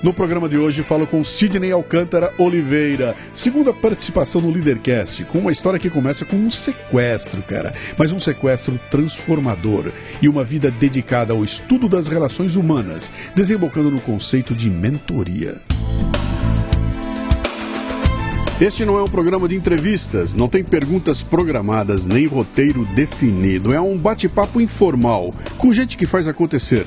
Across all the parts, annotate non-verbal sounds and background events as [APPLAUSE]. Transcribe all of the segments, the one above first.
No programa de hoje falo com Sidney Alcântara Oliveira, segunda participação no Leadercast, com uma história que começa com um sequestro, cara, mas um sequestro transformador e uma vida dedicada ao estudo das relações humanas, desembocando no conceito de mentoria. Este não é um programa de entrevistas, não tem perguntas programadas nem roteiro definido. É um bate-papo informal com gente que faz acontecer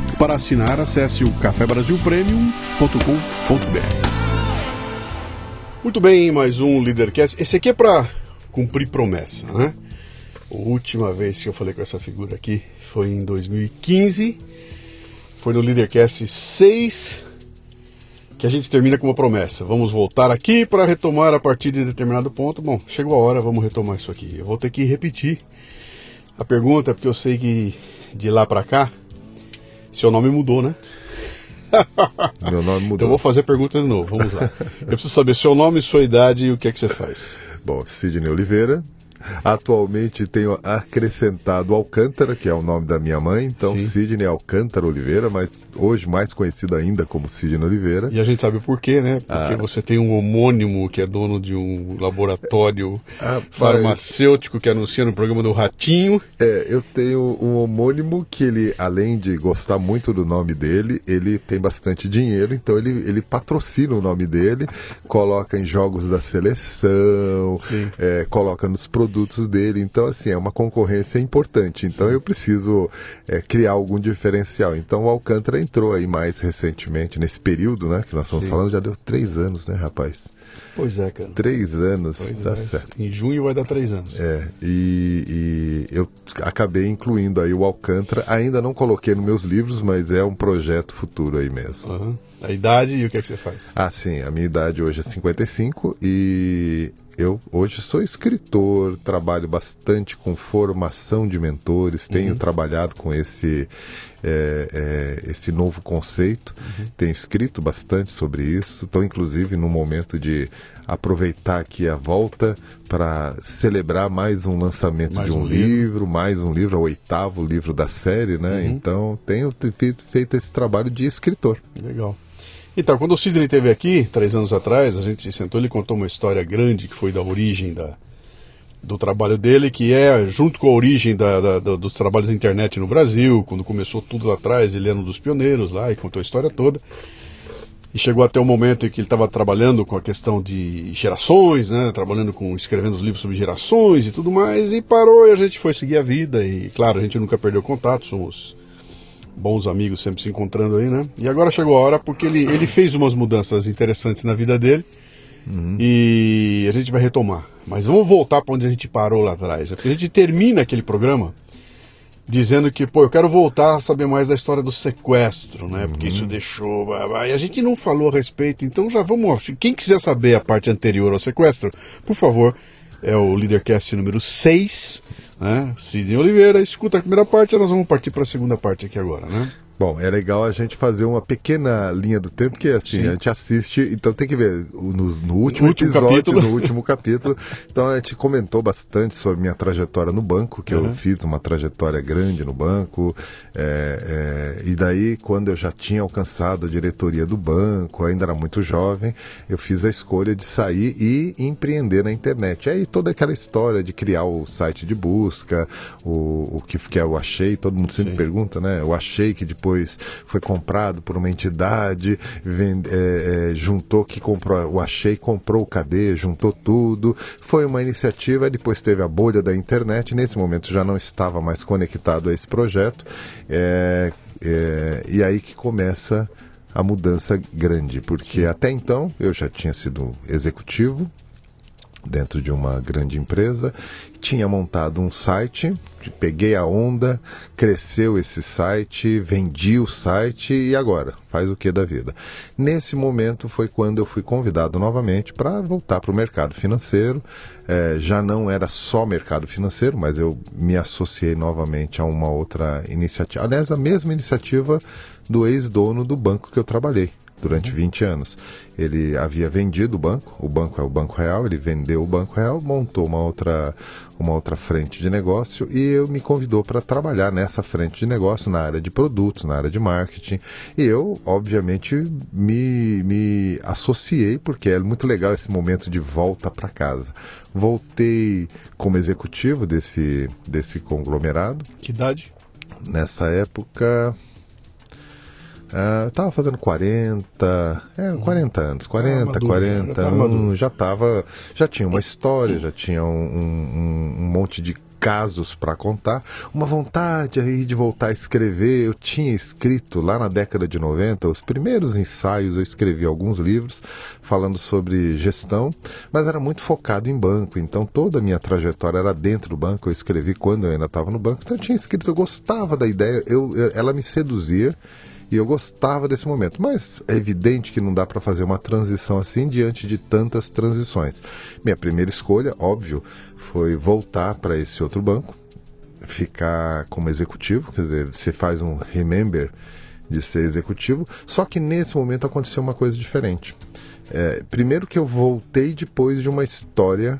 Para assinar, acesse o cafebrasilpremium.com.br. Muito bem, mais um Leadercast. Esse aqui é para cumprir promessa, né? A última vez que eu falei com essa figura aqui foi em 2015. Foi no Leadercast 6 que a gente termina com uma promessa. Vamos voltar aqui para retomar a partir de determinado ponto. Bom, chegou a hora, vamos retomar isso aqui. Eu vou ter que repetir a pergunta, porque eu sei que de lá para cá seu nome mudou, né? [LAUGHS] Meu nome mudou. Então vou fazer a pergunta de novo. Vamos lá. Eu preciso saber seu nome, sua idade e o que é que você faz. Bom, Sidney Oliveira, Atualmente tenho acrescentado Alcântara, que é o nome da minha mãe, então Sim. Sidney Alcântara Oliveira, mas hoje mais conhecido ainda como Sidney Oliveira. E a gente sabe por quê, né? Porque ah. você tem um homônimo que é dono de um laboratório ah, farmacêutico que anuncia no programa do Ratinho. É, eu tenho um homônimo que ele, além de gostar muito do nome dele, ele tem bastante dinheiro, então ele, ele patrocina o nome dele, coloca em jogos da seleção, é, coloca nos produtos produtos dele. Então, assim, é uma concorrência importante. Então, Sim. eu preciso é, criar algum diferencial. Então, o Alcântara entrou aí mais recentemente, nesse período, né, que nós estamos Sim. falando, já deu três anos, né, rapaz? Pois é, cara. Três anos, pois tá é. certo. Em junho vai dar três anos. É, e, e, eu acabei incluindo aí o Alcântara. Ainda não coloquei nos meus livros, mas é um projeto futuro aí mesmo. Uhum. A idade e o que é que você faz? Ah, sim. A minha idade hoje é 55 e eu hoje sou escritor, trabalho bastante com formação de mentores, tenho uhum. trabalhado com esse, é, é, esse novo conceito, uhum. tenho escrito bastante sobre isso. Estou, inclusive, no momento de aproveitar aqui a volta para celebrar mais um lançamento mais de um, um livro, livro, mais um livro, o oitavo livro da série, né? Uhum. Então, tenho feito, feito esse trabalho de escritor. Legal. Então, quando o Sidney esteve aqui, três anos atrás, a gente se sentou, ele contou uma história grande que foi da origem da, do trabalho dele, que é junto com a origem da, da, da, dos trabalhos da internet no Brasil, quando começou tudo lá atrás, ele era um dos pioneiros lá e contou a história toda. E chegou até o momento em que ele estava trabalhando com a questão de gerações, né, trabalhando com escrevendo os livros sobre gerações e tudo mais, e parou e a gente foi seguir a vida e claro, a gente nunca perdeu contato, somos bons amigos sempre se encontrando aí, né? E agora chegou a hora porque ele, ele fez umas mudanças interessantes na vida dele uhum. e a gente vai retomar. Mas vamos voltar para onde a gente parou lá atrás. A gente termina aquele programa dizendo que, pô, eu quero voltar a saber mais da história do sequestro, né? Porque uhum. isso deixou. E a gente não falou a respeito, então já vamos. Quem quiser saber a parte anterior ao sequestro, por favor, é o Leadercast número 6 né? Sidney Oliveira, escuta a primeira parte, nós vamos partir para a segunda parte aqui agora, né? Bom, é legal a gente fazer uma pequena linha do tempo, que assim, Sim. a gente assiste, então tem que ver nos, no último, no último episódio, capítulo. no último capítulo. Então a gente comentou bastante sobre minha trajetória no banco, que uhum. eu fiz uma trajetória grande no banco. É, é, e daí, quando eu já tinha alcançado a diretoria do banco, ainda era muito jovem, eu fiz a escolha de sair e empreender na internet. Aí toda aquela história de criar o site de busca, o, o que, que é o Achei, todo mundo sempre Sim. pergunta, né? O Achei que depois depois foi comprado por uma entidade, vende, é, é, juntou que comprou, o Achei comprou o KD, juntou tudo. Foi uma iniciativa, depois teve a bolha da internet, nesse momento já não estava mais conectado a esse projeto. É, é, e aí que começa a mudança grande, porque até então eu já tinha sido executivo dentro de uma grande empresa, tinha montado um site, peguei a onda, cresceu esse site, vendi o site e agora faz o que da vida? Nesse momento foi quando eu fui convidado novamente para voltar para o mercado financeiro. É, já não era só mercado financeiro, mas eu me associei novamente a uma outra iniciativa. Aliás, a mesma iniciativa do ex-dono do banco que eu trabalhei durante 20 uhum. anos. Ele havia vendido o banco, o banco é o Banco Real, ele vendeu o Banco Real, montou uma outra, uma outra frente de negócio e eu me convidou para trabalhar nessa frente de negócio na área de produtos, na área de marketing. E eu, obviamente, me, me associei porque é muito legal esse momento de volta para casa. Voltei como executivo desse, desse conglomerado. Que idade? Nessa época, Uh, eu tava fazendo 40, é, 40 anos, 40, maduro, 40 anos, já tava, já tinha uma história, já tinha um, um, um monte de casos para contar, uma vontade aí de voltar a escrever. Eu tinha escrito lá na década de 90, os primeiros ensaios, eu escrevi alguns livros falando sobre gestão, mas era muito focado em banco, então toda a minha trajetória era dentro do banco. Eu escrevi quando eu ainda estava no banco, então eu tinha escrito, eu gostava da ideia, eu, eu ela me seduzia. E eu gostava desse momento, mas é evidente que não dá para fazer uma transição assim diante de tantas transições. Minha primeira escolha, óbvio, foi voltar para esse outro banco, ficar como executivo, quer dizer, você faz um remember de ser executivo, só que nesse momento aconteceu uma coisa diferente. É, primeiro que eu voltei depois de uma história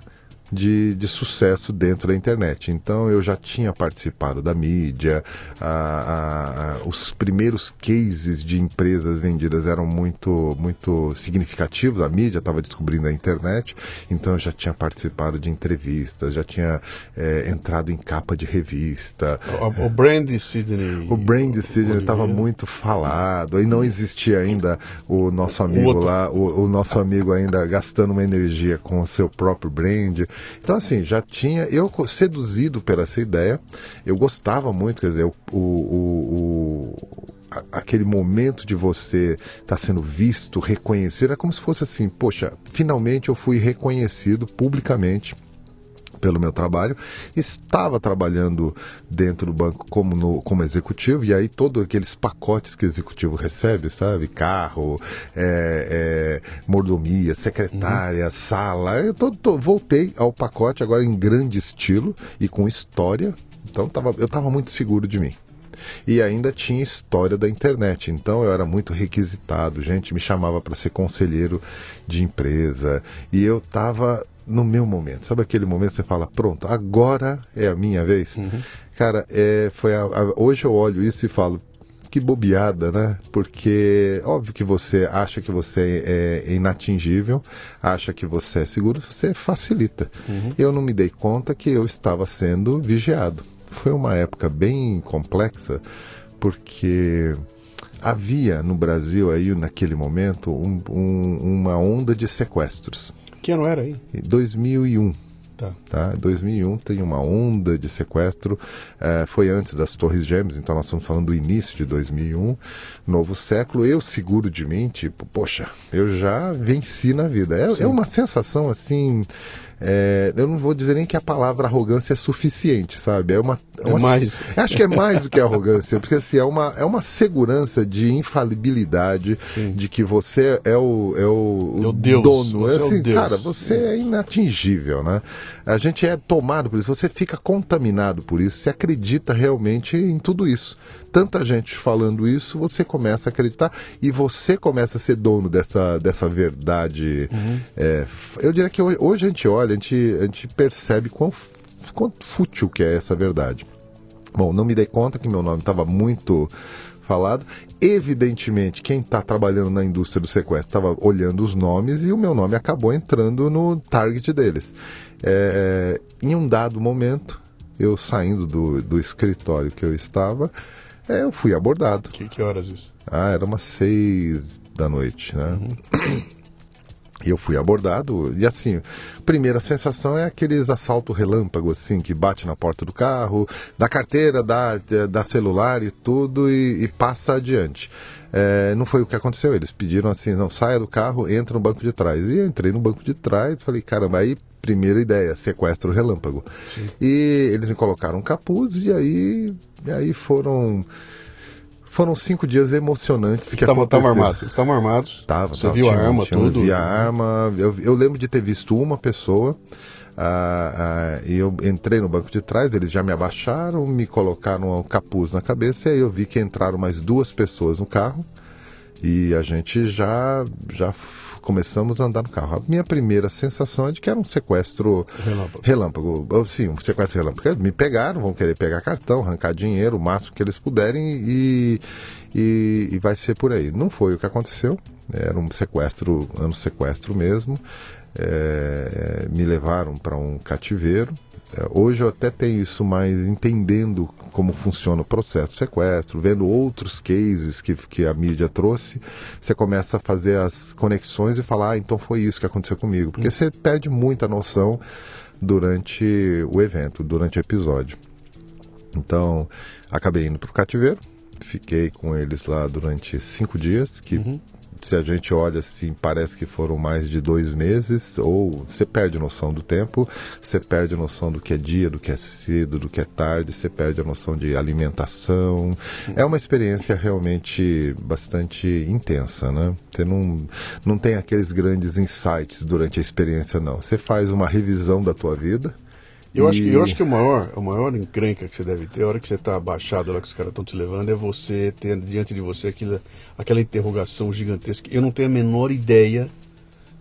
de, de sucesso dentro da internet. Então eu já tinha participado da mídia, a, a, os primeiros cases de empresas vendidas eram muito, muito significativos, a mídia estava descobrindo a internet, então eu já tinha participado de entrevistas, já tinha é, entrado em capa de revista. O, o brand Sidney. O brand Sidney estava muito falado, aí não existia ainda o nosso amigo o lá, o, o nosso amigo ainda gastando uma energia com o seu próprio brand. Então, assim, já tinha eu seduzido pela essa ideia, eu gostava muito, quer dizer, o, o, o aquele momento de você estar tá sendo visto, reconhecido, é como se fosse assim, poxa, finalmente eu fui reconhecido publicamente pelo meu trabalho, estava trabalhando dentro do banco como, no, como executivo, e aí todos aqueles pacotes que o executivo recebe, sabe? Carro, é, é, mordomia, secretária, uhum. sala. Eu tô, tô, voltei ao pacote agora em grande estilo e com história. Então tava, eu estava muito seguro de mim e ainda tinha história da internet. Então eu era muito requisitado, gente me chamava para ser conselheiro de empresa e eu estava no meu momento. Sabe aquele momento que você fala, pronto, agora é a minha vez? Uhum. Cara, é, foi a, a, hoje eu olho isso e falo, que bobeada, né? Porque óbvio que você acha que você é inatingível, acha que você é seguro, você facilita. Uhum. Eu não me dei conta que eu estava sendo vigiado. Foi uma época bem complexa, porque havia no Brasil aí naquele momento um, um, uma onda de sequestros. Que ano era aí? 2001. Tá. tá. 2001 tem uma onda de sequestro, é, foi antes das Torres Gêmeas, então nós estamos falando do início de 2001, novo século. Eu seguro de mim, tipo, poxa, eu já venci na vida. É, é uma sensação assim é, eu não vou dizer nem que a palavra arrogância é suficiente, sabe? É uma, é uma é mais. [LAUGHS] Acho que é mais do que arrogância, porque assim, é uma, é uma segurança de infalibilidade, Sim. de que você é o, é o, o Deus, dono. É assim, é Deus. cara, você é inatingível, né? A gente é tomado por isso, você fica contaminado por isso, você acredita realmente em tudo isso tanta gente falando isso, você começa a acreditar e você começa a ser dono dessa, dessa verdade. Uhum. É, eu diria que hoje, hoje, a gente olha, a gente, a gente percebe quão, quão fútil que é essa verdade. Bom, não me dei conta que meu nome estava muito falado. Evidentemente, quem está trabalhando na indústria do sequestro estava olhando os nomes e o meu nome acabou entrando no target deles. É, em um dado momento, eu saindo do, do escritório que eu estava, É, eu fui abordado. Que, que horas isso? Ah, era umas seis da noite, né? E eu fui abordado, e assim, primeira sensação é aqueles assalto relâmpago, assim, que bate na porta do carro, da carteira, da, da celular e tudo, e, e passa adiante. É, não foi o que aconteceu, eles pediram assim, não, saia do carro, entra no banco de trás. E eu entrei no banco de trás, falei, caramba, aí primeira ideia, sequestro relâmpago. Sim. E eles me colocaram um capuz, e aí, e aí foram foram cinco dias emocionantes que estavam armados. Estavam armados. Tava, Você tava, viu tinha, a arma, tinha, tudo? Eu vi a arma. Eu, eu, lembro de ter visto uma pessoa. Ah, ah, e eu entrei no banco de trás, eles já me abaixaram, me colocaram um capuz na cabeça e aí eu vi que entraram mais duas pessoas no carro e a gente já já começamos a andar no carro. A minha primeira sensação é de que era um sequestro relâmpago. relâmpago. Sim, um sequestro relâmpago. Me pegaram, vão querer pegar cartão, arrancar dinheiro, o máximo que eles puderem e, e, e vai ser por aí. Não foi o que aconteceu. Era um sequestro, um sequestro mesmo. É, me levaram para um cativeiro hoje eu até tenho isso mais entendendo como funciona o processo de sequestro, vendo outros cases que, que a mídia trouxe, você começa a fazer as conexões e falar, ah, então foi isso que aconteceu comigo. Porque você perde muita noção durante o evento, durante o episódio. Então, acabei indo para o cativeiro, fiquei com eles lá durante cinco dias, que uhum se a gente olha assim, parece que foram mais de dois meses, ou você perde noção do tempo, você perde noção do que é dia, do que é cedo, do que é tarde, você perde a noção de alimentação. É uma experiência realmente bastante intensa, né? Você não, não tem aqueles grandes insights durante a experiência, não. Você faz uma revisão da tua vida, eu, e... acho, eu acho que o maior, o maior encrenca que você deve ter, a hora que você está abaixado lá que os caras estão te levando, é você ter diante de você aquilo, aquela interrogação gigantesca. Eu não tenho a menor ideia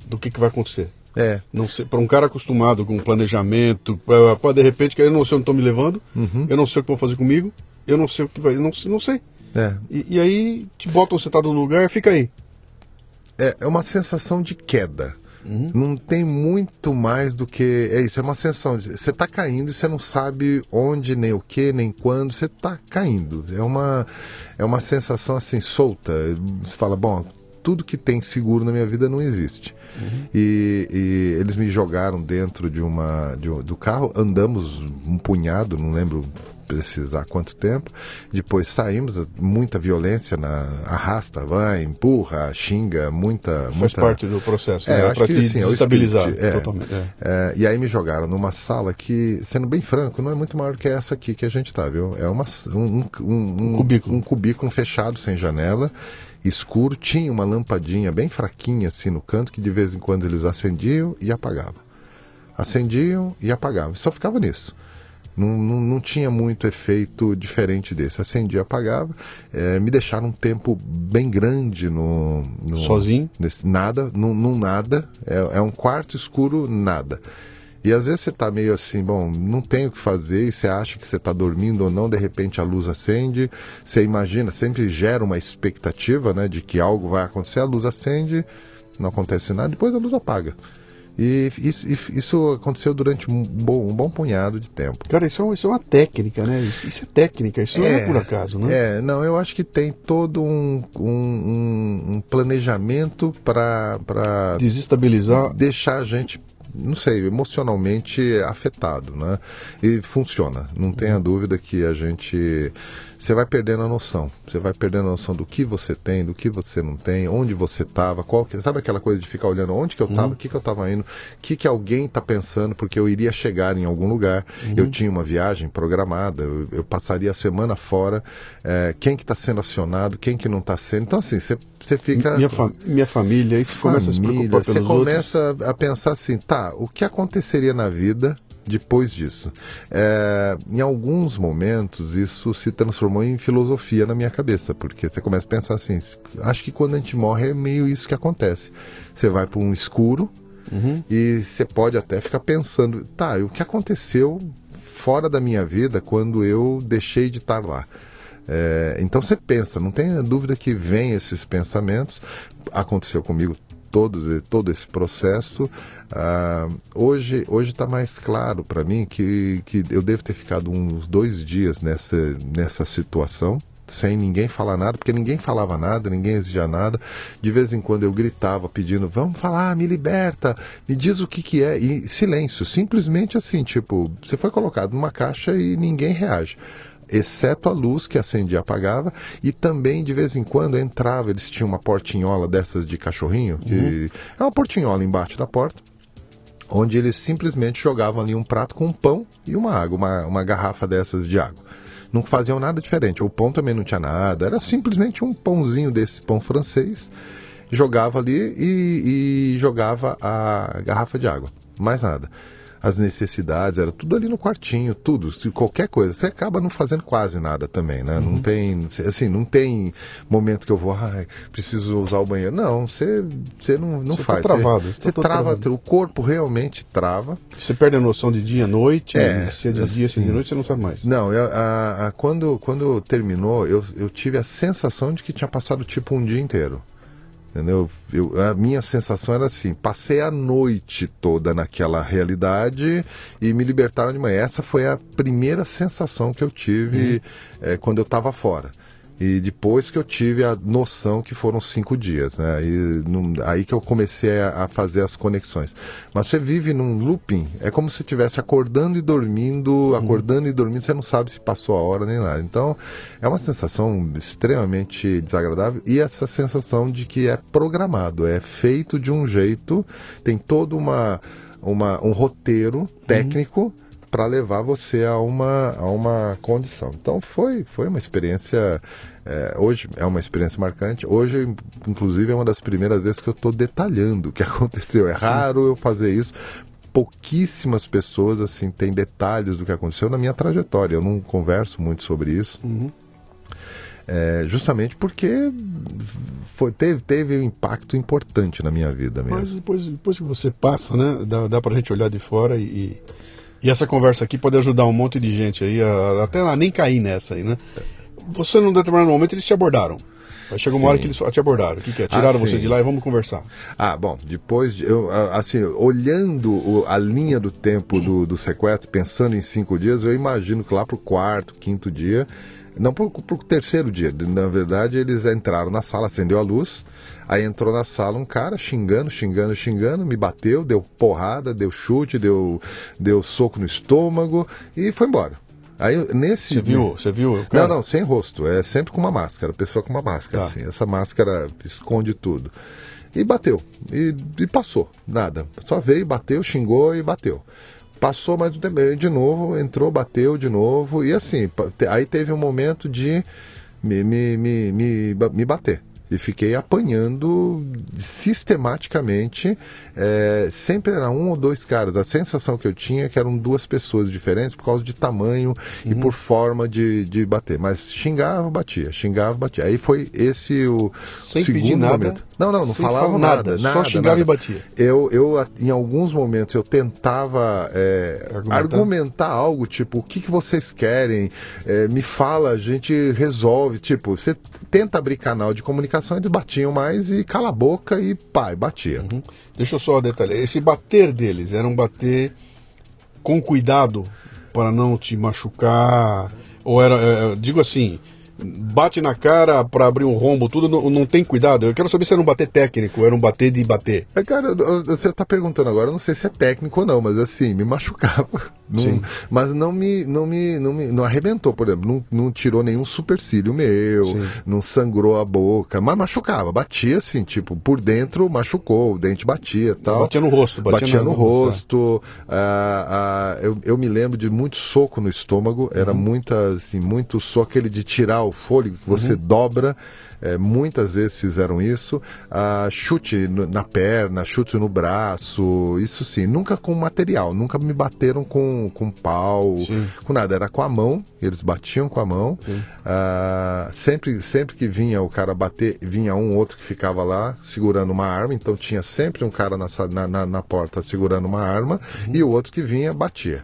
do que, que vai acontecer. É. Não sei, para um cara acostumado com planejamento, pode de repente que eu não sei onde estão me levando, uhum. eu não sei o que vão fazer comigo, eu não sei o que vai, não, não sei. É. E, e aí te botam sentado no lugar, fica aí. É, é uma sensação de queda. Uhum. Não tem muito mais do que. É isso, é uma sensação. Você está caindo e você não sabe onde, nem o que, nem quando. Você está caindo. É uma, é uma sensação assim, solta. Você fala, bom, tudo que tem seguro na minha vida não existe. Uhum. E, e, eles me jogaram dentro de uma de, do carro, andamos um punhado, não lembro precisar quanto tempo. Depois saímos, muita violência na arrasta, vai, empurra, xinga, muita. Faz muita... parte do processo, é, né? Acho pra que, te sim, desestabilizar é, totalmente. É. É, e aí me jogaram numa sala que, sendo bem franco, não é muito maior que essa aqui que a gente tá, viu? É uma, um, um, um, cubículo. um cubículo fechado, sem janela escuro, tinha uma lampadinha bem fraquinha assim no canto que de vez em quando eles acendiam e apagavam. Acendiam e apagavam. Só ficava nisso. Não, não, não, tinha muito efeito diferente desse. Acendia, apagava. É, me deixaram um tempo bem grande no. no Sozinho? Nesse, nada, não, nada. É, é, um quarto escuro, nada. E às vezes você está meio assim, bom, não tem o que fazer, e você acha que você está dormindo ou não, de repente a luz acende, você imagina, sempre gera uma expectativa né, de que algo vai acontecer, a luz acende, não acontece nada, depois a luz apaga. E isso, isso, aconteceu durante um bom, um bom punhado de tempo. Cara, isso é, isso é uma técnica, né? Isso, isso, é técnica, isso é, não é por acaso, né? É, não, eu acho que tem todo um, um, um planejamento para. Desestabilizar. Deixar a gente não sei, emocionalmente afetado, né? E funciona. Não tenha uhum. dúvida que a gente você vai perdendo a noção. Você vai perdendo a noção do que você tem, do que você não tem, onde você estava, qual que, sabe aquela coisa de ficar olhando onde que eu estava, o uhum. que que eu estava indo, o que que alguém está pensando, porque eu iria chegar em algum lugar, uhum. eu tinha uma viagem programada, eu, eu passaria a semana fora, é, quem que está sendo acionado, quem que não está sendo. Então assim, você, você fica minha, fa minha família, família, começa a se preocupar pelos Você começa outros. a pensar assim, tá, o que aconteceria na vida depois disso. É, em alguns momentos, isso se transformou em filosofia na minha cabeça, porque você começa a pensar assim: acho que quando a gente morre é meio isso que acontece. Você vai para um escuro uhum. e você pode até ficar pensando: tá, o que aconteceu fora da minha vida quando eu deixei de estar lá? É, então você pensa, não tenha dúvida que vem esses pensamentos. Aconteceu comigo todos, todo esse processo. Hoje hoje está mais claro para mim que, que eu devo ter ficado uns dois dias nessa, nessa situação sem ninguém falar nada, porque ninguém falava nada, ninguém exigia nada. De vez em quando eu gritava pedindo, vamos falar, me liberta, me diz o que que é. E silêncio, simplesmente assim, tipo, você foi colocado numa caixa e ninguém reage exceto a luz que acendia e apagava, e também de vez em quando entrava, eles tinham uma portinhola dessas de cachorrinho, que uhum. é uma portinhola embaixo da porta, onde eles simplesmente jogavam ali um prato com um pão e uma água, uma, uma garrafa dessas de água. Não faziam nada diferente. O pão também não tinha nada, era simplesmente um pãozinho desse pão francês, jogava ali e, e jogava a garrafa de água. Mais nada as necessidades, era tudo ali no quartinho, tudo, qualquer coisa. Você acaba não fazendo quase nada também, né? Uhum. Não tem, assim, não tem momento que eu vou, ai, preciso usar o banheiro. Não, você, você não, não você faz. Tá travado, você, você trava, travado. o corpo realmente trava. Você perde a noção de dia, noite, é, se é de assim, dia, se é de noite, você não sabe mais. Não, eu, a, a, quando, quando terminou, eu, eu tive a sensação de que tinha passado tipo um dia inteiro. Entendeu? Eu, a minha sensação era assim: passei a noite toda naquela realidade e me libertaram de manhã. Essa foi a primeira sensação que eu tive uhum. é, quando eu estava fora. E depois que eu tive a noção que foram cinco dias, né? Aí, aí que eu comecei a, a, fazer as conexões. Mas você vive num looping, é como se estivesse acordando e dormindo, uhum. acordando e dormindo, você não sabe se passou a hora nem nada. Então, é uma sensação extremamente desagradável e essa sensação de que é programado, é feito de um jeito, tem todo uma, uma, um roteiro técnico. Uhum para levar você a uma, a uma condição. Então foi, foi uma experiência, é, hoje é uma experiência marcante. Hoje, inclusive, é uma das primeiras vezes que eu estou detalhando o que [LAUGHS] aconteceu. É Sim. raro eu fazer isso. Pouquíssimas pessoas assim têm detalhes do que aconteceu na minha trajetória. Eu não converso muito sobre isso. Uhum. É, justamente porque foi, teve, teve um impacto importante na minha vida mesmo. Mas depois, depois que você passa, né, dá, dá pra gente olhar de fora e, e essa conversa aqui pode ajudar um monte de gente aí, a, até a nem cair nessa aí, né? Você, num determinado momento, eles te abordaram. Aí chegou sim. uma hora que eles te abordaram. O que, que é? Tiraram ah, você de lá e vamos conversar. Ah, bom, depois, de, eu, assim, olhando o, a linha do tempo do, do sequestro, pensando em cinco dias, eu imagino que lá pro quarto, quinto dia, não pro, pro terceiro dia, na verdade, eles entraram na sala, acendeu a luz, Aí entrou na sala um cara xingando, xingando, xingando, me bateu, deu porrada, deu chute, deu, deu soco no estômago e foi embora. Aí nesse. Você viu? Você viu? Não, não, sem rosto. É sempre com uma máscara. Pessoa com uma máscara. Tá. Assim. Essa máscara esconde tudo. E bateu. E, e passou. Nada. Só veio, bateu, xingou e bateu. Passou mais um tempo. De novo, entrou, bateu de novo. E assim, aí teve um momento de me, me, me, me, me bater e fiquei apanhando sistematicamente. É, sempre era um ou dois caras. A sensação que eu tinha é que eram duas pessoas diferentes por causa de tamanho uhum. e por forma de, de bater. Mas xingava, batia, xingava, batia. Aí foi esse o Sem segundo nada, momento. Não, não, não falava nada, nada, Só xingava nada. e batia. Eu, eu, em alguns momentos, eu tentava é, argumentar. argumentar. algo, tipo, o que, que vocês querem? É, me fala, a gente resolve. Tipo, você tenta abrir canal de comunicação eles batiam mais e cala a boca e pai, batia. Uhum. Deixa eu só detalhar. Esse bater deles era um bater com cuidado para não te machucar? Ou era, é, digo assim, bate na cara para abrir um rombo, tudo, não, não, tem cuidado. Eu quero saber se era um bater técnico, era um bater de bater. É, cara, você está perguntando agora, eu não sei se é técnico ou não, mas assim, me machucava. [LAUGHS] Não, mas não me, não me, não me, não arrebentou, por exemplo, não, não tirou nenhum supercílio meu, Sim. não sangrou a boca, mas machucava, batia assim, tipo, por dentro machucou, o dente batia tal. Batia no rosto, batia, batia no, no, rosto. Ah, ah, eu, eu me lembro de muito soco no estômago, era uhum. muita, assim, muito soco, aquele de tirar o fôlego que você uhum. dobra. É, muitas vezes fizeram isso. Ah, chute no, na perna, chute no braço, isso sim. Nunca com material, nunca me bateram com, com pau, sim. com nada. Era com a mão, eles batiam com a mão. Ah, sempre, sempre que vinha o cara bater, vinha um outro que ficava lá segurando uma arma. Então tinha sempre um cara na, na, na porta segurando uma arma uhum. e o outro que vinha batia.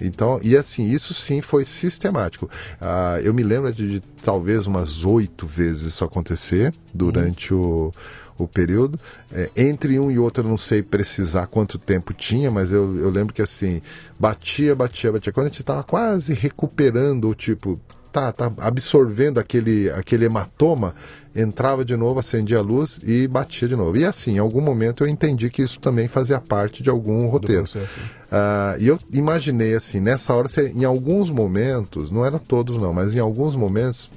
Então, e assim, isso sim foi sistemático. Uh, eu me lembro de, de, talvez umas oito vezes isso acontecer durante o, o período. É, entre um e outro, eu não sei precisar quanto tempo tinha, mas eu, eu lembro que assim, batia, batia, batia. Quando a gente estava quase recuperando, ou tipo, tá, tá absorvendo aquele, aquele hematoma, entrava de novo, acendia a luz e batia de novo. E assim, em algum momento eu entendi que isso também fazia parte de algum roteiro. Uh, e eu imaginei assim, nessa hora, em alguns momentos, não eram todos não, mas em alguns momentos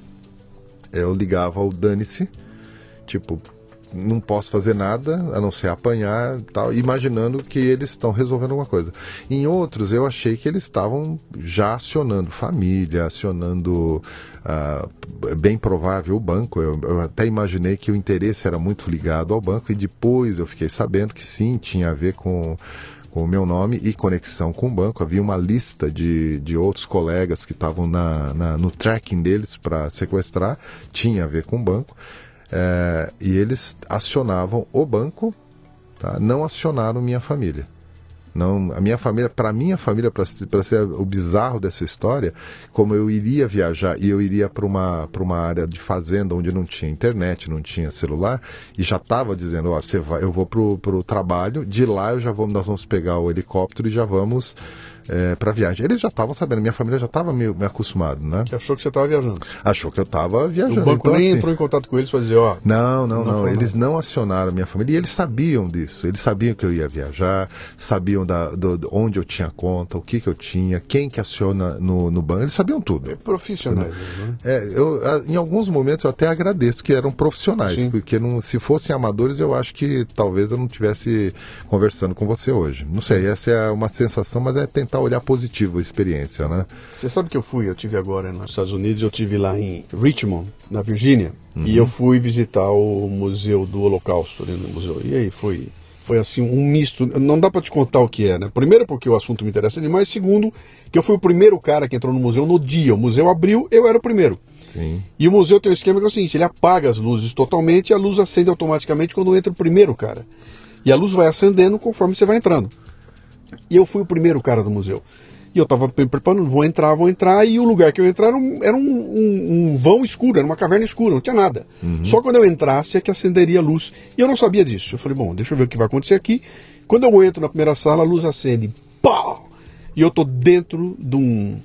eu ligava o dane-se, tipo, não posso fazer nada a não ser apanhar tal, imaginando que eles estão resolvendo alguma coisa. Em outros, eu achei que eles estavam já acionando família, acionando, uh, bem provável, o banco. Eu, eu, até imaginei que o interesse era muito ligado ao banco e depois eu fiquei sabendo que sim, tinha a ver com com o meu nome e conexão com o banco. Havia uma lista de, de outros colegas que estavam na, na, no tracking deles para sequestrar, tinha a ver com o banco. É, e eles acionavam o banco, tá? não acionaram minha família. Não, a minha família, para minha família, para ser o bizarro dessa história, como eu iria viajar e eu iria para uma, uma área de fazenda onde não tinha internet, não tinha celular, e já estava dizendo: Ó, você vai, eu vou para o trabalho, de lá eu já vou, nós vamos pegar o helicóptero e já vamos é, para viagem. Eles já estavam sabendo, minha família já estava meio, meio acostumado, né? Que achou que você estava viajando. Achou que eu estava viajando. O banco então, nem assim, entrou em contato com eles para dizer, ó. Não, não, não. não. Eles não acionaram a minha família e eles sabiam disso. Eles sabiam que eu ia viajar, sabiam da, do, do onde eu tinha conta, o que, que eu tinha, quem que aciona no, no banco. Eles sabiam tudo. É profissionais, né? É, eu, em alguns momentos eu até agradeço que eram profissionais, Sim. porque não, se fossem amadores eu acho que talvez eu não tivesse conversando com você hoje. Não sei, essa é uma sensação, mas é tentar olhar positivo a experiência, né? Você sabe que eu fui, eu tive agora nos Estados Unidos, eu tive lá em Richmond, na Virgínia, uhum. e eu fui visitar o Museu do Holocausto ali no museu. E aí foi foi assim um misto. Não dá para te contar o que é, né? Primeiro porque o assunto me interessa demais, segundo que eu fui o primeiro cara que entrou no museu no dia. O museu abriu, eu era o primeiro. Sim. E o museu tem um esquema que é o seguinte: ele apaga as luzes totalmente e a luz acende automaticamente quando entra o primeiro cara. E a luz vai acendendo conforme você vai entrando. E eu fui o primeiro cara do museu. E eu estava preparando, vou entrar, vou entrar, e o lugar que eu entrar era um, era um, um, um vão escuro, era uma caverna escura, não tinha nada. Uhum. Só quando eu entrasse é que acenderia a luz. E eu não sabia disso. Eu falei, bom, deixa eu ver o que vai acontecer aqui. Quando eu entro na primeira sala, a luz acende. Pá! E eu tô dentro de um,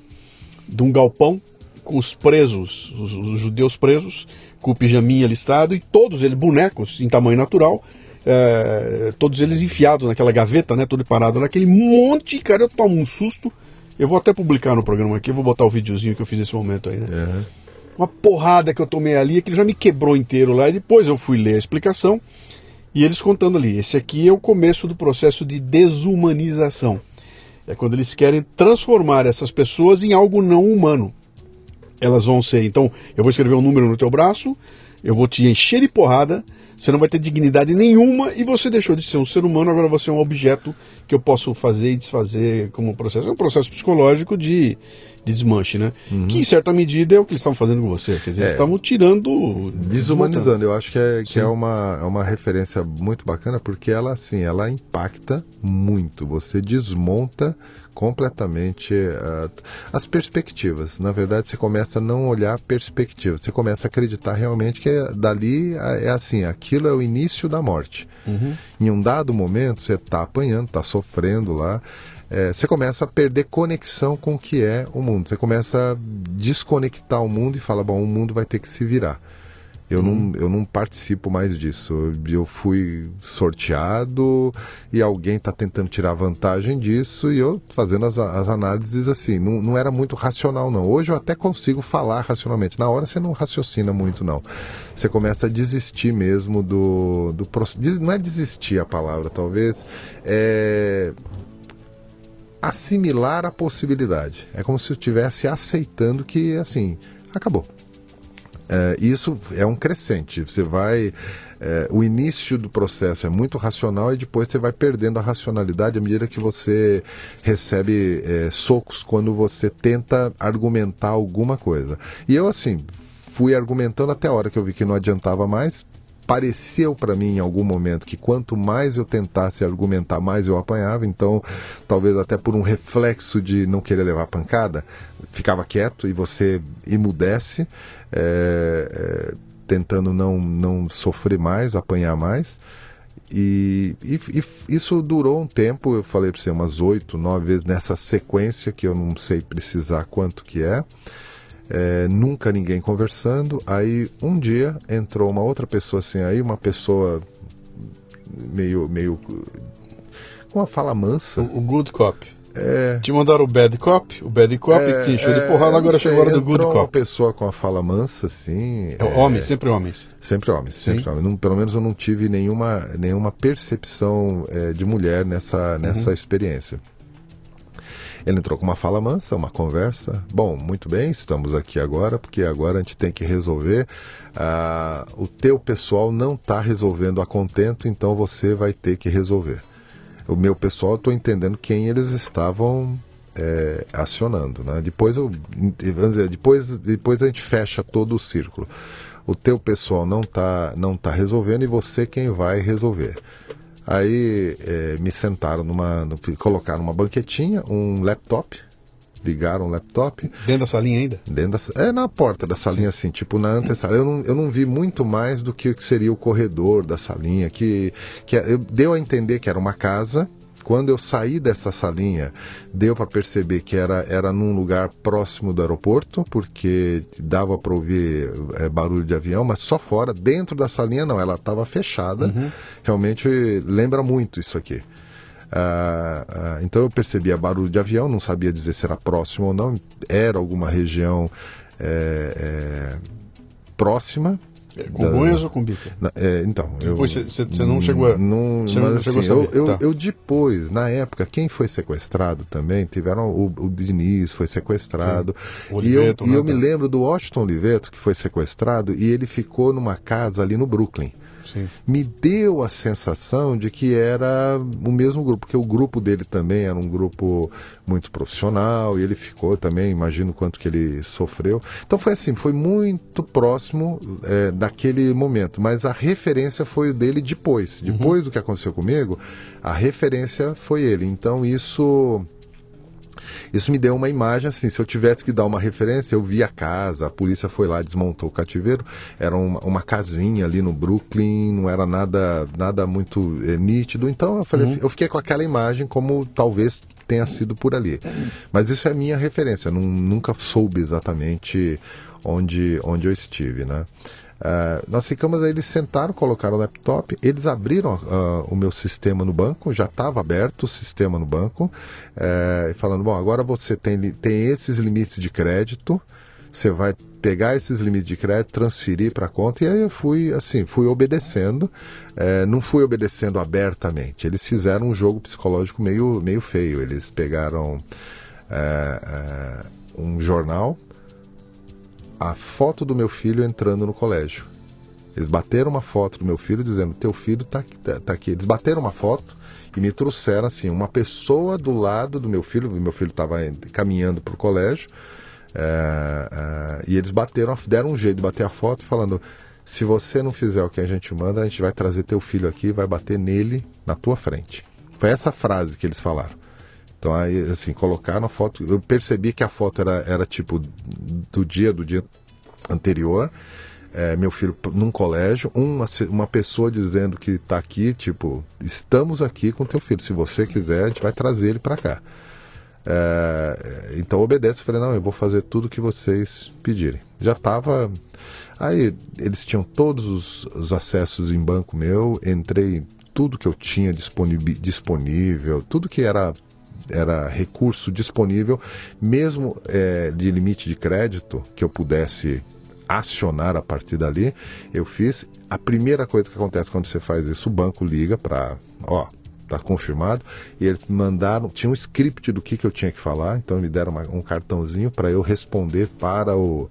de um galpão com os presos, os, os judeus presos, com o pijaminha listado, e todos eles bonecos em tamanho natural, é, todos eles enfiados naquela gaveta, né, todo parado naquele monte, cara, eu tomo um susto. Eu vou até publicar no programa aqui, vou botar o videozinho que eu fiz nesse momento aí, né? Uhum. Uma porrada que eu tomei ali, aquilo já me quebrou inteiro lá, e depois eu fui ler a explicação, e eles contando ali, esse aqui é o começo do processo de desumanização. É quando eles querem transformar essas pessoas em algo não humano. Elas vão ser, então, eu vou escrever um número no teu braço, eu vou te encher de porrada, você não vai ter dignidade nenhuma e você deixou de ser um ser humano, agora você é um objeto que eu posso fazer e desfazer como um processo. É um processo psicológico de, de desmanche, né? Uhum. Que em certa medida é o que eles estavam fazendo com você. Quer dizer, é. eles estavam tirando. Desumanizando. Eu acho que, é, que é, uma, é uma referência muito bacana porque ela, assim, ela impacta muito. Você desmonta completamente uh, as perspectivas. Na verdade, você começa a não olhar perspectivas, você começa a acreditar realmente que é, dali é, é assim, aquilo é o início da morte. Uhum. Em um dado momento, você está apanhando, está sofrendo lá, é, você começa a perder conexão com o que é o mundo. Você começa a desconectar o mundo e fala, bom, o mundo vai ter que se virar. Eu, não, uhum. eu não participo mais disso. Eu fui sorteado e alguém está tentando tirar vantagem disso e eu fazendo as, as análises assim. Não, não era muito racional, não. Hoje eu até consigo falar racionalmente. Na hora você não raciocina muito, não. Você começa a desistir mesmo do. do não é desistir a palavra, talvez. É assimilar a possibilidade. É como se eu estivesse aceitando que, assim, acabou. É, isso é um crescente. Você vai. É, o início do processo é muito racional e depois você vai perdendo a racionalidade à medida que você recebe é, socos quando você tenta argumentar alguma coisa. E eu, assim, fui argumentando até a hora que eu vi que não adiantava mais, pareceu para mim em algum momento que quanto mais eu tentasse argumentar, mais eu apanhava. Então, talvez até por um reflexo de não querer levar pancada, ficava quieto e você emudece, é, é, tentando não, não sofrer mais, apanhar mais. E, e, e, isso durou um tempo, eu falei para você, umas oito, nove vezes nessa sequência que eu não sei precisar quanto que é. É, nunca ninguém conversando. Aí um dia entrou uma outra pessoa assim, aí uma pessoa meio, meio com uma fala mansa. O, o good cop. É, Te mandaram o bad cop, o bad cop é, que encheu de é, porrada, agora sei, chegou a hora do good uma cop. pessoa com a fala mansa, assim. É, homens, sempre homens. Sempre homens, sempre Sim. homens. Não- pelo menos eu não tive nenhuma, nenhuma percepção é, de mulher nessa, nessa Uhum. experiência. Ele entrou com uma fala mansa, uma conversa. Bom, muito bem, estamos aqui agora, porque agora a gente tem que resolver. ah, o teu pessoal não está resolvendo a contento, então você vai ter que resolver. O meu pessoal, estou entendendo quem eles estavam é, acionando. Né? Depois, eu, vamos dizer, depois, depois a gente fecha todo o círculo. O teu pessoal não está não tá resolvendo e você quem vai resolver. Aí é, me sentaram numa. no- colocaram uma banquetinha, um laptop, ligaram o laptop, Dentro da salinha ainda? Dentro da, é na porta da salinha, assim, tipo na antessala. Eu não, eu não vi muito mais do que o que seria o corredor da salinha, que, que é- eu, deu a entender que era uma casa. Quando eu saí dessa salinha, deu para perceber que era, era num lugar próximo do aeroporto, porque dava para ouvir é, barulho de avião, mas só fora, dentro da salinha não, ela estava fechada. Realmente lembra muito isso aqui. Ah, ah, então eu percebia barulho de avião, não sabia dizer se era próximo ou não, era alguma região é, é, próxima. É, Com Da- ou com Bica? Na- é, então, Depois eu, você- não chegou a- Não, você não mas, chegou a assim, eu, tá. eu depois, na época, quem foi sequestrado também, tiveram o, o Diniz foi sequestrado. Sim. O E eu, Oliveto, e né, eu me lembro do Washington Oliveto, que foi sequestrado, e ele ficou numa casa ali no Brooklyn Sim. me deu a sensação de que era o mesmo grupo, porque o grupo dele também era um grupo muito profissional e ele ficou também, imagino quanto que ele sofreu. Então foi assim, foi muito próximo é, daquele momento, mas a referência foi o dele depois. Depois do que aconteceu comigo, a referência foi ele. Então isso isso me deu uma imagem assim, se eu tivesse que dar uma referência, eu vi a casa, a polícia foi lá, desmontou o cativeiro, era uma, uma casinha ali no Brooklyn, não era nada, nada muito eh, nítido, então eu falei, eu fiquei com aquela imagem como talvez tenha sido por ali. Mas isso é minha referência, não- nunca soube exatamente onde, onde eu estive, né? Ah, nós ficamos aí, eles sentaram, colocaram o laptop, eles abriram ah, o meu sistema no banco, já estava aberto o sistema no banco, eh, falando, bom, agora você tem, tem esses limites de crédito, você vai pegar esses limites de crédito, transferir para a conta, e aí eu fui, assim, fui obedecendo, eh, não fui obedecendo abertamente, eles fizeram um jogo psicológico meio, meio feio, eles pegaram eh, eh, um jornal, a foto do meu filho entrando no colégio. Eles bateram uma foto do meu filho dizendo: Teu filho tá, tá, tá aqui. Eles bateram uma foto e me trouxeram assim, uma pessoa do lado do meu filho. Meu filho estava caminhando para o colégio. é, é, e eles bateram, deram um jeito de bater a foto, falando: Se você não fizer o que a gente manda, a gente vai trazer teu filho aqui e vai bater nele na tua frente. Foi essa frase que eles falaram. Então aí, assim, colocaram a foto. Eu percebi que a foto era, era tipo do dia, do dia anterior. É, meu filho num colégio, uma, uma pessoa dizendo que está aqui, tipo, estamos aqui com teu filho. Se você quiser, a gente vai trazer ele para cá. É, então obedece. Eu falei, não, eu vou fazer tudo que vocês pedirem. Já estava. Aí eles tinham todos os, os acessos em banco meu, entrei em tudo que eu tinha disponível, tudo que era era recurso disponível, mesmo é, de limite de crédito que eu pudesse acionar a partir dali, eu fiz. A primeira coisa que acontece quando você faz isso, o banco liga para, ó, tá confirmado, e eles mandaram, tinha um script do que, que eu tinha que falar, então me deram uma- um cartãozinho para eu responder para o,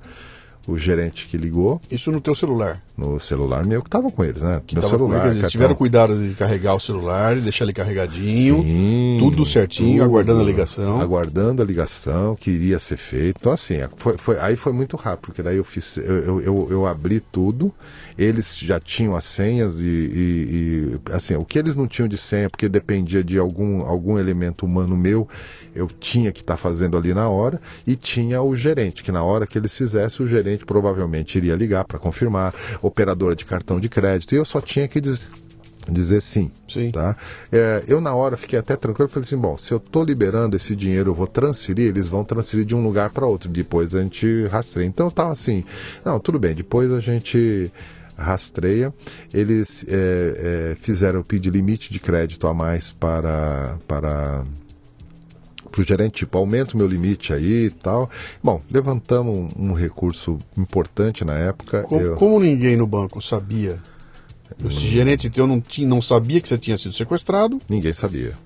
o gerente que ligou Isso no teu celular. no celular meu que estava com eles, né? Que Meu celular, eles, eles tiveram cuidado de carregar o celular, de deixar ele carregadinho. Sim, tudo certinho, aguardando a ligação. Aguardando a ligação que iria ser feita. Então, assim, foi, foi- aí foi muito rápido, porque daí eu fiz, eu, eu, eu, eu abri tudo, eles já tinham as senhas e, e- e, assim, o que eles não tinham de senha, porque dependia de algum, algum elemento humano meu, eu tinha que estar fazendo ali na hora, e tinha o gerente, que na hora que eles fizessem, o gerente provavelmente iria ligar para confirmar, operadora de cartão de crédito, e eu só tinha que dizer. dizer sim. Sim. Tá? É, eu, na hora, fiquei até tranquilo. Falei assim: bom, se eu estou liberando esse dinheiro, eu vou transferir, eles vão transferir de um lugar para outro. Depois a gente rastreia. Então eu estava assim: não, tudo bem, depois a gente rastreia. Eles é, é, fizeram pedir limite de crédito a mais para. para para o gerente, tipo, aumenta o meu limite aí e tal. Bom, levantamos um, um recurso importante na época. Como, eu... como ninguém no banco sabia o gerente teu não, tinha, não sabia que você tinha sido sequestrado. Ninguém sabia.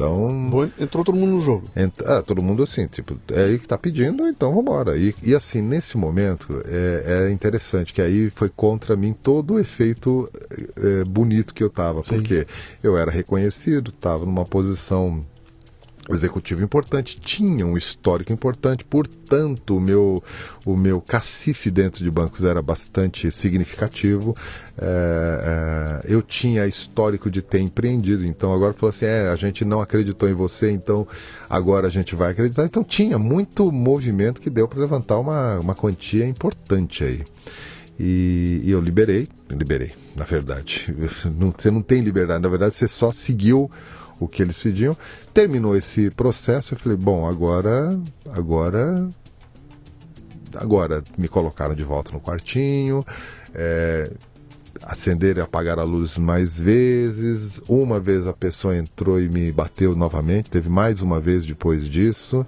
Então. Entrou todo mundo no jogo. Ent... Ah, todo mundo assim, tipo, é aí que tá pedindo, então vambora. E, e assim, nesse momento, é, é, interessante que aí foi contra mim todo o efeito é, bonito que eu tava. Sim. Porque eu era reconhecido, tava numa posição executivo importante, tinha um histórico importante, portanto, o meu, o meu cacife dentro de bancos era bastante significativo. É, é, eu tinha histórico de ter empreendido, então agora falou assim: é, a gente não acreditou em você, então agora a gente vai acreditar. Então tinha muito movimento que deu para levantar uma, uma quantia importante aí. E, e eu liberei, liberei, na verdade. [LAUGHS] Não, você não tem liberdade, na verdade você só seguiu o que eles pediam. Terminou esse processo, eu falei, bom, agora, agora, agora me colocaram de volta no quartinho, é, acender e apagar a luz mais vezes. Uma vez a pessoa entrou e me bateu novamente, teve mais uma vez depois disso.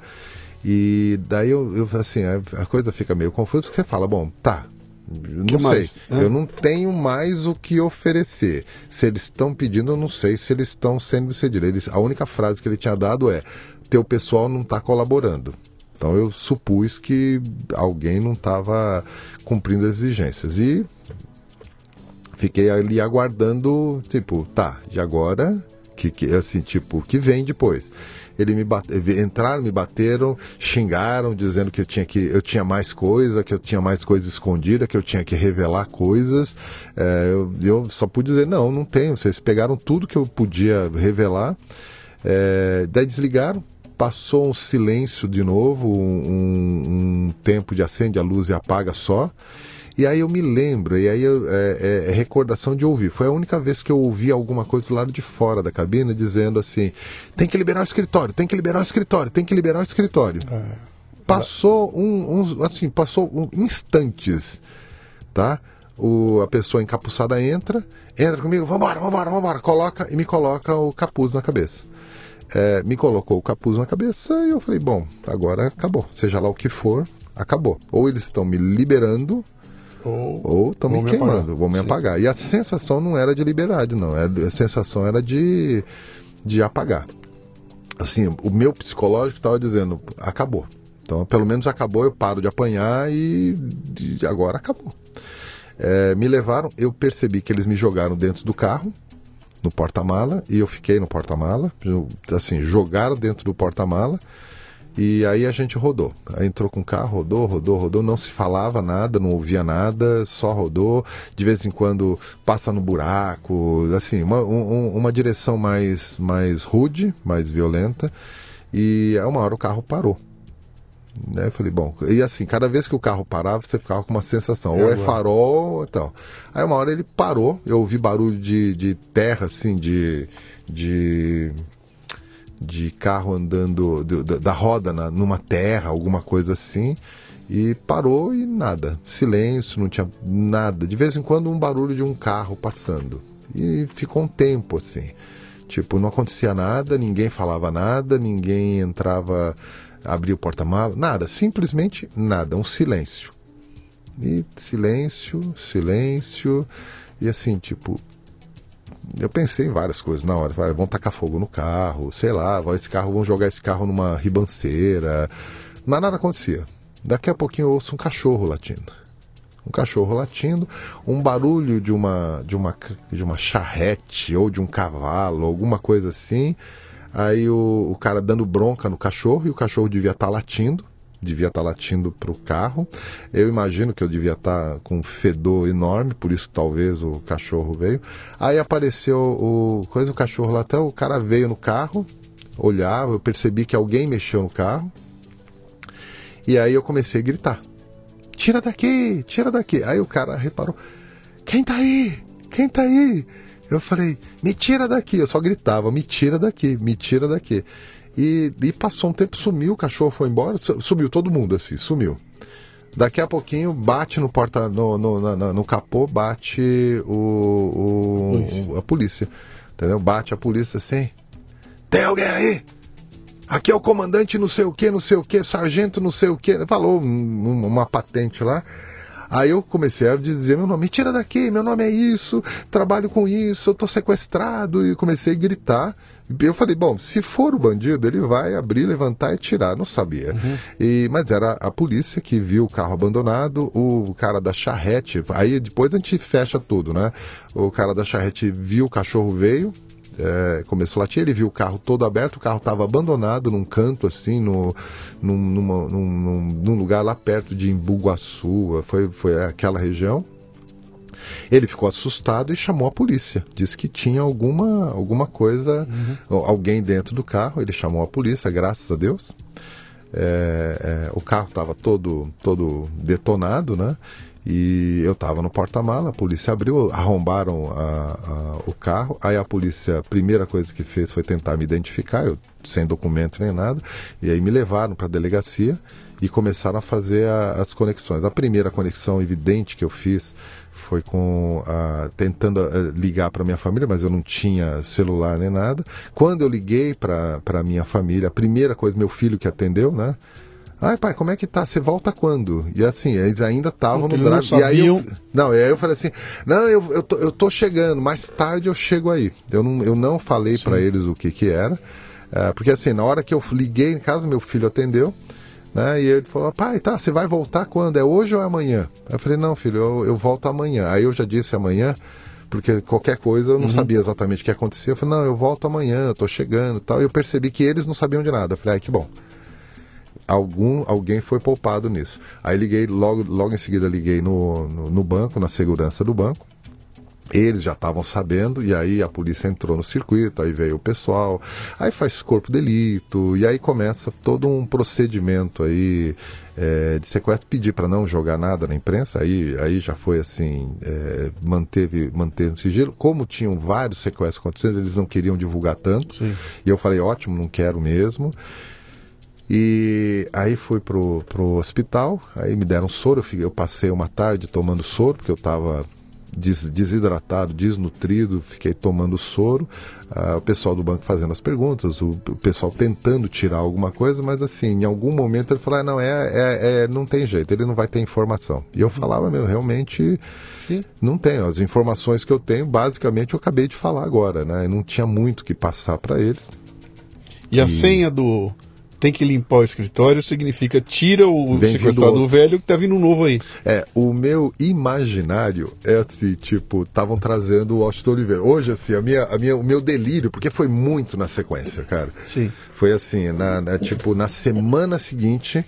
E daí eu, eu assim, a, a coisa fica meio confusa, porque você fala, bom, tá, não que sei. Mais, Eu não tenho mais o que oferecer. Se eles estão pedindo, eu não sei se eles estão sendo cedidos. A única frase que ele tinha dado é: teu pessoal não está colaborando. Então eu supus que alguém não estava cumprindo as exigências. E fiquei ali aguardando, tipo, tá, e agora? Que, que, assim, tipo, que vem depois? Ele me bate, entraram, me bateram, xingaram, dizendo que eu tinha que eu tinha mais coisa, que eu tinha mais coisa escondida, que eu tinha que revelar coisas. É, eu, eu, só pude dizer não, não tenho. Vocês pegaram tudo que eu podia revelar. É, daí desligaram, passou um silêncio de novo, um, um tempo de acende a luz e apaga só. E aí eu me lembro, e aí eu, é, é, é, recordação de ouvir. Foi a única vez que eu ouvi alguma coisa do lado de fora da cabine dizendo assim: tem que liberar o escritório, tem que liberar o escritório, tem que liberar o escritório. É. Passou um, um, assim, passou um, instantes, tá? O, a pessoa encapuçada entra, entra comigo, vambora, vambora, vambora, coloca e me coloca o capuz na cabeça. É, me colocou o capuz na cabeça e eu falei, bom, agora acabou. Seja lá o que for, acabou. Ou eles estão me liberando ou estão me queimando, apagar. vão me Sim. apagar. E a sensação não era de liberdade, não. É, a sensação era de, de apagar. Assim, o meu psicológico estava dizendo, acabou. Então, pelo menos acabou, eu paro de apanhar e, e agora acabou. É, me levaram, eu percebi que eles me jogaram dentro do carro, no porta-mala, e eu fiquei no porta-mala. Assim, jogaram dentro do porta-mala e aí a gente rodou. Aí entrou com o carro, rodou, rodou, rodou, não se falava nada, não ouvia nada, só rodou. De vez em quando passa no buraco, assim, uma, um, uma direção mais, mais rude, mais violenta. E a uma hora o carro parou. Né? Eu falei, bom, e assim, cada vez que o carro parava, você ficava com uma sensação, ou é farol ou tal. Aí uma hora ele parou, eu ouvi barulho de, de terra, assim, de. de de carro andando de, de, da roda na, numa terra, alguma coisa assim, e parou e nada, silêncio, não tinha nada. De vez em quando um barulho de um carro passando. E ficou um tempo assim, tipo não acontecia nada, ninguém falava nada, ninguém entrava, abria o porta-malas, nada, simplesmente nada, um silêncio. E silêncio, silêncio, e assim, tipo, eu pensei em várias coisas na hora. Falei, vão tacar fogo no carro, sei lá, esse carro, vão jogar esse carro numa ribanceira. Mas nada acontecia. Daqui a pouquinho eu ouço um cachorro latindo. Um cachorro latindo, um barulho de uma, de uma, de uma charrete ou de um cavalo, alguma coisa assim. Aí o, o cara dando bronca no cachorro e o cachorro devia estar tá latindo devia estar tá latindo para o carro. Eu imagino que eu devia estar tá com um fedor enorme, por isso talvez o cachorro veio. Aí apareceu o coisa, o cachorro lá até o cara veio no carro, olhava, eu percebi que alguém mexeu no carro. E aí eu comecei a gritar: "Tira daqui, tira daqui". Aí o cara reparou: "Quem tá aí? Quem tá aí?" Eu falei, me tira daqui. Eu só gritava, me tira daqui, me tira daqui. E, e passou um tempo, sumiu, o cachorro foi embora, sumiu todo mundo assim, sumiu. Daqui a pouquinho bate no porta no, no, no, no capô, bate o, o, a polícia. Entendeu? Bate a polícia assim. Tem alguém aí? Aqui é o comandante não sei o que, não sei o que, sargento não sei o que. Falou um, uma patente lá. Aí eu comecei a dizer meu nome, tira daqui, meu nome é isso, trabalho com isso, eu tô sequestrado. E comecei a gritar. Eu falei, bom, se for o bandido, ele vai abrir, levantar e tirar. Não sabia. Uhum. E, mas era a polícia que viu o carro abandonado, o cara da charrete. Aí depois a gente fecha tudo, né? O cara da charrete viu o cachorro veio, é, começou a latir, ele viu o carro todo aberto, o carro estava abandonado num canto assim, no, num, numa, num, num, lugar lá perto de Imbuguaçu, foi, foi aquela região. Ele ficou assustado e chamou a polícia. Disse que tinha alguma, alguma coisa, uhum. alguém dentro do carro. Ele chamou a polícia, graças a Deus. É, é, o carro estava todo, todo detonado, né? E eu estava no porta-mala, a polícia abriu, arrombaram a, a, o carro. Aí a polícia, a primeira coisa que fez foi tentar me identificar, eu sem documento nem nada. E aí me levaram para a delegacia e começaram a fazer a, as conexões. A primeira conexão evidente que eu fiz foi com tentando ligar para minha família, mas eu não tinha celular nem nada. Quando eu liguei para minha família, a primeira coisa, meu filho que atendeu, né? Ai, pai, como é que tá? Você volta quando? E assim, eles ainda estavam no drive. Não e aí eu, não, e aí eu falei assim: não, eu, eu, tô, eu tô chegando, mais tarde eu chego aí. Eu não, eu não falei para eles o que que era. É, porque assim, na hora que eu liguei em casa, meu filho atendeu. Né, e ele falou: pai, tá, você vai voltar quando? É hoje ou é amanhã? Aí eu falei: não, filho, eu, eu volto amanhã. Aí eu já disse amanhã porque qualquer coisa eu não uhum. sabia exatamente o que acontecia. Eu falei, não, eu volto amanhã, eu tô chegando tal. E eu percebi que eles não sabiam de nada. Eu falei, ai, que bom algum alguém foi poupado nisso. Aí liguei, logo, logo em seguida liguei no, no, no banco, na segurança do banco. Eles já estavam sabendo, e aí a polícia entrou no circuito, aí veio o pessoal, aí faz corpo delito, e aí começa todo um procedimento aí é, de sequestro, pedir para não jogar nada na imprensa, aí, aí já foi assim, é, manteve, manteve sigilo. Como tinham vários sequestros acontecendo, eles não queriam divulgar tanto, Sim. e eu falei, ótimo, não quero mesmo. E aí fui pro, pro hospital, aí me deram soro, eu, fiquei, eu passei uma tarde tomando soro, porque eu estava des, desidratado, desnutrido, fiquei tomando soro, uh, o pessoal do banco fazendo as perguntas, o, o, pessoal tentando tirar alguma coisa, mas assim, em algum momento ele falou, ah, não, é, é, é, não tem jeito, ele não vai ter informação. E eu falava, meu, realmente Sim. não tenho. As informações que eu tenho, basicamente, eu acabei de falar agora, né? Não tinha muito que passar para eles. E, e a senha do tem que limpar o escritório significa tira o Vem sequestrador velho que tá vindo um novo aí. É, o meu imaginário é assim, tipo, estavam trazendo o Austin Oliveira. Hoje, assim, a minha, a minha, o meu delírio, porque foi muito na sequência, cara. Sim. Foi assim, na, na tipo, na semana seguinte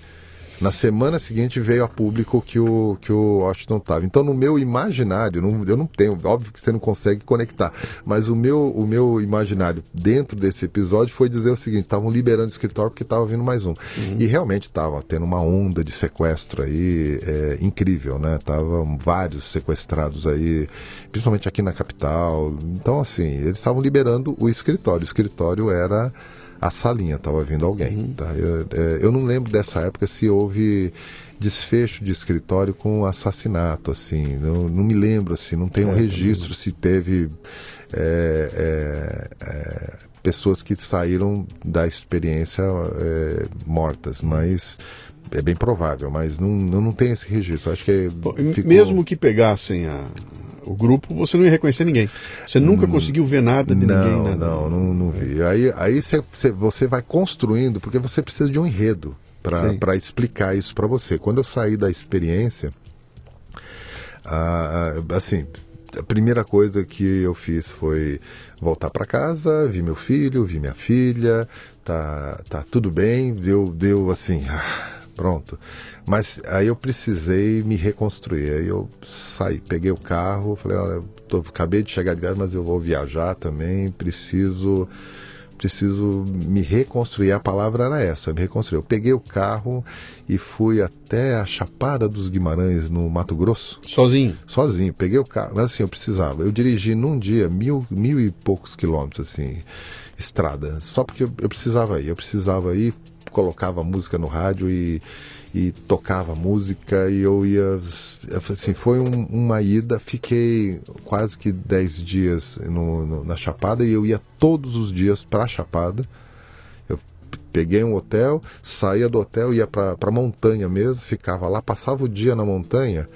na semana seguinte veio a público que o, que o Washington estava. Então, no meu imaginário, não, eu não tenho, óbvio que você não consegue conectar, mas o meu, o meu imaginário dentro desse episódio foi dizer o seguinte: estavam liberando o escritório porque estava vindo mais um. Uhum. E realmente estava tendo uma onda de sequestro aí é, incrível, né? Estavam vários sequestrados aí, principalmente aqui na capital. Então, assim, eles estavam liberando o escritório. O escritório era a salinha, estava vindo alguém. Uhum. Tá? Eu, é, eu não lembro dessa época se houve desfecho de escritório com assassinato, assim, não, não me lembro, assim, não tem um é, registro se teve é, é, é, pessoas que saíram da experiência é, mortas, mas é bem provável, mas não, não, não tem esse registro. Acho que ficou... mesmo que pegassem a, o grupo, você não ia reconhecer ninguém. Você nunca hum, conseguiu ver nada de não, ninguém. Nada. Não, não, não vi. Aí, aí cê, cê, você vai construindo, porque você precisa de um enredo para explicar isso para você. Quando eu saí da experiência, ah, assim, a primeira coisa que eu fiz foi voltar para casa, vi meu filho, vi minha filha, tá, tá tudo bem, deu, deu assim, ah, pronto. Mas aí eu precisei me reconstruir. Aí eu saí, peguei o carro, falei, olha, tô, acabei de chegar de casa, mas eu vou viajar também, preciso preciso me reconstruir. A palavra era essa, me reconstruir. Eu peguei o carro e fui até a Chapada dos Guimarães, no Mato Grosso. Sozinho? Sozinho. Peguei o carro, mas assim, eu precisava. Eu dirigi num dia mil, mil e poucos quilômetros, assim, estrada. Só porque eu, eu precisava ir. Eu precisava ir, colocava música no rádio e e tocava música e eu ia assim foi um, uma ida fiquei quase que 10 dias no, no, na Chapada e eu ia todos os dias para a Chapada. Eu peguei um hotel saía do hotel ia para a montanha mesmo ficava lá passava o dia na montanha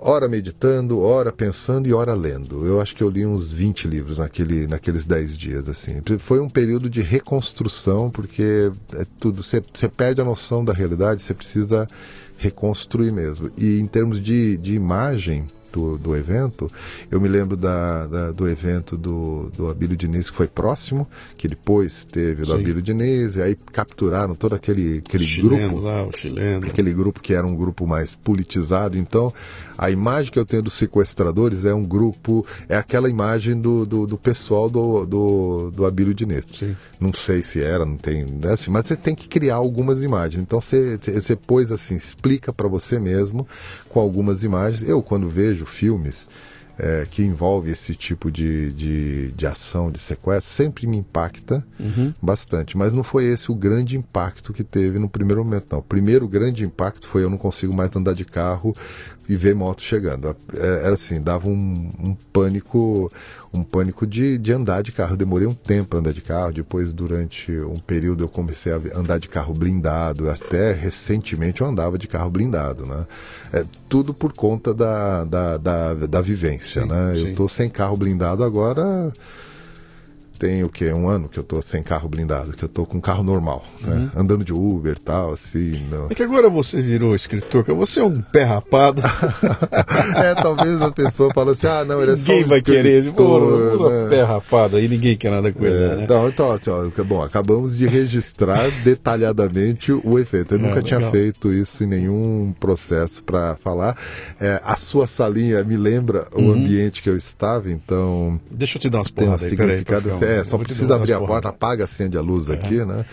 ora meditando, ora pensando e ora lendo. Eu acho que eu li uns 20 livros naquele, naqueles 10 dias, assim. Foi um período de reconstrução, porque é tudo, você, você perde a noção da realidade, você precisa reconstruir mesmo. E em termos de, de imagem, do, do evento, eu me lembro da, da, do evento do, do Abílio Diniz, que foi próximo, que depois teve do Sim. Abílio Diniz, e aí capturaram todo aquele, aquele grupo. Lá, o chileno. Aquele grupo que era um grupo mais politizado. Então, a imagem que eu tenho dos sequestradores é um grupo, é aquela imagem do, do, do pessoal do, do, do Abílio Diniz. Sim. Não sei se era, não tem. Né, assim, mas você tem que criar algumas imagens. Então, você, você pôs assim, explica para você mesmo com algumas imagens. Eu, quando vejo filmes é, que envolve esse tipo de, de, de, ação, de sequestro, sempre me impacta uhum. bastante. Mas não foi esse o grande impacto que teve no primeiro momento, não. O primeiro grande impacto foi eu não consigo mais andar de carro e ver moto chegando. É, era assim, dava um, um pânico, um pânico de, de andar de carro. Eu demorei um tempo para andar de carro, depois durante um período eu comecei a andar de carro blindado, até recentemente eu andava de carro blindado, né? É, tudo por conta da, da, da, da vivência, sim, né? Sim. Eu estou sem carro blindado agora tem o que um ano que eu tô sem carro blindado, que eu tô com carro normal, né? uhum. andando de Uber tal, assim. Não. É que agora você virou escritor, que você é um pé rapado. [LAUGHS] é, talvez a pessoa fale assim, ah, não, ele é ninguém só um vai querer esse porra, né? pé rapado, aí ninguém quer nada com ele, é, né? Não, então, assim, ó, bom, acabamos de registrar [LAUGHS] detalhadamente o efeito. Eu é, nunca legal. tinha feito isso em nenhum processo para falar. É, a sua salinha me lembra uhum. o ambiente que eu estava, então. Deixa eu te dar umas porradas aí, peraí. É, só precisa abrir a porta, apaga, acende a luz é. aqui, né?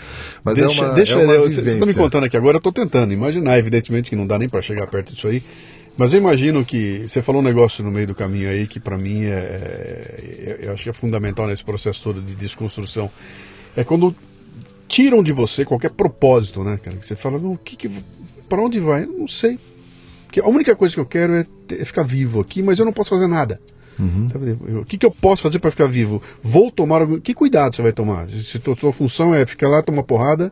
Mas deixa, é uma, deixa, é uma Você está me contando aqui agora, eu estou tentando imaginar, evidentemente que não dá nem para chegar perto disso aí, mas eu imagino que você falou um negócio no meio do caminho aí que para mim é, é, eu acho que é fundamental nesse processo todo de desconstrução. É quando tiram de você qualquer propósito, né, cara? Que você fala, o que, que para onde vai? Eu não sei. Porque a única coisa que eu quero é, ter, é ficar vivo aqui, mas eu não posso fazer nada. Uhum. Tá o que, que eu posso fazer para ficar vivo? Vou tomar algum... Que cuidado você vai tomar? Se a sua função é ficar lá, tomar porrada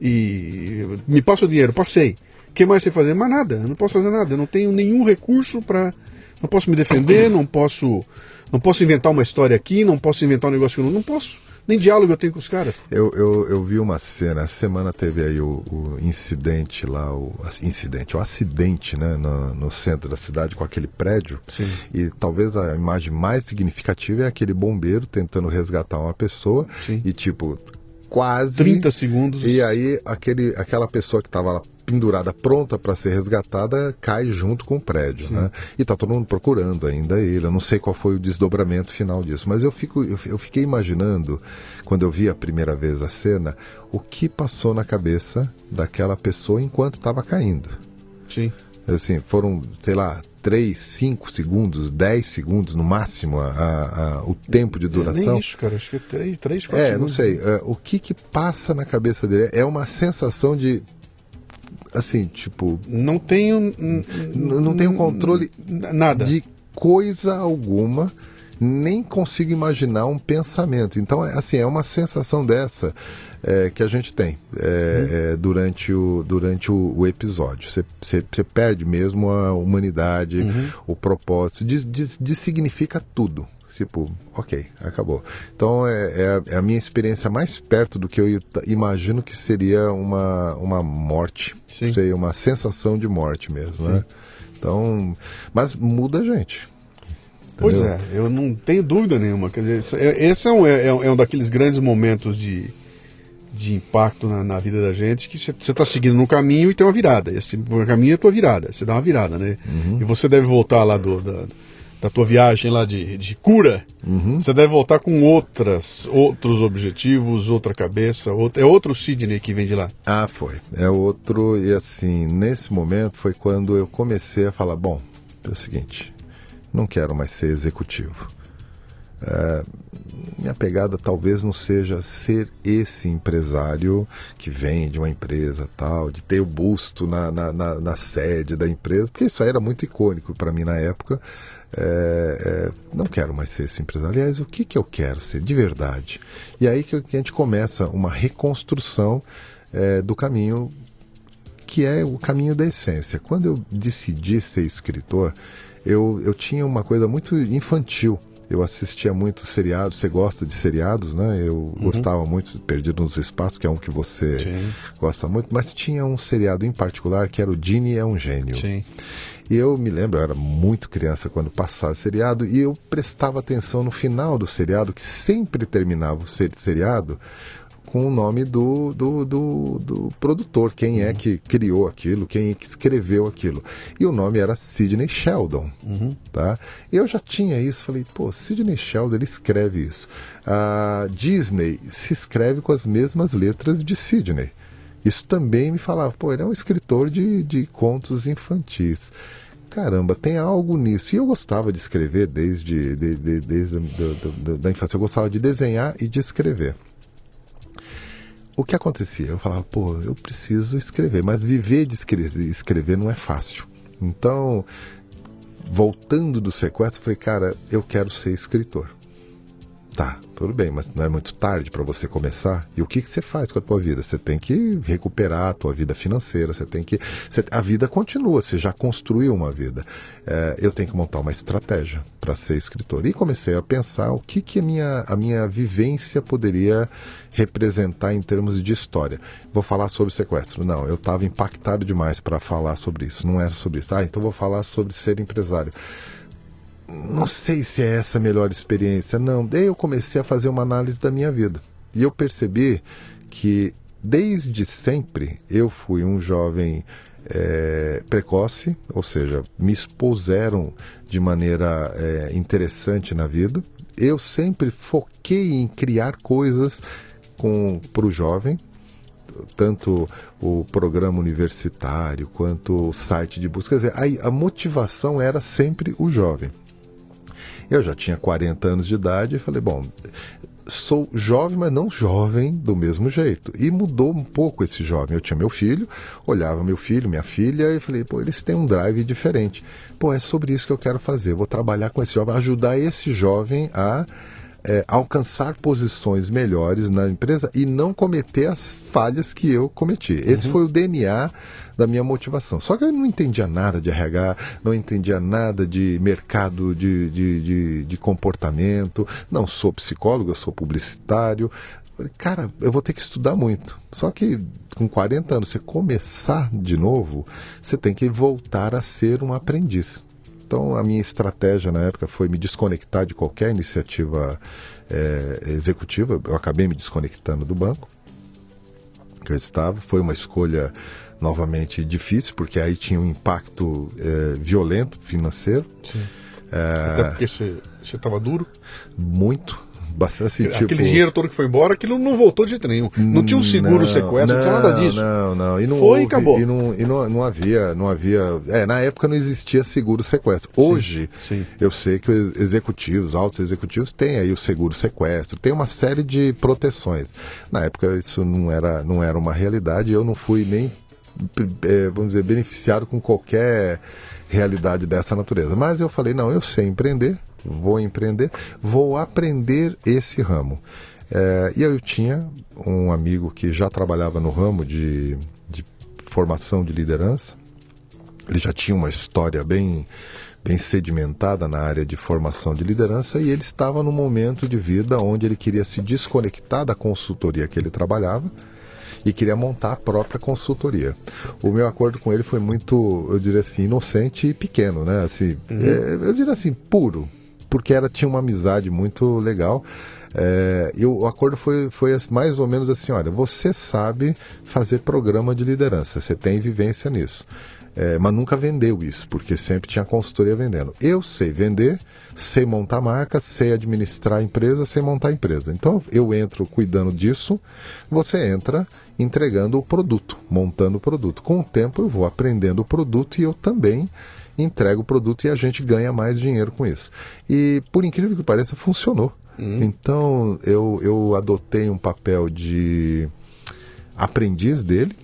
e me passa o dinheiro, passei. O que mais você fazer? Mais nada, eu não posso fazer nada, eu não tenho nenhum recurso para. Não posso me defender, não posso. Não posso inventar uma história aqui, não posso inventar um negócio que eu não, não posso. Nem diálogo eu tenho com os caras. Eu, eu, eu vi uma cena, a semana teve aí o, o incidente lá, o incidente, o acidente né, no, no, centro da cidade com aquele prédio. Sim. E talvez a imagem mais significativa é aquele bombeiro tentando resgatar uma pessoa Sim. e tipo, quase 30 segundos. E aí aquele, aquela pessoa que estava pendurada, pronta para ser resgatada, cai junto com o prédio, né? E tá todo mundo procurando ainda ele. Eu não sei qual foi o desdobramento final disso, mas eu fico, eu, eu fiquei imaginando quando eu vi a primeira vez a cena, o que passou na cabeça daquela pessoa enquanto estava caindo. Sim. Assim, foram, sei lá, 3, 5 segundos, 10 segundos no máximo a, a, a o tempo de duração. É nem isso, cara, acho que é 3, 3 4 é, segundos. não sei. É, o que que passa na cabeça dele? É uma sensação de assim, tipo. Não tenho. Não tenho controle nada. de coisa alguma, nem consigo imaginar um pensamento. Então, é, assim, é uma sensação dessa é, que a gente tem é, uhum. é, durante, o, durante o, o episódio. Você perde mesmo a humanidade, uhum. o propósito, de, de, de significa tudo tipo, ok, acabou. Então é, é, a, é, a, minha experiência mais perto do que eu imagino que seria uma, uma morte, Sim. Sei, uma sensação de morte mesmo, Sim. né? Então, mas muda a gente. Pois é, eu não tenho dúvida nenhuma. Quer dizer, esse é um, é, é um daqueles grandes momentos de, de impacto na, na vida da gente que você está seguindo no caminho e tem uma virada. Esse caminho é a tua virada, você dá uma virada, né? Uhum. E você deve voltar lá do, da, da tua viagem lá de, de cura, Uhum. você deve voltar com outras, outros objetivos, outra cabeça, outra, é outro Sidney que vem de lá. Ah, foi. É outro, e assim, nesse momento foi quando eu comecei a falar: bom, é o seguinte, não quero mais ser executivo. É, minha pegada talvez não seja ser esse empresário que vem de uma empresa tal, de ter o busto na, na, na, na sede da empresa, porque isso aí era muito icônico para mim na época. É, é, não quero mais ser esse empresário. Aliás, o que, que eu quero ser de verdade? E aí que a gente começa uma reconstrução é, do caminho que é o caminho da essência. Quando eu decidi ser escritor, eu, eu tinha uma coisa muito infantil. Eu assistia muito seriados, você gosta de seriados, né? Eu gostava muito de Perdido nos Espaços, que é um que você Sim. gosta muito, mas tinha um seriado em particular que era o Genie é um Gênio. Sim. Eu me lembro, eu era muito criança quando passava o seriado, e eu prestava atenção no final do seriado, que sempre terminava o se- seriado com o nome do, do, do, do produtor, quem é que criou aquilo, quem é que escreveu aquilo. E o nome era Sidney Sheldon. Tá? Eu já tinha isso, falei, pô, Sidney Sheldon, ele escreve isso. A Disney se escreve com as mesmas letras de Sidney. Isso também me falava, pô, ele é um escritor de, de contos infantis. Caramba, tem algo nisso. E eu gostava de escrever desde, de, de, desde a infância. Eu gostava de desenhar e de escrever. O que acontecia? Eu falava, pô, eu preciso escrever, mas viver de escrever não é fácil. Então, voltando do sequestro, eu falei, cara, eu quero ser escritor. Tá, tudo bem, mas não é muito tarde para você começar? E o que, que você faz com a tua vida? Você tem que recuperar a tua vida financeira, você tem que. você- a vida continua, você já construiu uma vida. É, eu tenho que montar uma estratégia para ser escritor. E comecei a pensar o que, que a, minha, a minha vivência poderia representar em termos de história. Vou falar sobre sequestro. Não, eu estava impactado demais para falar sobre isso. Não era sobre isso. Ah, então vou falar sobre ser empresário não sei se é essa a melhor experiência, não. Daí eu comecei a fazer uma análise da minha vida. E eu percebi que, desde sempre, eu fui um jovem eh, precoce, ou seja, me expuseram de maneira eh, interessante na vida. Eu sempre foquei em criar coisas para o jovem, tanto o programa universitário quanto o site de busca. Quer dizer, aí a motivação era sempre o jovem. Eu já tinha 40 anos de idade e falei, bom, sou jovem, mas não jovem do mesmo jeito. E mudou um pouco esse jovem. Eu tinha meu filho, olhava meu filho, minha filha, e falei, pô, eles têm um drive diferente. Pô, é sobre isso que eu quero fazer. Vou trabalhar com esse jovem, ajudar esse jovem a é, alcançar posições melhores na empresa e não cometer as falhas que eu cometi. Esse foi o DNA da minha motivação. Só que eu não entendia nada de RH, não entendia nada de mercado de, de, de, de comportamento, não sou psicólogo, eu sou publicitário. Cara, eu vou ter que estudar muito. Só que com 40 anos, você começar de novo, você tem que voltar a ser um aprendiz. Então, a minha estratégia na época foi me desconectar de qualquer iniciativa eh, executiva. Eu acabei me desconectando do banco que eu estava. Foi uma escolha novamente difícil, porque aí tinha um impacto eh, violento financeiro. Até porque você estava duro. Muito. Bastante, assim, Aquele tipo, dinheiro todo que foi embora, aquilo não voltou de jeito nenhum. Não tinha um seguro, Não, sequestro, não tinha nada disso. Não, não. E não Foi e houve- acabou. E, não, e não, não havia, não havia. É, na época não existia seguro sequestro. Hoje, sim. eu sei que os executivos, altos executivos, têm aí o seguro sequestro, tem uma série de proteções. Na época isso não era, não era uma realidade, eu não fui nem, vamos dizer, beneficiado com qualquer realidade dessa natureza. Mas eu falei, não, eu sei empreender, vou empreender, vou aprender esse ramo. Eh, e eu tinha um amigo que já trabalhava no ramo de, de formação de liderança, ele já tinha uma história bem, bem sedimentada na área de formação de liderança e ele estava num momento de vida onde ele queria se desconectar da consultoria que ele trabalhava e queria montar a própria consultoria. O meu acordo com ele foi muito, eu diria assim, inocente e pequeno, né? Assim, é, eu diria assim, puro, porque era, tinha uma amizade muito legal. É, e o, acordo foi, foi mais ou menos assim: olha, você sabe fazer programa de liderança, você tem vivência nisso. É, mas nunca vendeu isso, porque sempre tinha consultoria vendendo. Eu sei vender, sei montar marca, sei administrar a empresa, sei montar a empresa. Então eu entro cuidando disso, você entra entregando o produto, montando o produto. Com o tempo eu vou aprendendo o produto e eu também entrego o produto e a gente ganha mais dinheiro com isso. E por incrível que pareça, funcionou. Uhum. Então eu, eu adotei um papel de aprendiz dele.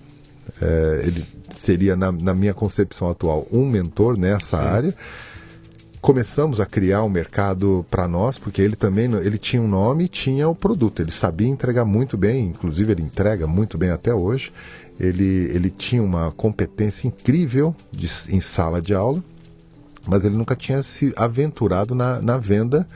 É, ele seria, na, na, minha concepção atual, um mentor nessa Sim. área. Começamos a criar um mercado para nós, porque ele também ele tinha um nome e tinha o produto. Ele sabia entregar muito bem, inclusive ele entrega muito bem até hoje. Ele, ele tinha uma competência incrível de, em sala de aula, mas ele nunca tinha se aventurado na, na venda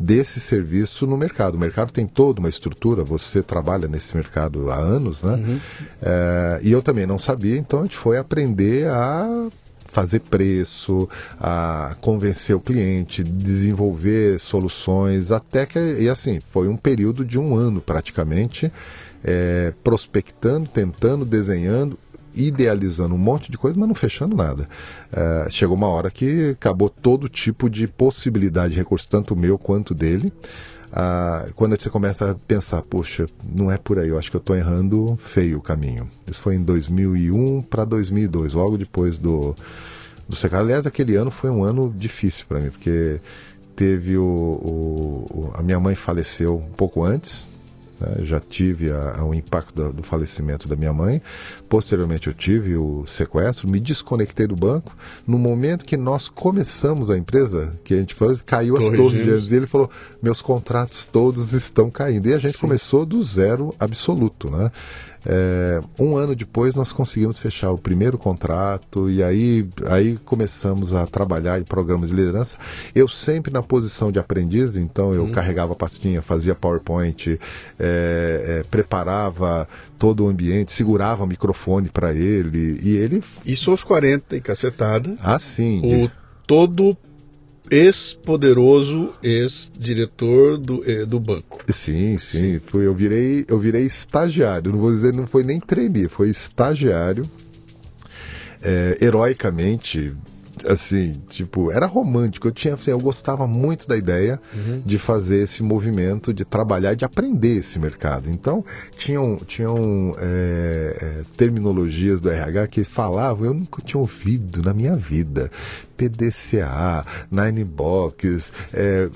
desse serviço no mercado. O mercado tem toda uma estrutura, você trabalha nesse mercado há anos, né? Uhum. É, e eu também não sabia, então a gente foi aprender a fazer preço, a convencer o cliente, desenvolver soluções, até que, e assim, foi um período de um ano praticamente, é, prospectando, tentando, desenhando, idealizando um monte de coisa, mas não fechando nada. Uh, chegou uma hora que acabou todo tipo de possibilidade de recurso, tanto meu quanto dele. Uh, quando você começa a pensar, poxa, não é por aí, eu acho que eu estou errando feio o caminho. Isso foi em 2001 para 2002, logo depois do, do secado. Aliás, aquele ano foi um ano difícil para mim, porque teve o, o, a minha mãe faleceu um pouco antes, né? Já tive a, a, o impacto do, do, falecimento da minha mãe. Posteriormente, eu tive o sequestro, me desconectei do banco. No momento que nós começamos a empresa, que a gente falou, caiu as torres dele, falou: meus contratos todos estão caindo. E a gente Sim. começou do zero absoluto, né? É, um ano depois nós conseguimos fechar o primeiro contrato e aí, aí começamos a trabalhar em programas de liderança. Eu sempre na posição de aprendiz, então eu carregava a pastinha, fazia PowerPoint, é, é, preparava todo o ambiente, segurava o microfone para ele e ele. Isso aos 40 e cacetada. Ah, sim. O todo ex-poderoso ex-diretor do, eh, do banco. Sim, sim, sim. Foi, eu, virei, eu virei estagiário, não vou dizer, não foi nem trainee, foi estagiário. É, heroicamente, assim, tipo, era romântico. Eu tinha, assim, eu gostava muito da ideia uhum. de fazer esse movimento, de trabalhar, de aprender esse mercado. Então, tinham, tinham é, é, terminologias do RH que falavam, eu nunca tinha ouvido na minha vida. PDCA, Nine Box, é,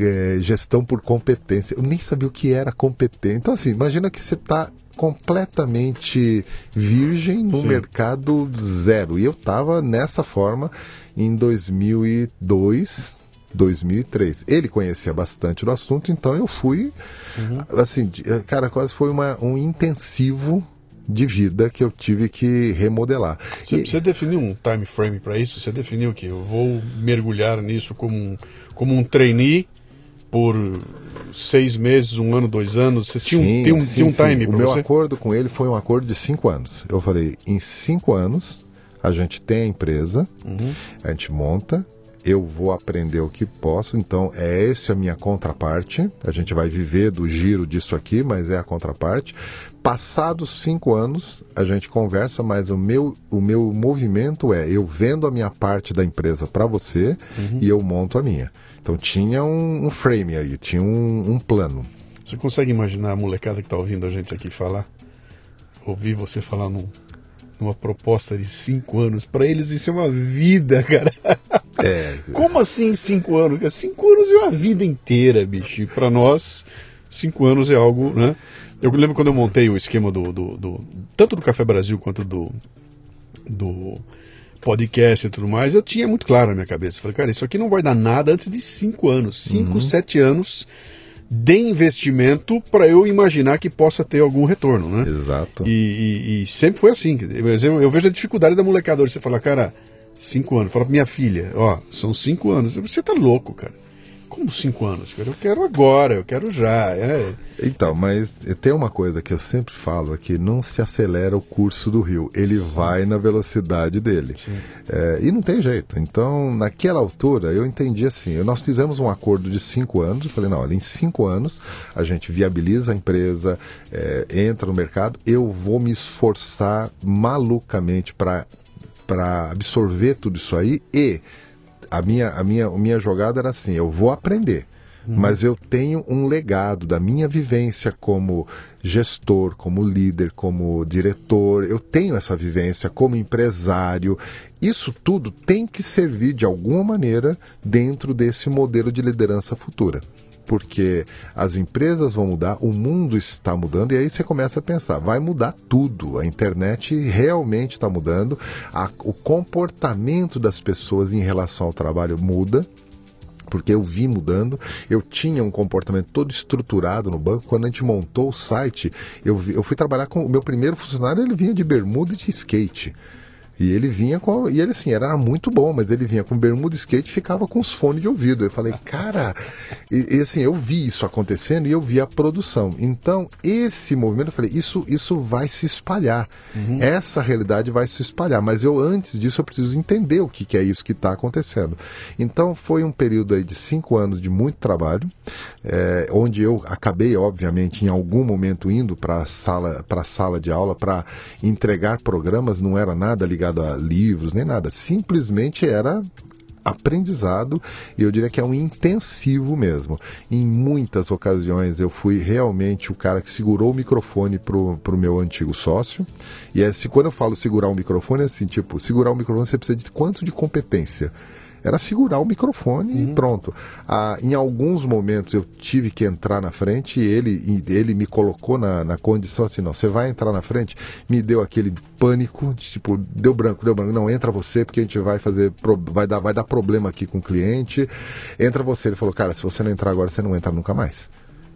é, gestão por competência. Eu nem sabia o que era competência. Então, assim, imagina que você está completamente virgem no Sim. mercado zero. E eu estava nessa forma em 2002, 2003. Ele conhecia bastante do assunto, então eu fui, uhum. assim, cara, quase foi uma, um intensivo de vida que eu tive que remodelar. Você, e... você definiu um time frame para isso? Você definiu que eu vou mergulhar nisso como um, como um trainee por seis meses, um ano, dois anos? Você tinha sim, um, tem um, sim, um time O meu acordo com ele foi um acordo de cinco anos. Eu falei, em cinco anos a gente tem a empresa, uhum. a gente monta, eu vou aprender o que posso, então é essa a minha contraparte. A gente vai viver do giro disso aqui, mas é a contraparte. Passados cinco anos, a gente conversa, mas o meu, o meu movimento é eu vendo a minha parte da empresa para você uhum. e eu monto a minha. Então tinha um, um frame aí, tinha um, um, plano. Você consegue imaginar a molecada que está ouvindo a gente aqui falar? Ouvir você falar num, numa proposta de cinco anos. Para eles isso é uma vida, [LAUGHS] cara. É. Como assim cinco anos? Cinco anos é uma vida inteira, bicho. Para nós, cinco anos é algo, né? Eu lembro quando eu montei o esquema do, do, do tanto do Café Brasil quanto do, do podcast e tudo mais, eu tinha muito claro na minha cabeça. Falei, cara, isso aqui não vai dar nada antes de cinco anos. Cinco, uhum. sete anos de investimento para eu imaginar que possa ter algum retorno, né? Exato. E, e, e sempre foi assim. Eu, eu, vejo a dificuldade da molecada. Você fala, cara, cinco anos. Fala pra minha filha, ó, são cinco anos. Você tá louco, cara. Como cinco anos? Eu quero agora, eu quero já. É. Então, mas tem uma coisa que eu sempre falo aqui: não se acelera o curso do rio, ele Sim. vai na velocidade dele. É, e não tem jeito. Então, naquela altura, eu entendi assim: nós fizemos um acordo de cinco anos. Eu falei, não, olha, em cinco anos a gente viabiliza a empresa, é, entra no mercado, eu vou me esforçar malucamente para para absorver tudo isso aí e a minha, a, minha, a minha jogada era assim: eu vou aprender. Uhum. Mas eu tenho um legado da minha vivência como gestor, como líder, como diretor. Eu tenho essa vivência como empresário. Isso tudo tem que servir de alguma maneira dentro desse modelo de liderança futura porque as empresas vão mudar, o mundo está mudando, e aí você começa a pensar, vai mudar tudo. A internet realmente está mudando, a, o comportamento das pessoas em relação ao trabalho muda porque eu vi mudando. Eu tinha um comportamento todo estruturado no banco. Quando a gente montou o site, eu, eu fui trabalhar com o meu primeiro funcionário, ele vinha de bermuda e de skate. E ele vinha com. E ele, assim, era muito bom, mas ele vinha com bermuda skate e ficava com os fones de ouvido. Eu falei, cara. E, e, assim, eu vi isso acontecendo e eu vi a produção. Então, esse movimento, eu falei, isso, isso vai se espalhar. Uhum. Essa realidade vai se espalhar. Mas eu, antes disso, eu preciso entender o que, que é isso que está acontecendo. Então, foi um período aí de cinco anos de muito trabalho, é, onde eu acabei, obviamente, em algum momento indo para a sala, sala de aula para entregar programas, não era nada ligado ligado a livros nem nada, simplesmente era aprendizado e eu diria que é um intensivo mesmo. Em muitas ocasiões eu fui realmente o cara que segurou o microfone pro, pro meu antigo sócio. E é, se, quando eu falo segurar o microfone, é assim, tipo, segurar o microfone você precisa de quanto de competência? Era segurar o microfone uhum. e pronto. Ah, em alguns momentos eu tive que entrar na frente e ele, ele me colocou na, na condição assim, não, você vai entrar na frente, me deu aquele pânico, de, tipo, deu branco, deu branco, não, entra você porque a gente vai fazer, vai dar, vai dar problema aqui com o cliente, entra você. Ele falou, cara, se você não entrar agora, você não entra nunca mais.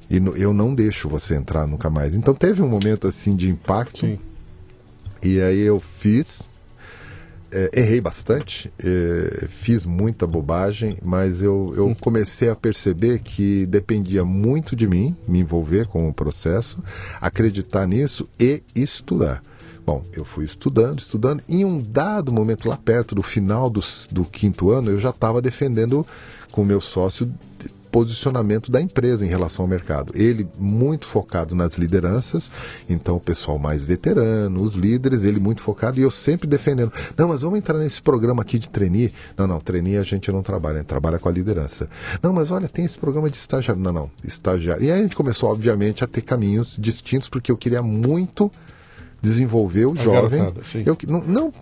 E no, eu não deixo você entrar nunca mais. Então teve um momento assim de impacto. Sim. E aí eu fiz, é, errei bastante, é, fiz muita bobagem, mas eu, eu comecei a perceber que dependia muito de mim me envolver com o processo, acreditar nisso e estudar. Bom, eu fui estudando, estudando. Em um dado momento, lá perto do final do, do quinto ano, eu já estava defendendo com o meu sócio posicionamento da empresa em relação ao mercado. Ele muito focado nas lideranças, então o pessoal mais veterano, os líderes, ele muito focado e eu sempre defendendo. Não, mas vamos entrar nesse programa aqui de trainee. Não, não, trainee a gente não trabalha, a gente trabalha com a liderança. Não, mas olha, tem esse programa de estagiário. Não, não, estagiário. E aí a gente começou, obviamente, a ter caminhos distintos, porque eu queria muito desenvolver o a jovem. Eu, não, não,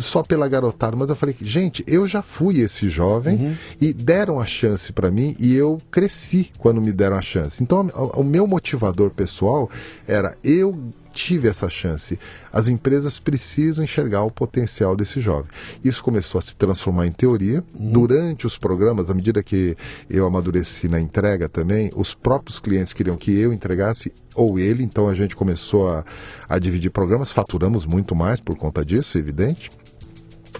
só pela garotada, mas eu falei, gente, eu já fui esse jovem uhum. e deram a chance para mim e eu cresci quando me deram a chance. Então, o, o meu motivador pessoal era eu tive essa chance. As empresas precisam enxergar o potencial desse jovem. Isso começou a se transformar em teoria. Uhum. Durante os programas, à medida que eu amadureci na entrega também, os próprios clientes queriam que eu entregasse ou ele, então a gente começou a, a dividir programas, faturamos muito mais por conta disso, evidente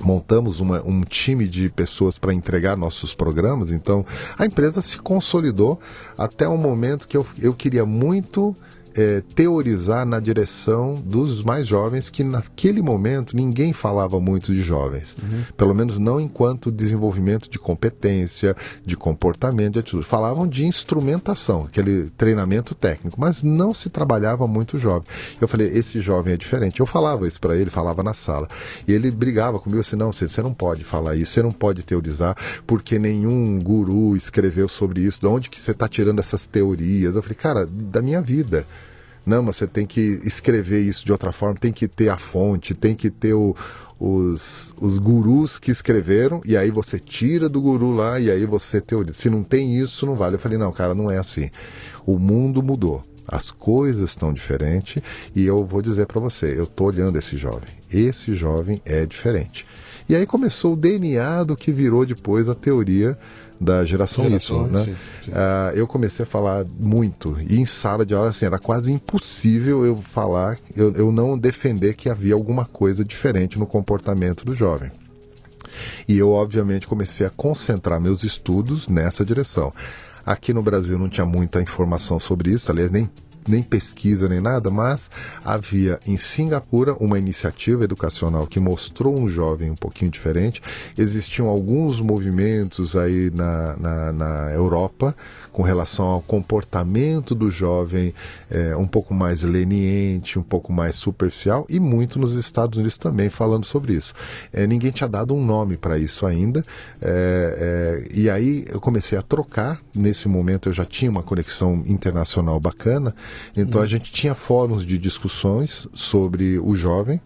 montamos uma, um time de pessoas para entregar nossos programas, então a empresa se consolidou até um momento que eu, eu queria muito é, teorizar na direção dos mais jovens, que naquele momento ninguém falava muito de jovens. Uhum. Pelo menos não enquanto desenvolvimento de competência, de comportamento, de atitude. Falavam de instrumentação, aquele treinamento técnico, mas não se trabalhava muito jovem. Eu falei, esse jovem é diferente. Eu falava isso para ele, falava na sala. E ele brigava comigo assim: não, você não pode falar isso, você não pode teorizar, porque nenhum guru escreveu sobre isso. De onde que você está tirando essas teorias? Eu falei, cara, da minha vida. Não, mas você tem que escrever isso de outra forma, tem que ter a fonte, tem que ter o, os, os gurus que escreveram, e aí você tira do guru lá, e aí você teoriza. Se não tem isso, não vale. Eu falei, não, cara, não é assim. O mundo mudou. As coisas estão diferentes e eu vou dizer para você, eu estou olhando esse jovem. Esse jovem é diferente. E aí começou o DNA do que virou depois a teoria da geração, geração Y, né? Sim, sim. Uh, eu comecei a falar muito e em sala de aula assim era quase impossível eu falar, eu, eu não defender que havia alguma coisa diferente no comportamento do jovem. E eu obviamente comecei a concentrar meus estudos nessa direção. Aqui no Brasil não tinha muita informação sobre isso, aliás nem nem pesquisa nem nada, mas havia em Singapura uma iniciativa educacional que mostrou um jovem um pouquinho diferente. Existiam alguns movimentos aí na, na, na Europa com relação ao comportamento do jovem é, um pouco mais leniente, um pouco mais superficial, e muito nos Estados Unidos também falando sobre isso. É, ninguém tinha dado um nome para isso ainda, é, e aí eu comecei a trocar. Nesse momento eu já tinha uma conexão internacional bacana, então a gente tinha fóruns de discussões sobre o jovem.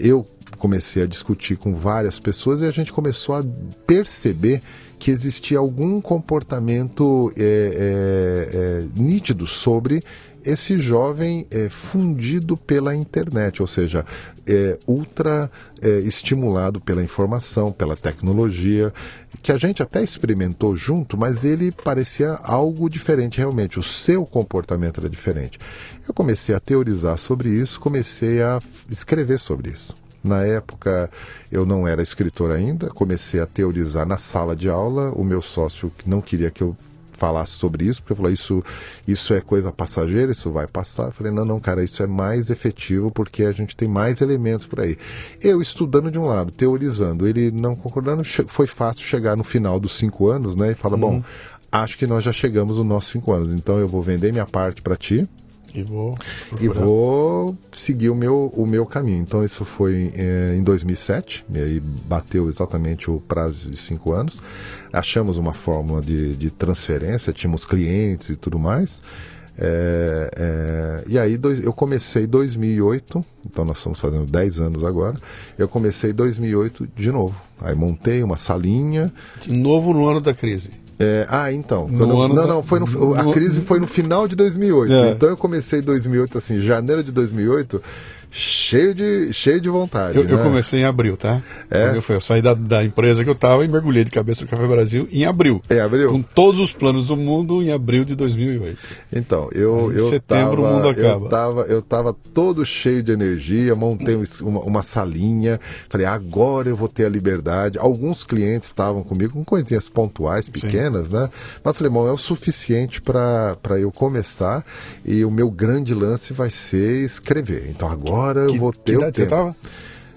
Eu comecei a discutir com várias pessoas e a gente começou a perceber que existia algum comportamento é, é, é, nítido sobre esse jovem é, fundido pela internet, ou seja, é, ultra é, estimulado pela informação, pela tecnologia, que a gente até experimentou junto, mas ele parecia algo diferente realmente, o seu comportamento era diferente. Eu comecei a teorizar sobre isso, comecei a escrever sobre isso. Na época eu não era escritor ainda, comecei a teorizar na sala de aula. O meu sócio não queria que eu falasse sobre isso, porque falou, isso, isso é coisa passageira, isso vai passar. Eu falei, não, não, cara, isso é mais efetivo porque a gente tem mais elementos por aí. Eu estudando de um lado, teorizando, ele não concordando, foi fácil chegar no final dos cinco anos, né? E fala, uhum. bom, acho que nós já chegamos nos nossos cinco anos, então eu vou vender minha parte para ti, e vou, e vou seguir o meu, o meu caminho. Então, isso foi é, em 2007, e aí bateu exatamente o prazo de cinco anos. Achamos uma fórmula de, de transferência, tínhamos clientes e tudo mais. É, é, e aí dois, eu comecei em 2008, então nós estamos fazendo 10 anos agora. Eu comecei em 2008 de novo. Aí montei uma salinha. De novo no ano da crise. É, ah, então. No não, não, foi no, a crise foi no final de 2008. É. Então eu comecei em 2008, assim, janeiro de 2008 cheio de, cheio de vontade. Eu, né? eu comecei em abril, tá? É. Eu, fui, eu saí da, da empresa que eu estava e mergulhei de cabeça no Café Brasil em abril. Em abril? Com todos os planos do mundo em abril de 2008. Então, eu. Em eu setembro tava, o mundo acaba. Eu tava, eu tava todo cheio de energia, montei uma, uma salinha, falei, agora eu vou ter a liberdade. Alguns clientes estavam comigo com coisinhas pontuais, pequenas, Sim. né? Mas falei, bom, é o suficiente para eu começar e o meu grande lance vai ser escrever. Então agora agora eu vou ter que idade você estava?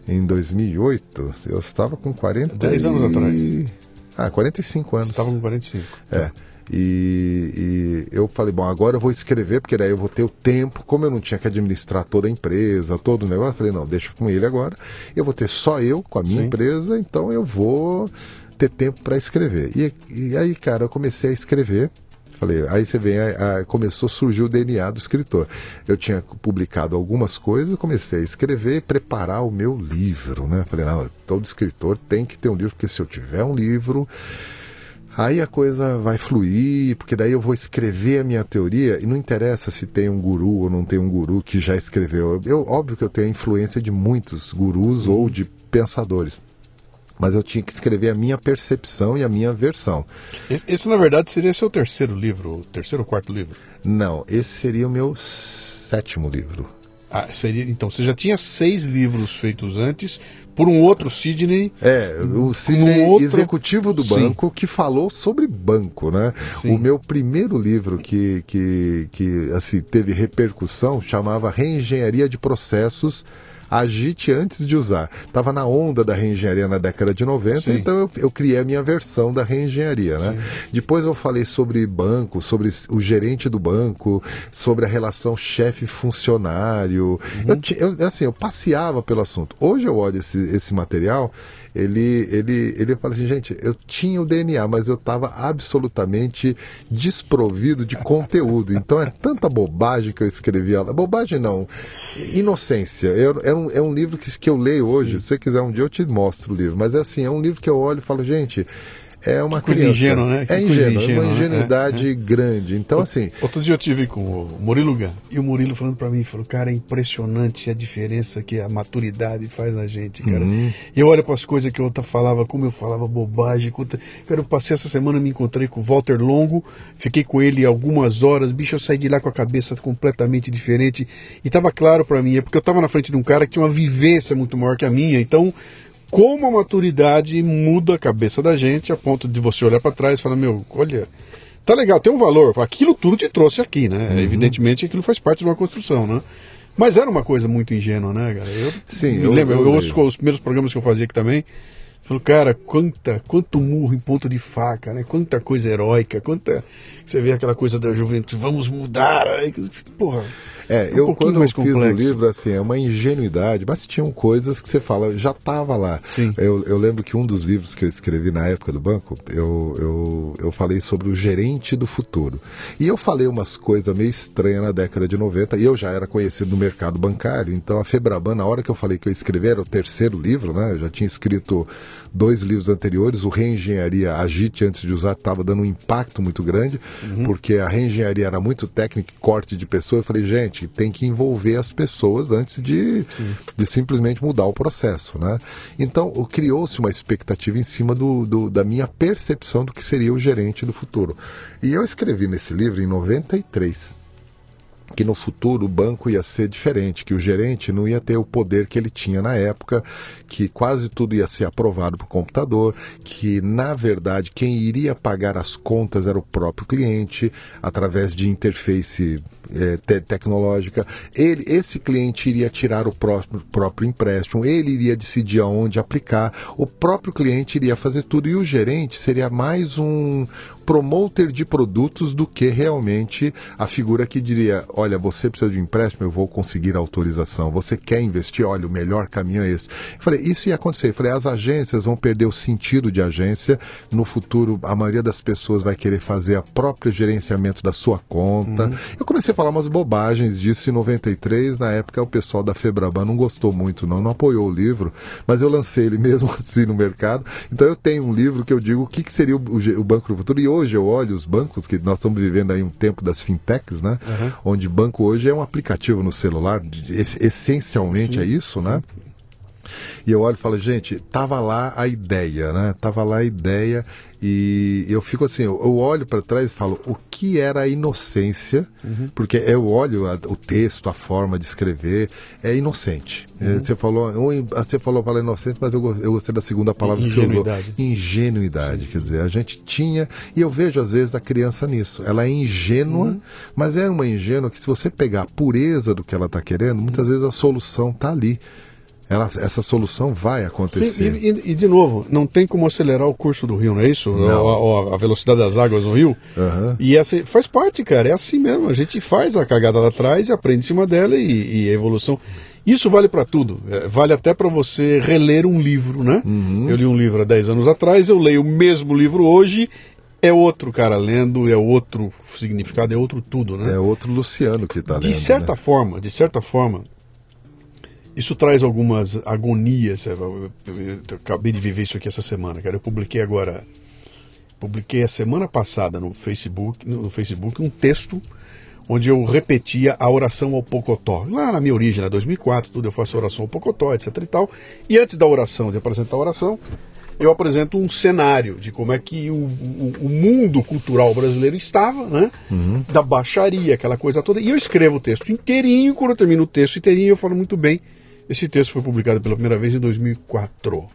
Em 2008, eu estava com 40 10 anos e... atrás. Ah, 45 anos. Você estava com 45. É. E, e, eu falei, bom, agora eu vou escrever, porque daí eu vou ter o tempo, como eu não tinha que administrar toda a empresa, todo o negócio, eu falei, não, deixa com ele agora. Eu vou ter só eu com a minha Sim. empresa, então eu vou ter tempo para escrever. E, e aí, cara, eu comecei a escrever. Falei, aí você vem, a, a, começou a surgir o DNA do escritor. Eu tinha publicado algumas coisas, comecei a escrever preparar o meu livro, né? Falei, não, todo escritor tem que ter um livro, porque se eu tiver um livro, aí a coisa vai fluir, porque daí eu vou escrever a minha teoria e não interessa se tem um guru ou não tem um guru que já escreveu. Eu, óbvio que eu tenho a influência de muitos gurus ou de pensadores mas eu tinha que escrever a minha percepção e a minha versão. Esse, na verdade, seria seu terceiro livro, o terceiro ou quarto livro? Não, esse seria o meu sétimo livro. Ah, seria, então, você já tinha seis livros feitos antes por um outro Sidney. É, o Sidney, um outro... executivo do banco, Sim. que falou sobre banco, né? Sim. O meu primeiro livro que, que, que assim, teve repercussão chamava Reengenharia de Processos agite antes de usar. Estava na onda da reengenharia na década de 90, Sim. então eu, eu, criei a minha versão da reengenharia. Né? Depois eu falei sobre banco, sobre o gerente do banco, sobre a relação chefe-funcionário. Uhum. Eu, eu, assim, eu passeava pelo assunto. Hoje eu olho esse, esse material ele, ele, ele fala assim, gente, eu tinha o DNA, mas eu estava absolutamente desprovido de conteúdo. Então é tanta bobagem que eu escrevi. Bobagem não, inocência. É, é, um, é um livro que, que eu leio hoje. Se você quiser um dia eu te mostro o livro. Mas é assim, é um livro que eu olho e falo, gente, é uma que criança. Ingênua, né? Que é ingênua, ingênua, uma ingenuidade é, é. grande. Então, assim. Outro dia eu tive com o Murilo Gun, e o Murilo falando para mim, falou, cara, é impressionante a diferença que a maturidade faz na gente, cara. Uhum. Eu olho para as coisas que eu outra falava, como eu falava bobagem. Cara, eu passei essa semana, me encontrei com o Walter Longo, fiquei com ele algumas horas, bicho, eu saí de lá com a cabeça completamente diferente. E tava claro para mim, é porque eu tava na frente de um cara que tinha uma vivência muito maior que a minha, então como a maturidade muda a cabeça da gente a ponto de você olhar para trás e falar, meu, olha, Tá legal, tem um valor. Aquilo tudo te trouxe aqui, né? Uhum. Evidentemente aquilo faz parte de uma construção, né? Mas era uma coisa muito ingênua, né, cara? Eu Sim, eu- lembro, eu, eu ouço os primeiros programas que eu fazia aqui também. Falo, cara, quanta, quanto murro em ponto de faca, né? Quanta coisa heróica, quanta. Você vê aquela coisa da juventude, vamos mudar. aí, Porra. É, um eu quando eu fiz o livro, assim, é uma ingenuidade, mas tinham coisas que você fala, já estava lá. Sim. Eu, eu lembro que um dos livros que eu escrevi na época do banco, eu, eu, eu falei sobre o gerente do futuro. E eu falei umas coisas meio estranhas na década de 90, e eu já era conhecido no mercado bancário, então a Febraban, na hora que eu falei que eu escrevi, era o terceiro livro, né? Eu já tinha escrito dois livros anteriores, o Reengenharia Agite, antes de usar, estava dando um impacto muito grande, porque a reengenharia era muito técnica, corte de pessoa. Eu falei, gente, tem que envolver as pessoas antes de, de simplesmente mudar o processo, né? Então, criou-se uma expectativa em cima do, do- da minha percepção do que seria o gerente do futuro. E eu escrevi nesse livro em 93 que no futuro o banco ia ser diferente, que o gerente não ia ter o poder que ele tinha na época, que quase tudo ia ser aprovado por computador, que na verdade quem iria pagar as contas era o próprio cliente através de interface eh, te- tecnológica. Ele, esse cliente iria tirar o próprio, próprio empréstimo, ele iria decidir aonde aplicar, o próprio cliente iria fazer tudo e o gerente seria mais um promoter de produtos do que realmente a figura que diria: olha, você precisa de um empréstimo, eu vou conseguir autorização. Você quer investir? Olha, o melhor caminho é esse. Eu falei: isso ia acontecer. Eu falei: as agências vão perder o sentido de agência. No futuro, a maioria das pessoas vai querer fazer a própria gerenciamento da sua conta. Eu comecei a falar umas bobagens disso em 93. Na época, o pessoal da Febraban não gostou muito, não, não apoiou o livro, mas eu lancei ele [LAUGHS] mesmo assim no mercado. Então, eu tenho um livro que eu digo o que, que seria o, o o Banco do Futuro. E hoje eu olho os bancos, que nós estamos vivendo aí um tempo das fintechs, né? Onde banco hoje é um aplicativo no celular, essencialmente é isso, né? E eu olho e falo, gente, tava lá a ideia, né? Tava lá a ideia e eu fico assim, eu olho para trás e falo, o que era a inocência? Porque eu olho a- o texto, a forma de escrever, é inocente. É, Você falou, você falou fala inocente, mas eu, eu gostei da segunda palavra que você usou. Ingenuidade. Ingenuidade, quer dizer, a gente tinha, e eu vejo às vezes a criança nisso. Ela é ingênua, mas é uma ingênua que se você pegar a pureza do que ela está querendo, muitas vezes a solução está ali. Ela, essa solução vai Sim, acontecer. e, e- e, de novo, não tem como acelerar o curso do rio, não é isso? Não. A, a- a velocidade das águas no rio. Aham. E essa faz parte, cara. É assim mesmo. A gente faz a cagada lá atrás e aprende em cima dela e, e a evolução. Isso vale para tudo. É, vale até para você reler um livro, né? Uhum. Eu li um livro há 10 anos atrás, eu leio o mesmo livro hoje. É outro cara lendo, é outro significado, é outro tudo, né? É outro Luciano que está lendo. De certa né? forma, de certa forma, isso traz algumas agonias. Eu, acabei de viver isso aqui essa semana, cara. Eu publiquei agora, publiquei a semana passada no Facebook, no, Facebook um texto onde eu repetia a oração ao Pocotó. Lá na minha origem, lá 2004, tudo eu faço oração ao Pocotó, etc e tal. E antes da oração, de apresentar a oração, eu apresento um cenário de como é que o, o- o mundo cultural brasileiro estava, né? Da baixaria, aquela coisa toda. E eu escrevo o texto inteirinho, quando eu termino o texto inteirinho, eu falo muito bem. Esse texto foi publicado pela primeira vez em 2004.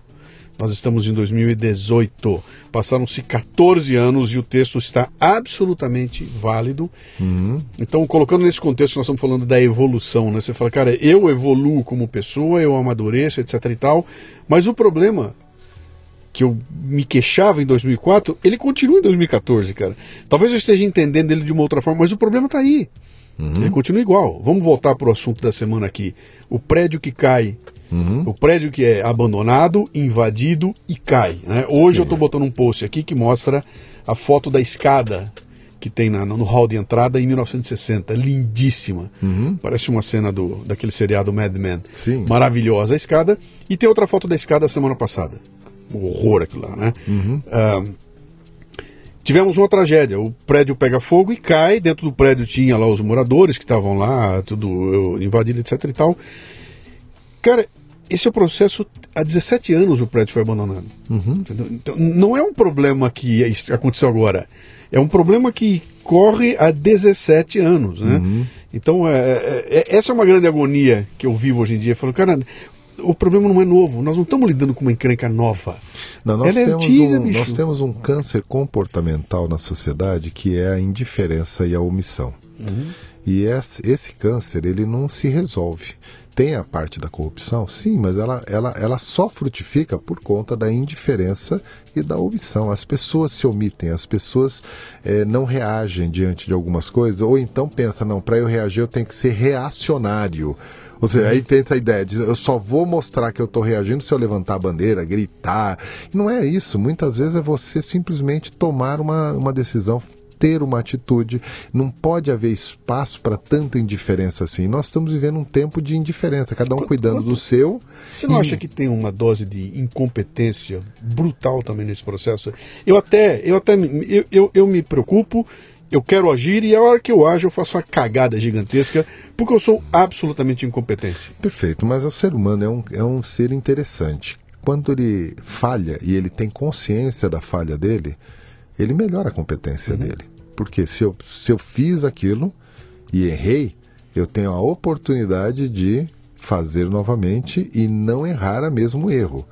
Nós estamos em 2018. Passaram-se 14 anos e o texto está absolutamente válido. Então, colocando nesse contexto, nós estamos falando da evolução, né? Você fala, cara, eu evoluo como pessoa, eu amadureço, etc e tal. Mas o problema que eu me queixava em 2004, ele continua em 2014, cara. Talvez eu esteja entendendo ele de uma outra forma, mas o problema está aí. Ele continua igual. Vamos voltar para o assunto da semana aqui. O prédio que cai, o prédio que é abandonado, invadido e cai. né? Hoje eu estou botando um post aqui que mostra a foto da escada que tem na- no hall de entrada em 1960. Lindíssima. Parece uma cena do, daquele seriado Mad Men. Sim. Maravilhosa a escada. E tem outra foto da escada da semana passada. Um horror aquilo lá, né? Ah, tivemos uma tragédia. O prédio pega fogo e cai. Dentro do prédio tinha lá os moradores que estavam lá, tudo invadido, etc e tal. Cara, esse é o processo. Há 17 anos o prédio foi abandonado. Entendeu? Então, não é um problema que is- aconteceu agora. É um problema que corre há 17 anos. Né? Então, é, é- é- essa é uma grande agonia que eu vivo hoje em dia. Eu falo, cara, o problema não é novo. Nós não estamos lidando com uma encrenca nova. Não, nós, Ela é temos antiga, um, bicho. nós temos um câncer comportamental na sociedade que é a indiferença e a omissão. Uhum. E esse, câncer, ele não se resolve. Tem a parte da corrupção, sim, mas ela, ela, ela só frutifica por conta da indiferença e da omissão. As pessoas se omitem, as pessoas eh, não reagem diante de algumas coisas, ou então pensa, não, para eu reagir eu tenho que ser reacionário. Ou seja, aí pensa a ideia de eu só vou mostrar que eu estou reagindo se eu levantar a bandeira, gritar. E não é isso. Muitas vezes é você simplesmente tomar uma, uma decisão, ter uma atitude. Não pode haver espaço para tanta indiferença assim. Nós estamos vivendo um tempo de indiferença, cada um cuidando do seu. Você não E- acha que tem uma dose de incompetência brutal também nesse processo? Eu até, eu até eu, eu, eu me preocupo, eu quero agir e a hora que eu ajo eu faço uma cagada gigantesca porque eu sou absolutamente incompetente. Perfeito, mas o ser humano é um, é um ser interessante. Quando ele falha e ele tem consciência da falha dele, ele melhora a competência dele. Porque se eu, se eu fiz aquilo e errei, eu tenho a oportunidade de fazer novamente e não errar o mesmo erro.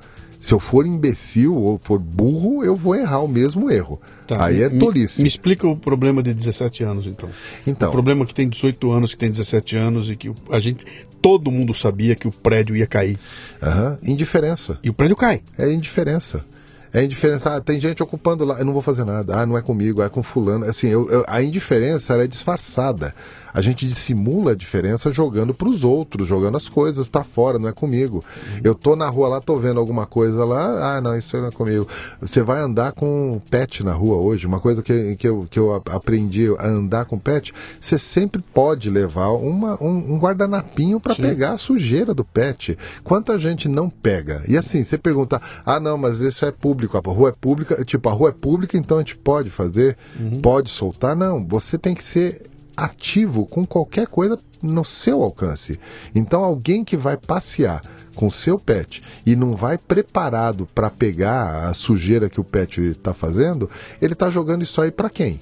Se eu for imbecil ou for burro, eu vou errar o mesmo erro. Aí é me- tolice. Me, explica o problema de 17 anos então. Então, O problema que tem 18 anos, que tem 17 anos e que a gente todo mundo sabia que o prédio ia cair. aham, indiferença. E o prédio cai. É indiferença. É indiferença. Ah, tem gente ocupando lá, eu não vou fazer nada. Ah, não é comigo, é com fulano. Assim, eu- eu- a indiferença é disfarçada. A gente dissimula a diferença jogando para os outros, jogando as coisas para fora, não é comigo. Eu tô na rua lá, tô vendo alguma coisa lá, ah, não, isso não é comigo. Você vai andar com pet na rua hoje, uma coisa que, que, eu, que eu aprendi a andar com pet, você sempre pode levar uma, um, um guardanapinho para pegar a sujeira do pet. Quanta gente não pega? E assim, você pergunta, ah, não, mas isso é público, a rua é pública, tipo, a rua é pública, então a gente pode fazer, pode soltar? Não, você tem que ser ativo com qualquer coisa no seu alcance. Então, alguém que vai passear com seu pet e não vai preparado para pegar a sujeira que o pet está fazendo, ele está jogando isso aí para quem?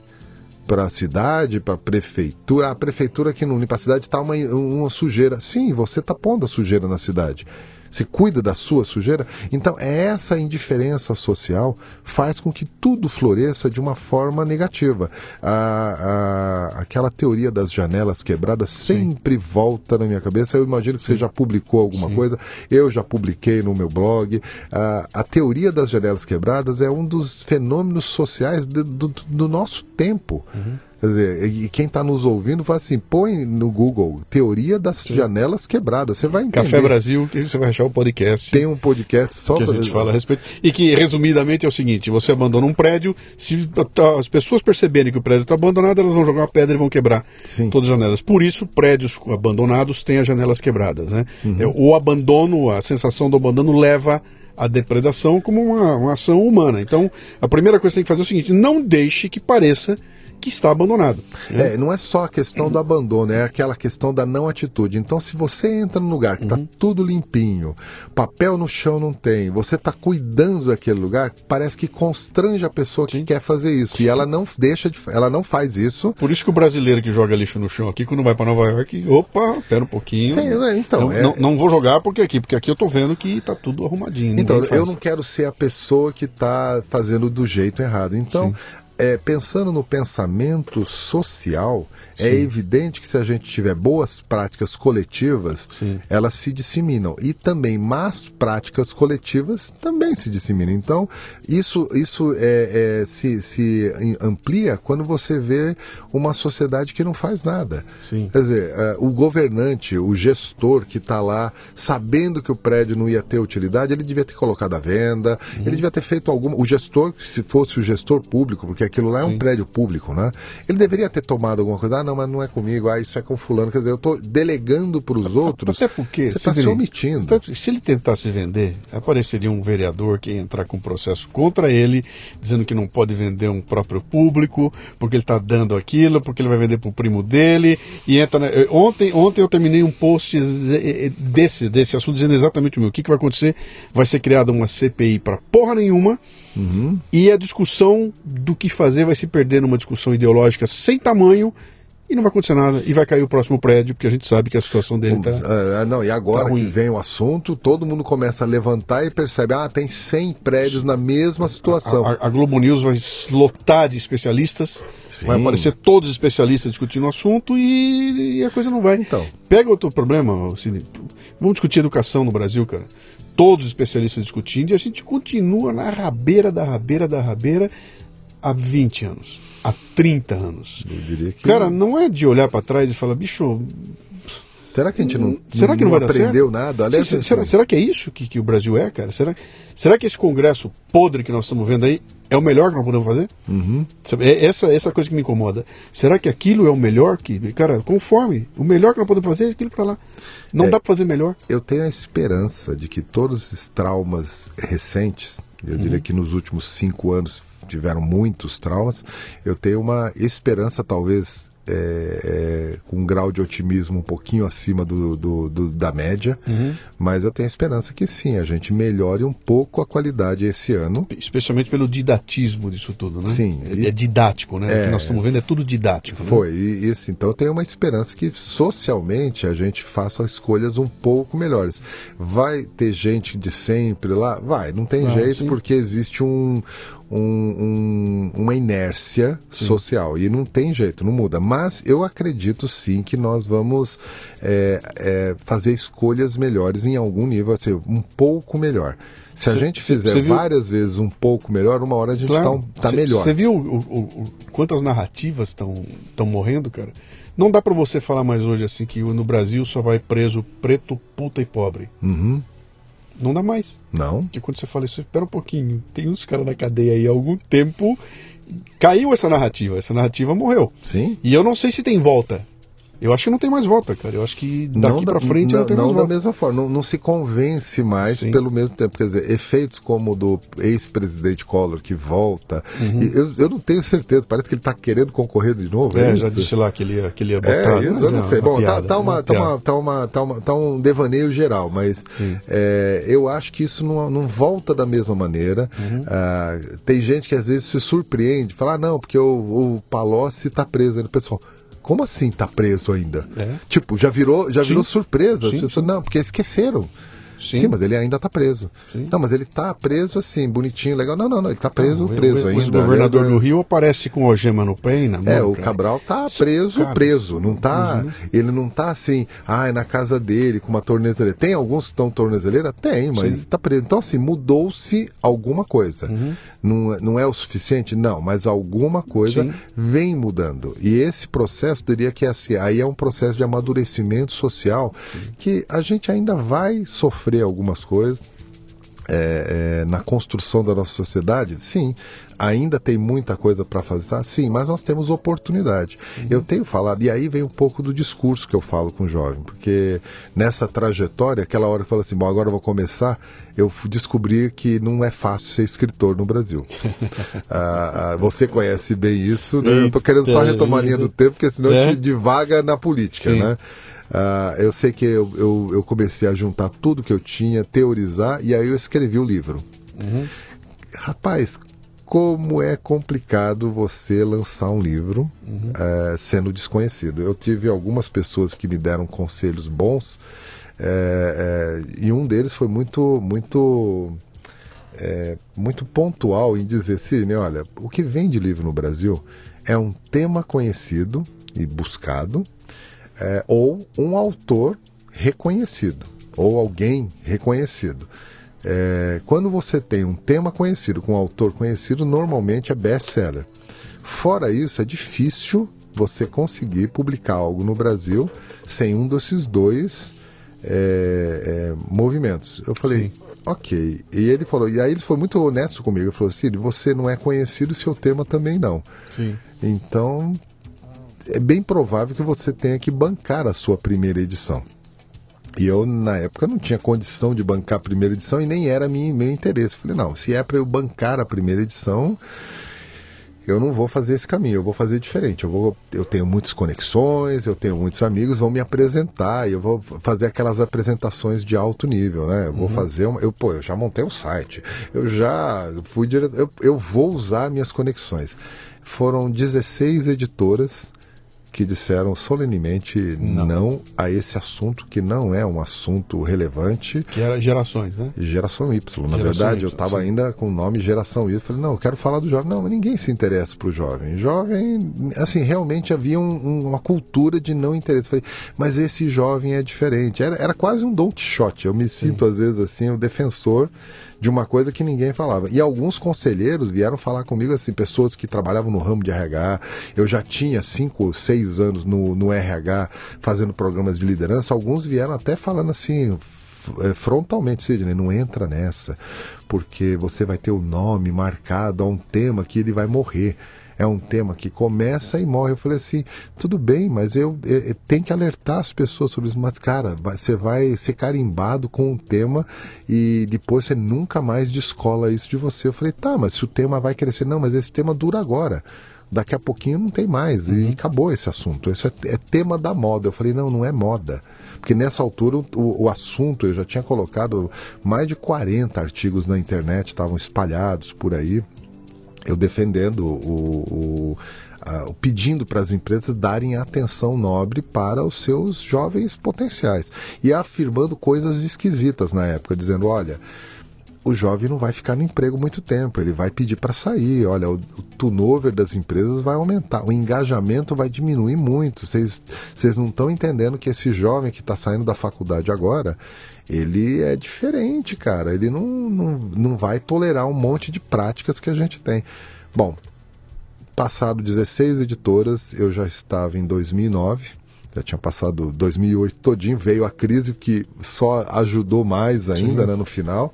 Para a cidade, para a prefeitura. A prefeitura que não limpa a cidade está uma, uma sujeira. Sim, você está pondo a sujeira na cidade. Você cuida da sua sujeira. Então, essa indiferença social faz com que tudo floresça de uma forma negativa. A, a- aquela teoria das janelas quebradas sempre volta na minha cabeça. Eu imagino que você já publicou alguma coisa. Eu já publiquei no meu blog. A, a teoria das janelas quebradas é um dos fenômenos sociais de- do, do nosso tempo. Quer dizer, e quem está nos ouvindo fala assim, põe no Google teoria das janelas quebradas. Você vai entender. Café Brasil, que você vai achar o podcast. Tem um podcast só que a gente fala a respeito. E que, resumidamente, é o seguinte: você abandona um prédio, se tá- as pessoas perceberem que o prédio está abandonado, elas vão jogar uma pedra e vão quebrar Sim. todas as janelas. Por isso, prédios abandonados têm as janelas quebradas. Né? Uhum. É, o abandono, a sensação do abandono leva à depredação como uma, uma ação humana. Então, a primeira coisa que você tem que fazer é o seguinte: não deixe que pareça que está abandonado. né? É, não é só a questão do abandono, é aquela questão da não atitude. Então, se você entra num lugar que está Uhum. tudo limpinho, papel no chão não tem, você está cuidando daquele lugar, parece que constrange a pessoa que quer fazer isso. E ela não deixa de, ela não faz isso. Por isso que o brasileiro que joga lixo no chão aqui, quando vai para Nova York, opa, pera um pouquinho. Sim, né, então, não, é- não, não vou jogar porque aqui, porque aqui eu tô vendo que tá tudo arrumadinho. Então, eu não quero ser a pessoa que está fazendo do jeito errado. Então, é, pensando no pensamento social, é Sim. evidente que se a gente tiver boas práticas coletivas, Sim. elas se disseminam. E também más práticas coletivas também se disseminam. Então, isso, isso é, é, se, se amplia quando você vê uma sociedade que não faz nada. Sim. Quer dizer, eh, o governante, o gestor que está lá, sabendo que o prédio não ia ter utilidade, ele devia ter colocado à venda, Uhum. ele devia ter feito alguma. O gestor, se fosse o gestor público, porque aquilo lá é um prédio público, né? Ele deveria ter tomado alguma coisa. Ah, não, mas não é comigo, ah, isso é com fulano. Quer dizer, eu estou delegando para os outros. Até porque. Você está se Sidney, omitindo. tanto- Se ele tentasse vender, apareceria um vereador que ia entrar com um processo contra ele, dizendo que não pode vender um próprio público, porque ele está dando aquilo, porque ele vai vender para o primo dele. E entra. na- eh, Ontem, ontem eu terminei um post eh, eh, desse, desse assunto dizendo exatamente o meu. O que, que vai acontecer? Vai ser criada uma CPI para porra nenhuma. E a discussão do que fazer vai se perder numa discussão ideológica sem tamanho. E não vai acontecer nada. E vai cair o próximo prédio, porque a gente sabe que a situação dele está. Ah, não, e agora tá que vem o assunto, todo mundo começa a levantar e percebe, ah, tem 100 prédios na mesma situação. A, a Globo News vai lotar de especialistas, Sim. vai aparecer todos os especialistas discutindo o assunto e, e a coisa não vai. Então. Pega outro problema, Cine. Vamos discutir educação no Brasil, cara. Todos os especialistas discutindo e a gente continua na rabeira da rabeira da rabeira há 20 anos, há 30 anos. Eu. Cara, não é de olhar para trás e falar, bicho, será que a gente não, será que não, vai dar aprendeu nada? Aliás, Sim, será, será que é isso que, que o Brasil é, cara? Será, será que esse congresso podre que nós estamos vendo aí é o melhor que nós podemos fazer? Uhum. É essa, essa coisa que me incomoda. Será que aquilo é o melhor que. Cara, conforme. O melhor que nós podemos fazer é aquilo que está lá. Não É. dá para fazer melhor. eu tenho a esperança de que todos esses traumas recentes, eu diria que nos últimos cinco anos tiveram muitos traumas, eu tenho uma esperança, talvez, é, é, com um grau de otimismo um pouquinho acima do, do- do- da média, mas eu tenho esperança que sim, a gente melhore um pouco a qualidade esse ano. Especialmente pelo didatismo disso tudo, né? Sim. É, é didático, né? O que nós estamos vendo é tudo didático. né? Foi, e, e assim, então eu tenho uma esperança que socialmente a gente faça escolhas um pouco melhores. Vai ter gente de sempre lá? Vai, não tem jeito, sim. porque existe um, um- um- uma inércia social e não tem jeito, não muda. Mas eu acredito sim que nós vamos é, é, fazer escolhas melhores em algum nível, assim, um pouco melhor. Se a Cê- gente cê- fizer cê viu- várias vezes um pouco melhor, uma hora a gente está tá Cê- melhor. Você viu o- o- o- quantas narrativas estão morrendo, cara? Não dá para você falar mais hoje assim que no Brasil só vai preso preto, puta e pobre. Uhum. Não dá mais. Não? Porque quando você fala isso, espera um pouquinho. Tem uns caras na cadeia aí há algum tempo. Caiu essa narrativa. Essa narrativa morreu. Sim? E eu não sei se tem volta. Eu acho que não tem mais volta, cara. Eu acho que daqui da- pra frente não, não, tem não mais da volta. mesma forma, não, não se convence mais Sim. pelo mesmo tempo. Quer dizer, efeitos como o do ex-presidente Collor que volta, Uhum. eu, eu não tenho certeza, parece que ele está querendo concorrer de novo. É, É, já disse lá que ele ia, que ele ia botar. É, isso, eu não é sei. uma Bom, tá, piada, tá, é uma, tá, uma, tá, uma, tá, uma, tá um devaneio geral, mas é, eu acho que isso não, não volta da mesma maneira. Uhum. Ah, tem gente que às vezes se surpreende, fala, ah, não, porque o, o Palocci está preso ainda. Pessoal, como assim está preso ainda? É. Tipo, já virou, já Sim. virou surpresa. Sim, Não, porque esqueceram. Sim. Sim. mas ele ainda está preso. Sim. Não, mas ele está preso assim, bonitinho, legal. Não, não, não, ele está preso, o- preso o, ainda. O governador do Rio aparece com algema no pé na mão. é, o. Cabral tá preso, Cara, preso. Não tá, Uhum. Ele não tá assim, ah, é na casa dele, com uma tornezeleira. Tem alguns que estão tornezeleira? Tem, mas Sim. tá preso. Então, assim, mudou-se alguma coisa. Uhum. Não, não é o suficiente? Não, mas alguma coisa Sim. vem mudando. E esse processo, diria que é assim, aí é um processo de amadurecimento social que a gente ainda vai sofrer algumas coisas é, é, na construção da nossa sociedade, sim, ainda tem muita coisa para fazer, sim, mas nós temos oportunidade. Eu tenho falado, e aí vem um pouco do discurso que eu falo com o jovem, porque nessa trajetória, aquela hora que fala assim, bom, agora eu vou começar, eu fui descobrir que não é fácil ser escritor no Brasil. [LAUGHS] Ah, ah, você conhece bem isso, né? Eu tô querendo só retomar a linha do tempo, porque senão É. gente divaga na política, Sim. né? Ah, eu sei que eu, eu, eu comecei a juntar tudo que eu tinha, teorizar, e aí eu escrevi o livro. Rapaz, como é complicado você lançar um livro eh, sendo desconhecido. Eu tive algumas pessoas que me deram conselhos bons, eh, eh, e um deles foi muito, muito, muito pontual em dizer, Sidney, olha, o que vem de livro no Brasil é um tema conhecido e buscado, é, ou um autor reconhecido, ou alguém reconhecido. É, quando você tem um tema conhecido com um autor conhecido, normalmente é best-seller. Fora isso, é difícil você conseguir publicar algo no Brasil sem um desses dois é, é, movimentos. Eu falei, ok. E ele falou, e aí ele foi muito honesto comigo. Ele falou, Cid, você não é conhecido, seu tema também não. Sim. Então, é bem provável que você tenha que bancar a sua primeira edição. E eu, na época, não tinha condição de bancar a primeira edição e nem era minha, meu interesse. Falei, não, se é para eu bancar a primeira edição, eu não vou fazer esse caminho, eu vou fazer diferente. Eu, vou, eu tenho muitas conexões, eu tenho muitos amigos, vão me apresentar, eu vou fazer aquelas apresentações de alto nível, né? Eu vou fazer uma. Eu, pô, eu já montei um site, eu já fui direto. Eu, eu vou usar minhas conexões. Foram 16 editoras que disseram solenemente não. não. a esse assunto que não é um assunto relevante. Que era gerações, né? Geração Y. Na geração verdade, y, eu estava ainda com o nome Geração Y. Eu falei, não, eu quero falar do jovem. Não, ninguém se interessa para o jovem. Jovem, assim, realmente havia um, um, uma cultura de não interesse. Eu falei, mas esse jovem é diferente. Era, era quase um Don Quixote. Eu me sinto, Sim. às vezes, assim, o defensor de uma coisa que ninguém falava. E alguns conselheiros vieram falar comigo assim, pessoas que trabalhavam no ramo de RH. Eu já tinha cinco, seis anos no, no RH fazendo programas de liderança. Alguns vieram até falando assim, é, frontalmente, Sidney, não entra nessa, porque você vai ter o nome marcado a um tema que ele vai morrer é um tema que começa e morre. Eu falei assim, tudo bem, mas eu, eu, eu tenho que alertar as pessoas sobre isso. Mas, cara, você vai ser carimbado com um tema e depois você nunca mais descola isso de você. Eu falei, tá, mas se o tema vai crescer, não, mas esse tema dura agora daqui a pouquinho não tem mais. Uhum. E acabou esse assunto. Isso é, é, tema da moda. Eu falei, não, não é moda. Porque nessa altura o, o, assunto, eu já tinha colocado mais de 40 artigos na internet, estavam espalhados por aí eu defendendo o, o, o pedindo para as empresas darem atenção nobre para os seus jovens potenciais e afirmando coisas esquisitas na época, dizendo, olha, o jovem não vai ficar no emprego muito tempo, ele vai pedir para sair. Olha, o, o turnover das empresas vai aumentar, o engajamento vai diminuir muito. Vocês não estão entendendo que esse jovem que está saindo da faculdade agora, ele é diferente, cara. Ele não, não, não vai tolerar um monte de práticas que a gente tem. Bom, passado 16 editoras, eu já estava em 2009, já tinha passado 2008 todinho, veio a crise que só ajudou mais ainda né, no final.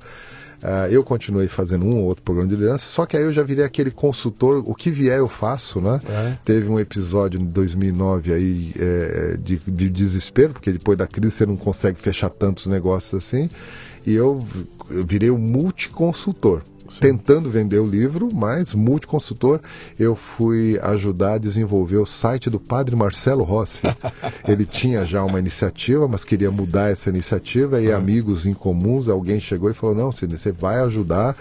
Uh, eu continuei fazendo um ou outro programa de liderança, só que aí eu já virei aquele consultor, o que vier eu faço, né? É. Teve um episódio em 2009 aí é, de, de desespero, porque depois da crise você não consegue fechar tantos negócios assim, e eu, virei o um multiconsultor. Sim. tentando vender o livro, mas multiconsultor, eu fui ajudar a desenvolver o site do padre Marcelo Rossi. [LAUGHS] Ele tinha já uma iniciativa, mas queria mudar essa iniciativa e amigos em comuns, alguém chegou e falou: "Não, Sidney, você vai ajudar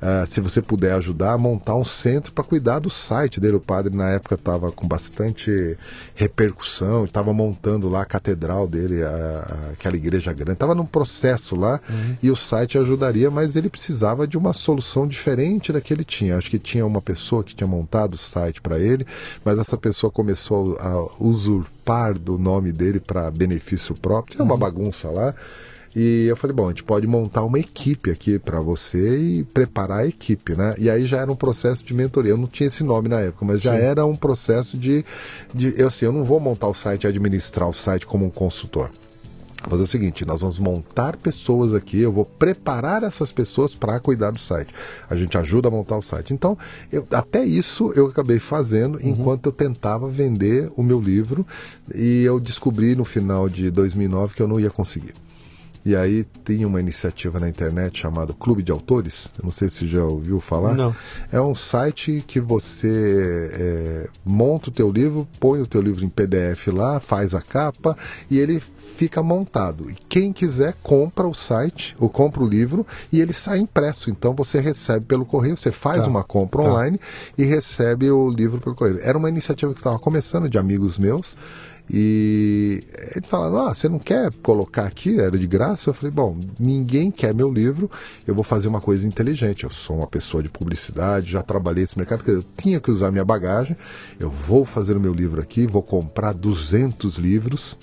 Uh, se você puder ajudar a montar um centro para cuidar do site dele. O padre, na época, estava com bastante repercussão, estava montando lá a catedral dele, a, a, aquela igreja grande. Estava num processo lá uhum. e o site ajudaria, mas ele precisava de uma solução diferente da que ele tinha. Acho que tinha uma pessoa que tinha montado o site para ele, mas essa pessoa começou a usurpar do nome dele para benefício próprio. Tinha uma uhum. bagunça lá. E eu falei, bom, a gente pode montar uma equipe aqui para você e preparar a equipe, né? E aí já era um processo de mentoria. Eu não tinha esse nome na época, mas já Sim. era um processo de, de. Eu assim, eu não vou montar o site e administrar o site como um consultor fazer o seguinte: nós vamos montar pessoas aqui, eu vou preparar essas pessoas para cuidar do site. A gente ajuda a montar o site. Então, eu, até isso eu acabei fazendo uhum. enquanto eu tentava vender o meu livro e eu descobri no final de 2009 que eu não ia conseguir. E aí tem uma iniciativa na internet chamada Clube de Autores. Não sei se já ouviu falar. Não. É um site que você é, monta o teu livro, põe o teu livro em PDF lá, faz a capa e ele fica montado. E quem quiser compra o site, ou compra o livro e ele sai impresso. Então você recebe pelo correio, você faz tá. uma compra tá. online e recebe o livro pelo correio. Era uma iniciativa que estava começando de amigos meus. E ele falando, ah, você não quer colocar aqui? Era de graça? Eu falei, bom, ninguém quer meu livro, eu vou fazer uma coisa inteligente. Eu sou uma pessoa de publicidade, já trabalhei nesse mercado, eu tinha que usar minha bagagem. Eu vou fazer o meu livro aqui, vou comprar 200 livros,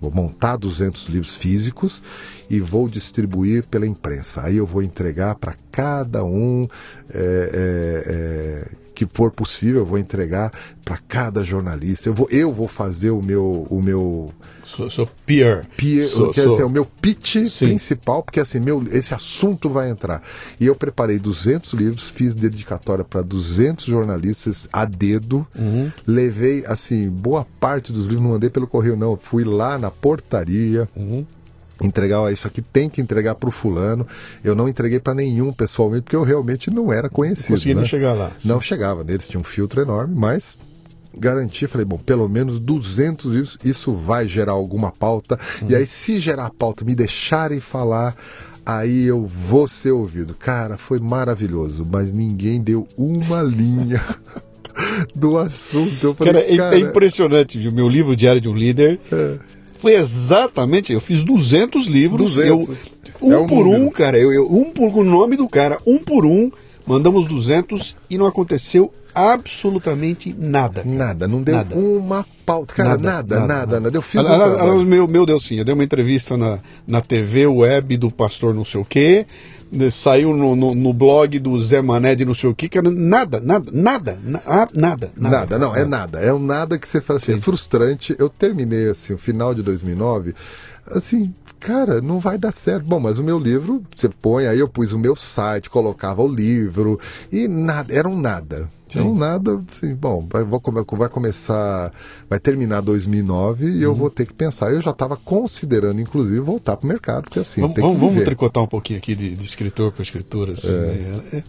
vou montar 200 livros físicos e vou distribuir pela imprensa. Aí eu vou entregar para cada um é, é, é, que for possível, eu vou entregar para cada jornalista. Eu vou, eu vou fazer o meu. O meu sou, sou peer. peer sou, quer sou. dizer, o meu pitch Sim. principal, porque assim, meu, esse assunto vai entrar. E eu preparei 200 livros, fiz dedicatória para 200 jornalistas a dedo, uhum. levei, assim, boa parte dos livros, não mandei pelo correio, não. Fui lá na portaria. Uhum entregar, ó, isso aqui tem que entregar para o fulano. Eu não entreguei para nenhum pessoalmente, porque eu realmente não era conhecido. Não né? chegar lá. Não chegava, neles tinha um filtro enorme, mas garanti, falei, bom, pelo menos 200 isso, isso vai gerar alguma pauta. Hum. E aí, se gerar pauta, me deixarem falar, aí eu vou ser ouvido. Cara, foi maravilhoso, mas ninguém deu uma linha [LAUGHS] do assunto. Eu falei, Cara, é, cara, é impressionante, viu? Meu livro Diário de um Líder foi exatamente. Eu fiz 200 livros. 200. Eu, um É um por um, número. cara. Eu, eu- um por o nome do cara, um por um. Mandamos 200 e não aconteceu absolutamente nada. cara. Nada, não deu Nada. uma pauta. Cara, nada, nada, nada. Eu fiz um Aliás, trabalho. aliás, meu, meu Deus, sim. Eu dei uma entrevista na, na TV web do pastor não sei o quê. Né, Saiu no, no, no blog do Zé Mané de não sei o quê. Cara, nada, nada, nada, na- ah, nada, nada. Nada, não, é nada. É um nada que você fala assim, é frustrante. Eu terminei assim, o final de 2009, assim, cara, não vai dar certo. Bom, mas o meu livro, você põe, aí eu pus o meu site, colocava o livro, e nada, era um nada. Era um nada, assim, bom, vai, vou vai começar, vai terminar 2009 e Uhum. eu vou ter que pensar. Eu já estava considerando, inclusive, voltar para o mercado, porque assim, Vamos, vamos, vamos tricotar um pouquinho aqui de, de escritor para escritor, assim. né? É.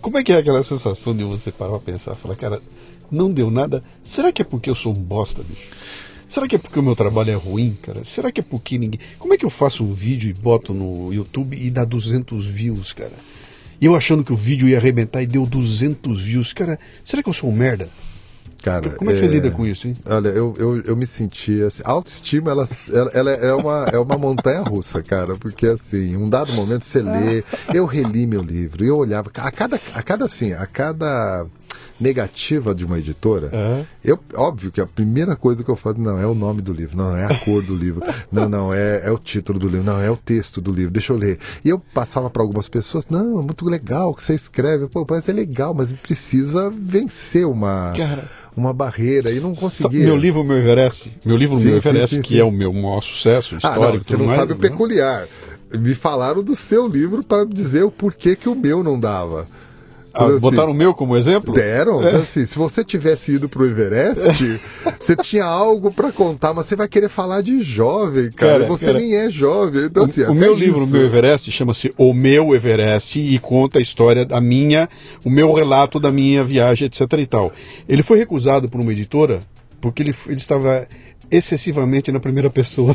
Como é que é aquela sensação de você parar pra pensar, falar, cara, não deu nada? Será que é porque eu sou um bosta, bicho? Será que é porque o meu trabalho é ruim, cara? Será que é porque ninguém. Como é que eu faço um vídeo e boto no YouTube e dá 200 views, cara? E eu achando que o vídeo ia arrebentar e deu 200 views. Cara, será que eu sou um merda? Cara, Como é que você é- lida com isso, hein? Olha, eu, eu, eu me senti assim, a autoestima ela, ela, ela é, uma, é uma montanha russa, cara, porque assim, um dado momento você lê, eu reli meu livro, eu olhava, a cada, a cada assim, a cada negativa de uma editora, Aham. eu, óbvio que a primeira coisa que eu falo, não, é o nome do livro, não, é a cor do livro, [LAUGHS] não, não, é, é o título do livro, não, é o texto do livro, deixa eu ler. E eu passava para algumas pessoas, não, é muito legal o que você escreve, pô, é legal, mas precisa vencer uma, Cara. uma barreira e não conseguia. Meu livro, meu Everest. Meu livro, Sim, meu sim, Everest, sim, que sim. é o meu maior sucesso Ah, histórico. não, você não mais, sabe o né? peculiar. Me falaram do seu livro para me dizer o porquê que o meu não dava. Ah, assim, botaram o meu como exemplo? Deram? Então, assim, se você tivesse ido pro Everest, [LAUGHS] você tinha algo para contar, mas você vai querer falar de jovem, cara. Cara, você cara, nem é jovem. Então, assim, o, o até meu livro, o isso. meu Everest, chama-se O Meu Everest e conta a história da minha, o meu relato da minha viagem, etc e tal. Ele foi recusado por uma editora porque ele, ele estava excessivamente na primeira pessoa.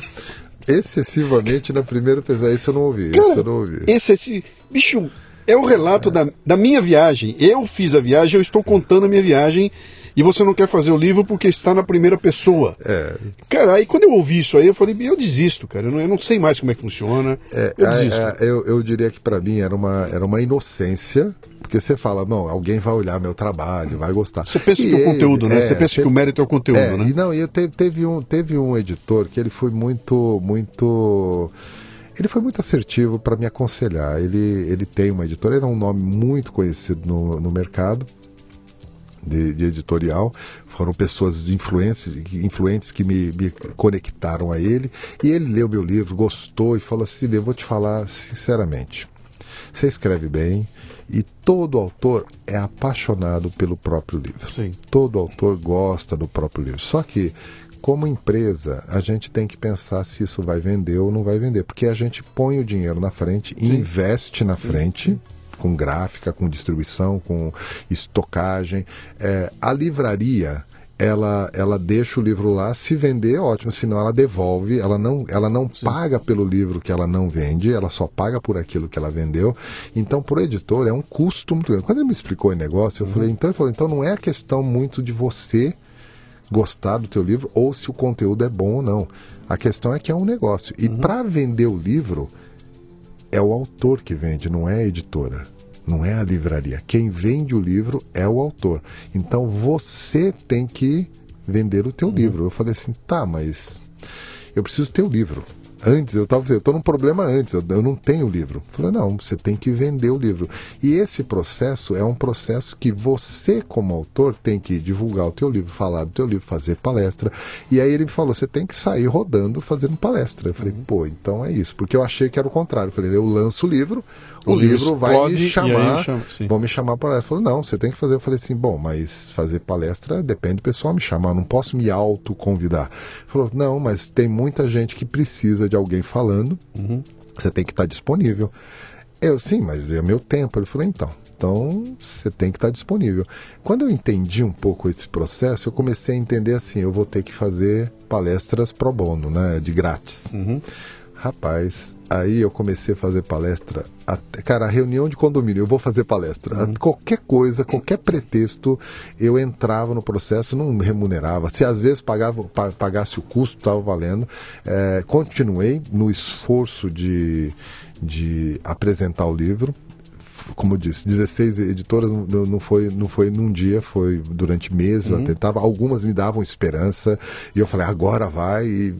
Excessivamente na primeira pesquisa. Isso eu não ouvi. Cara, isso eu não ouvi. Excessi... Bicho, é o relato da, da minha viagem. Eu fiz a viagem, eu estou contando a minha viagem e você não quer fazer o livro porque está na primeira pessoa. É, Cara, aí quando eu ouvi isso aí, eu falei, eu desisto, cara. Eu não, eu não sei mais como é que funciona. É, eu é, desisto. é, eu, eu diria que para mim era uma, era uma inocência, porque você fala, não, alguém vai olhar meu trabalho, vai gostar. Você pensa E que é o conteúdo, né? é, Você pensa teve- que o mérito é o conteúdo, né? E não, e eu te- teve, um, teve um editor que ele foi muito, muito. Ele foi muito assertivo para me aconselhar. Ele, ele tem uma editora, ele é um nome muito conhecido no, no mercado de, de editorial. Foram pessoas que- influentes que me, me conectaram a ele. E ele leu meu livro, gostou e falou assim: eu vou te falar sinceramente. Você escreve bem e todo autor é apaixonado pelo próprio livro. Sim. Todo autor gosta do próprio livro. Só que, como empresa, a gente tem que pensar se isso vai vender ou não vai vender. Porque a gente põe o dinheiro na frente, investe na frente, com gráfica, com distribuição, com estocagem. É, a livraria. Ela, ela deixa o livro lá, se vender, ótimo, senão ela devolve, ela não, ela não paga pelo livro que ela não vende, ela só paga por aquilo que ela vendeu. Então, para o editor, é um custo muito grande. Quando ele me explicou o negócio, eu falei, então ele falou, então não é questão muito de você gostar do teu livro ou se o conteúdo é bom ou não. A questão é que é um negócio. E para vender o livro, é o autor que vende, não é a editora. Não é a livraria. Quem vende o livro é o autor. Então você tem que vender o teu livro. Eu falei assim, tá, mas eu preciso ter o livro. Antes, eu estava dizendo, eu estou num problema antes, eu, eu não tenho o livro. Eu falei, não, você tem que vender o livro. E esse processo é um processo que você, como autor, tem que divulgar o teu livro, falar do teu livro, fazer palestra. E aí ele me falou, você tem que sair rodando fazendo palestra. Eu falei, pô, então é isso. Porque eu achei que era o contrário. Eu falei, eu lanço o livro, o, O livro vai me chamar, chama- sim. vão me chamar para palestra. Falou, não, você tem que fazer. Eu falei assim, bom, mas fazer palestra depende do pessoal me chamar, não posso me autoconvidar. Falou, não, mas tem muita gente que precisa de alguém falando, você tem que estar disponível. Eu, sim, mas é meu tempo. Ele falou, então, então você tem que estar disponível. Quando eu entendi um pouco esse processo, eu comecei a entender assim, eu vou ter que fazer palestras pro bono, né, de grátis. Rapaz, aí eu comecei a fazer palestra. Até, cara, reunião de condomínio, eu vou fazer palestra. Uhum. Qualquer coisa, qualquer pretexto, eu entrava no processo, não remunerava. Se às vezes pagava, pagasse o custo, estava valendo. É, continuei no esforço de, de apresentar o livro como eu disse, 16 editoras não, não, foi, não foi num dia, foi durante meses. Uhum. Eu tentava, algumas me davam esperança e eu falei, agora vai. E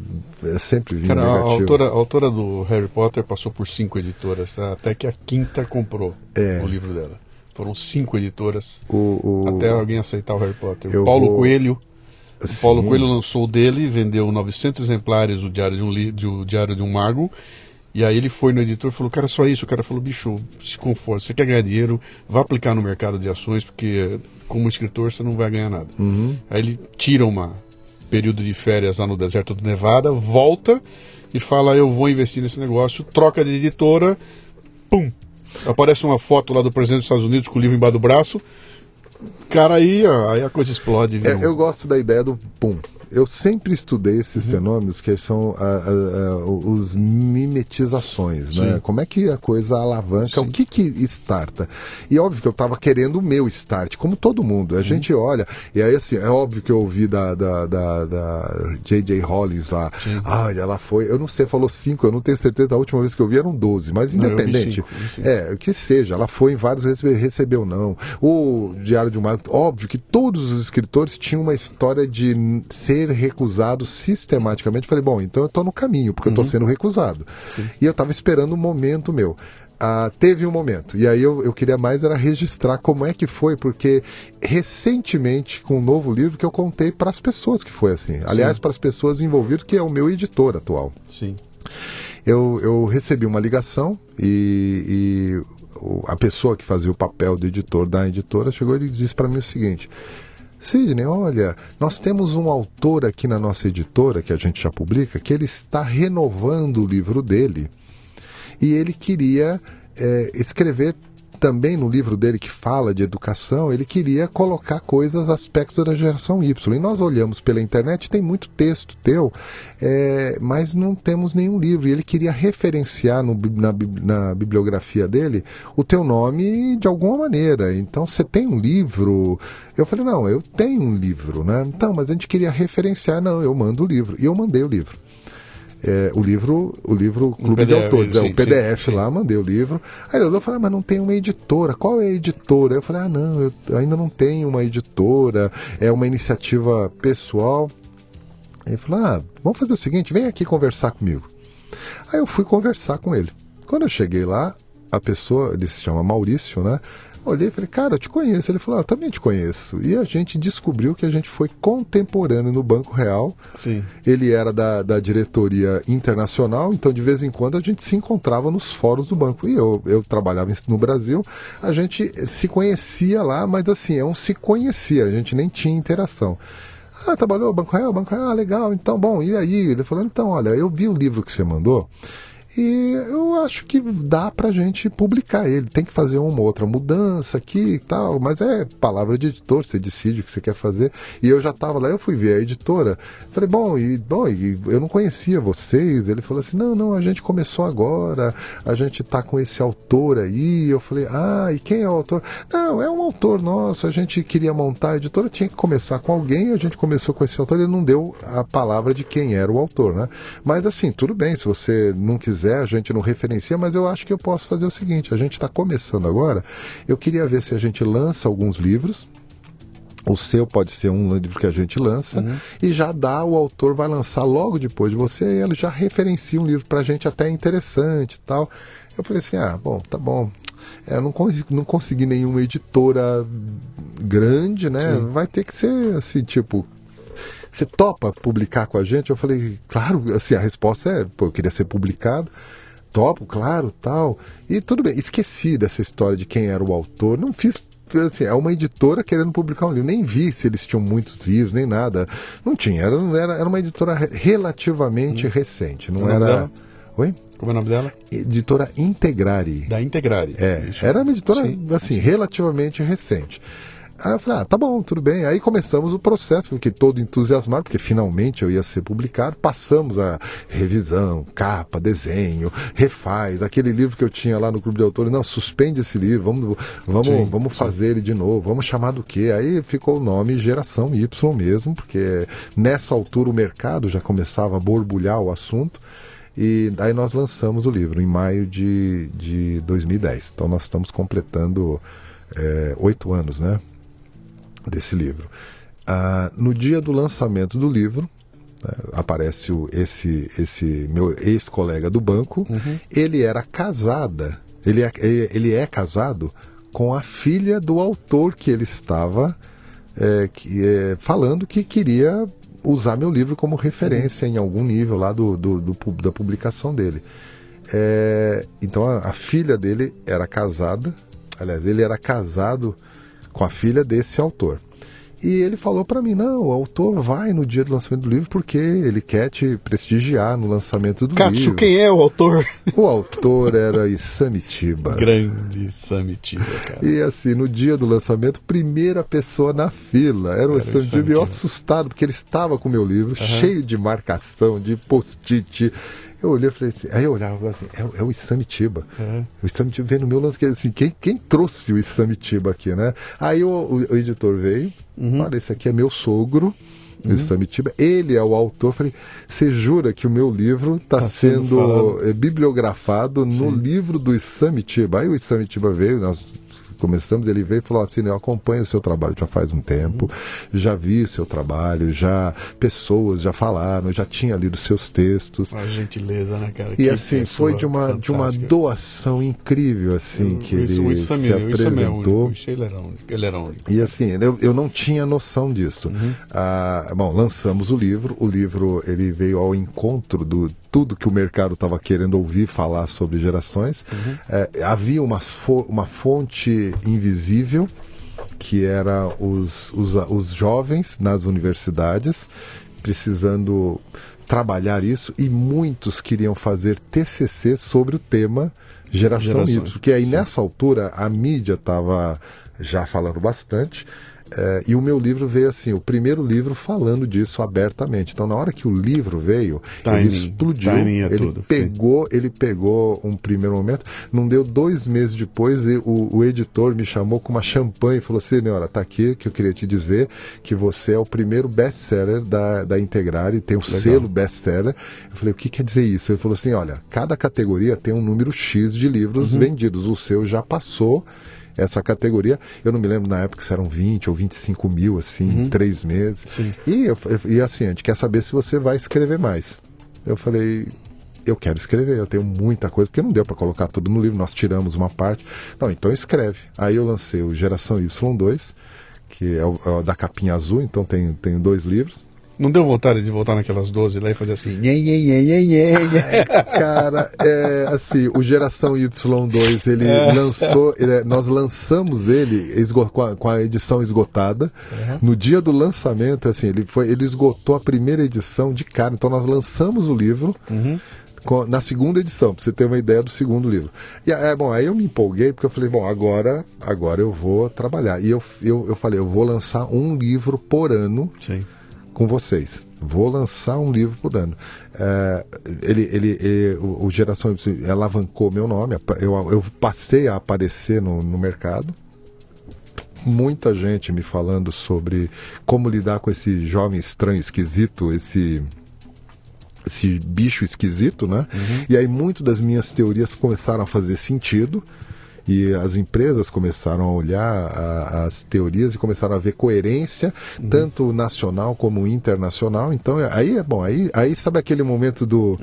sempre vinha Cara, negativo. A autora, a autora do Harry Potter passou por cinco editoras, tá? até que a quinta comprou é. o livro dela. Foram cinco editoras o, o... até alguém aceitar o Harry Potter. O Paulo vou... Coelho. O Paulo Coelho lançou o dele, vendeu 900 exemplares do Diário de um, do Diário de um Mago e aí ele foi no editor e falou, cara, só isso. O cara falou, bicho, se conforta, você quer ganhar dinheiro, vá aplicar no mercado de ações, porque como escritor você não vai ganhar nada. Uhum. Aí ele tira um período de férias lá no deserto do Nevada, volta e fala, eu vou investir nesse negócio, troca de editora, pum! Aparece uma foto lá do presidente dos Estados Unidos com o livro embaixo do braço. Cara, aí, aí a coisa explode. É, eu gosto da ideia do pum eu sempre estudei esses uhum. fenômenos que são a, a, a, os mimetizações, né? Como é que a coisa alavanca, Sim. o que que starta? E óbvio que eu estava querendo o meu start, como todo mundo. A uhum. gente olha, e aí assim, é óbvio que eu ouvi da, da, da, da J.J. Hollins lá, ah, ela foi, eu não sei, falou cinco, eu não tenho certeza, a última vez que eu vi eram 12, mas independente. Não, cinco, cinco. É, que seja, ela foi em vários recebeu não. O Diário de um Mago, óbvio que todos os escritores tinham uma história de ser ser recusado sistematicamente. Falei, bom, então eu estou no caminho, porque uhum. eu estou sendo recusado. Sim. E eu estava esperando um momento meu. Ah, teve um momento. E aí eu, eu queria mais era registrar como é que foi, porque recentemente, com um novo livro que eu contei para as pessoas que foi assim. Aliás, para as pessoas envolvidas, que é o meu editor atual. Sim. Eu, eu recebi uma ligação e, e a pessoa que fazia o papel do editor da editora chegou e disse para mim o seguinte: Sidney, olha, nós temos um autor aqui na nossa editora, que a gente já publica, que ele está renovando o livro dele e ele queria é, escrever também no livro dele que fala de educação, ele queria colocar coisas, aspectos da geração Y. E nós olhamos pela internet, tem muito texto teu, é, mas não temos nenhum livro. E ele queria referenciar no, na, na, bibliografia dele o teu nome de alguma maneira. Então, você tem um livro? Eu falei, não, eu tenho um livro, né? Então, mas a gente queria referenciar. Não, eu mando o livro. E eu mandei o livro é, o livro, o livro Clube PDF, de Autores, é, o PDF sim, lá, sim. mandei o livro. Aí ele olhou e falou, ah, mas não tem uma editora, qual é a editora? Eu falei, ah, não, eu ainda não tenho uma editora, é uma iniciativa pessoal. Ele falou, ah, vamos fazer o seguinte, vem aqui conversar comigo. Aí eu fui conversar com ele. Quando eu cheguei lá, a pessoa, ele se chama Maurício, né? Olhei e falei, cara, eu te conheço. Ele falou, ah, eu também te conheço. E a gente descobriu que a gente foi contemporâneo no Banco Real. Sim. Ele era da, da diretoria internacional, então de vez em quando a gente se encontrava nos fóruns do banco. E eu, eu trabalhava no Brasil, a gente se conhecia lá, mas assim, é um se conhecia, a gente nem tinha interação. Ah, trabalhou Banco Real? Banco Real, ah, legal, então, bom, e aí? Ele falou, então, olha, eu vi o livro que você mandou, e eu acho que dá pra gente publicar ele. Tem que fazer uma outra mudança aqui e tal, mas é palavra de editor, você decide o que você quer fazer. E eu já tava lá, eu fui ver a editora, falei, bom, e, bom, e eu não conhecia vocês. Ele falou assim: não, não, a gente começou agora, a gente tá com esse autor aí. Eu falei, ah, e quem é o autor? Não, é um autor nosso, a gente queria montar a editora, tinha que começar com alguém, a gente começou com esse autor, ele não deu a palavra de quem era o autor, né? Mas assim, tudo bem, se você não quiser quiser, a gente não referencia, mas eu acho que eu posso fazer o seguinte: a gente está começando agora. Eu queria ver se a gente lança alguns livros. O seu pode ser um livro que a gente lança uhum. e já dá, o autor vai lançar logo depois de você e ele já referencia um livro para a gente até interessante e tal. Eu falei assim: ah, bom, tá bom. É, eu não, não consegui nenhuma editora grande, né? Sim. Vai ter que ser assim, tipo, você topa publicar com a gente? Eu falei, claro, assim, a resposta é, pô, eu queria ser publicado. Topo, claro, tal. E tudo bem, esqueci dessa história de quem era o autor, não fiz assim, é uma editora querendo publicar um livro. Nem vi se eles tinham muitos livros, nem nada. Não tinha. Era, era, era uma editora relativamente hum. recente. Não era. Dela? Oi? Como é o nome dela? Editora Integrare. Da Integrare. É. Isso. Era uma editora, Sim. assim, relativamente recente. Aí eu falei, ah, tá bom, tudo bem. Aí começamos o processo, fiquei todo entusiasmado, porque finalmente eu ia ser publicado. Passamos a revisão, capa, desenho, refaz, aquele livro que eu tinha lá no clube de autores, não, suspende esse livro, vamos, vamos, sim, vamos sim. fazer ele de novo, vamos chamar do quê? Aí ficou o nome Geração Y mesmo, porque nessa altura o mercado já começava a borbulhar o assunto. E aí nós lançamos o livro em maio de, de 2010. Então nós estamos completando é, oito anos, né? Desse livro. Ah, no dia do lançamento do livro, né, aparece o, esse, esse meu ex-colega do banco. Uhum. Ele era casada, ele é, ele é casado com a filha do autor que ele estava é, que, é, falando que queria usar meu livro como referência em algum nível lá do, do, do da publicação dele. É, então a, a, filha dele era casada, aliás, ele era casado com a filha desse autor. E ele falou para mim: não, o autor vai no dia do lançamento do livro porque ele quer te prestigiar no lançamento do Katsu, livro. quem é o autor? O autor era Isamitiba. Grande Isamitiba, cara. E assim, no dia do lançamento, primeira pessoa na fila era o Isamitiba. E eu assustado, porque ele estava com o meu livro, uhum. cheio de marcação, de post-it eu olhei e falei assim, aí eu olhava e falava assim, é, é o Isamitiba. Uhum. O Isamitiba veio no meu lance, assim, quem, quem trouxe o Isamitiba aqui, né? Aí o, o, o editor veio, uhum. olha, esse aqui é meu sogro, uhum. o Isamitiba, ele é o autor. Eu falei, você jura que o meu livro está tá sendo, sendo bibliografado Sim. no livro do Isamitiba? Aí o Isamitiba veio, nós começamos, ele veio e falou assim, eu acompanho o seu trabalho já faz um tempo, já vi o seu trabalho, já pessoas já falaram, já tinha lido seus textos. Uma gentileza, né, cara? E que assim, foi de uma, de uma doação incrível, assim, eu, que ele isso, se apresentou. Isso ele era único, ele era único. E assim, eu, eu não tinha noção disso. Uhum. Ah, bom, lançamos o livro, o livro ele veio ao encontro do tudo que o mercado estava querendo ouvir falar sobre gerações. Uhum. É, havia uma, uma fonte invisível que era os, os, os jovens nas universidades precisando trabalhar isso e muitos queriam fazer TCC sobre o tema geração Y, porque aí Sim. nessa altura a mídia estava já falando bastante é, e o meu livro veio assim, o primeiro livro falando disso abertamente. Então, na hora que o livro veio, timing, ele explodiu. É ele tudo, pegou, sim. ele pegou um primeiro momento. Não deu dois meses depois, e o, o editor me chamou com uma champanhe e falou: assim, Senhora, tá aqui que eu queria te dizer que você é o primeiro best-seller da, da Integrare, tem o um selo best-seller. Eu falei: o que quer dizer isso? Ele falou assim: olha, cada categoria tem um número X de livros uhum. vendidos. O seu já passou essa categoria. Eu não me lembro na época se eram 20 ou 25 mil, assim, uhum. em três meses. Sim. E, eu, e assim, a gente quer saber se você vai escrever mais. Eu falei, eu quero escrever, eu tenho muita coisa, porque não deu para colocar tudo no livro, nós tiramos uma parte. Não, então escreve. Aí eu lancei o Geração Y2, que é o, é da capinha azul, então tem, tem dois livros. Não deu vontade de voltar naquelas 12 lá e fazer assim, nhê, nhê, nhê, nhê, nhê. [LAUGHS] Cara, é, assim, o Geração Y2, ele é. lançou, ele, nós lançamos ele com a, com a edição esgotada. Uhum. No dia do lançamento, assim, ele, foi, ele esgotou a primeira edição de cara. Então nós lançamos o livro. Uhum na segunda edição, para você ter uma ideia do segundo livro. E é bom, aí eu me empolguei porque eu falei, bom, agora, agora eu vou trabalhar. E eu, eu, eu falei, eu vou lançar um livro por ano. Sim com vocês. Vou lançar um livro por ano. É, ele, ele, ele, o, Geração Y alavancou meu nome, eu, eu passei a aparecer no, no mercado. Muita gente me falando sobre como lidar com esse jovem estranho, esquisito, esse esse bicho esquisito, né? Uhum. E aí muito das minhas teorias começaram a fazer sentido e as empresas começaram a olhar a, as teorias e começaram a ver coerência, uhum. tanto nacional como internacional. Então, aí é bom, aí, aí sabe aquele momento do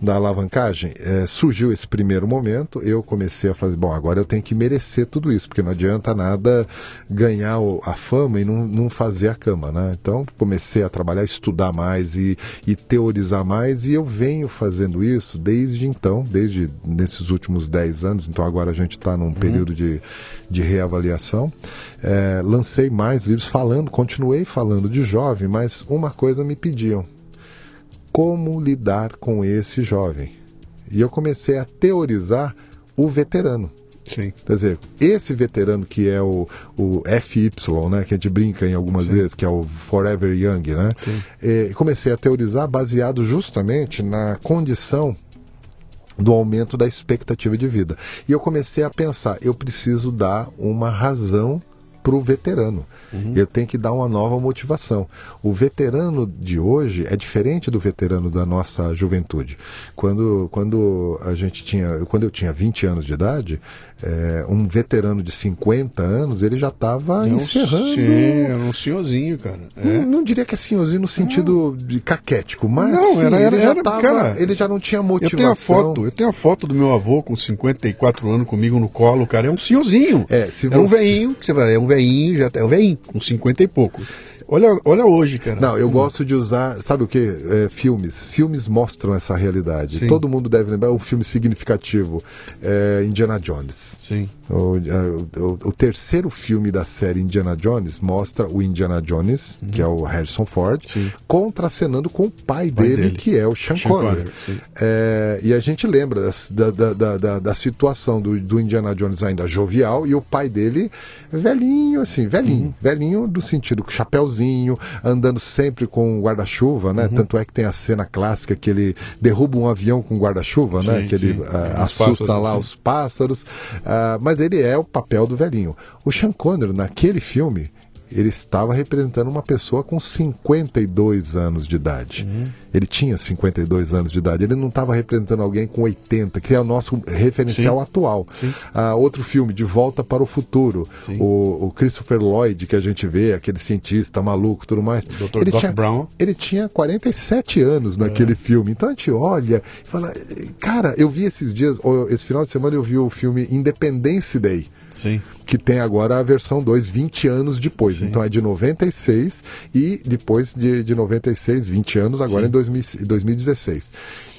da alavancagem, é, surgiu esse primeiro momento, eu comecei a fazer, bom, agora eu tenho que merecer tudo isso, porque não adianta nada ganhar a fama e não, não fazer a cama, né? Então comecei a trabalhar, estudar mais e, e teorizar mais, e eu venho fazendo isso desde então, desde nesses últimos 10 anos, então agora a gente está num uhum. período de, de reavaliação. É, lancei mais livros falando, continuei falando de jovem, mas uma coisa me pediam, como lidar com esse jovem. E eu comecei a teorizar o veterano. Sim. Quer dizer, esse veterano que é o, o FY, né, que a gente brinca em algumas Sim. vezes, que é o Forever Young, né? Eh, comecei a teorizar baseado justamente na condição do aumento da expectativa de vida. E eu comecei a pensar, eu preciso dar uma razão para o veterano. Eu tenho que dar uma nova motivação. O veterano de hoje é diferente do veterano da nossa juventude. Quando, quando a gente tinha, quando eu tinha 20 anos de idade, eh, um veterano de 50 anos, ele já estava É um- encerrando. Sim, era um senhorzinho, cara. Não, É. não diria que é senhorzinho no sentido de caquético, mas Não, sim, era- era- ele, já era- tava- cara, ele já não tinha Eu motivação. tenho a foto, eu tenho a foto do meu avô com 54 anos comigo no colo, cara, é um senhorzinho. É, se É um você- veinho, que você vai, é um veinho, já é um veinho, com 50 e pouco. Olha, olha hoje, cara. Não, eu gosto de usar, sabe o que? É, filmes. Filmes mostram essa realidade. Sim. Todo mundo deve lembrar um filme significativo, é Indiana Jones. Sim. O, a- o- o terceiro filme da série Indiana Jones mostra o Indiana Jones, que é o Harrison Ford, Uhum. Sim. contracenando com o pai, Pai dele, dele. que é o Sean, Sean Connery. Connery. É, e a gente lembra da, da, da, da, situação do, do Indiana Jones ainda jovial e o pai dele velhinho, assim, velhinho. Uhum. Velhinho do sentido com chapéuzinho, andando sempre com guarda-chuva, Uhum. né? Tanto é que tem a cena clássica que ele derruba um avião com guarda-chuva, né? Que ele Os assusta pássaros, lá sim. os pássaros. Ah, mas ele é o papel do velhinho. O Sean Connery, naquele filme, ele estava representando uma pessoa com 52 anos de idade. Uhum. Ele tinha 52 anos de idade. Ele não estava representando alguém com 80, que é o nosso referencial Sim. atual. Sim. Ah, outro filme, De Volta para o Futuro. O, o Christopher Lloyd, que a gente vê, aquele cientista maluco e tudo mais. Dr. Ele Doc tinha, Brown. ele tinha 47 anos naquele filme. Então a gente olha e fala, cara, eu vi esses dias, esse final de semana eu vi o filme Independence Day Sim. que tem agora a versão 2, 20 anos depois. Sim. Então é de 96 e depois de, de 96, 20 anos, agora Sim. em 2000 2016.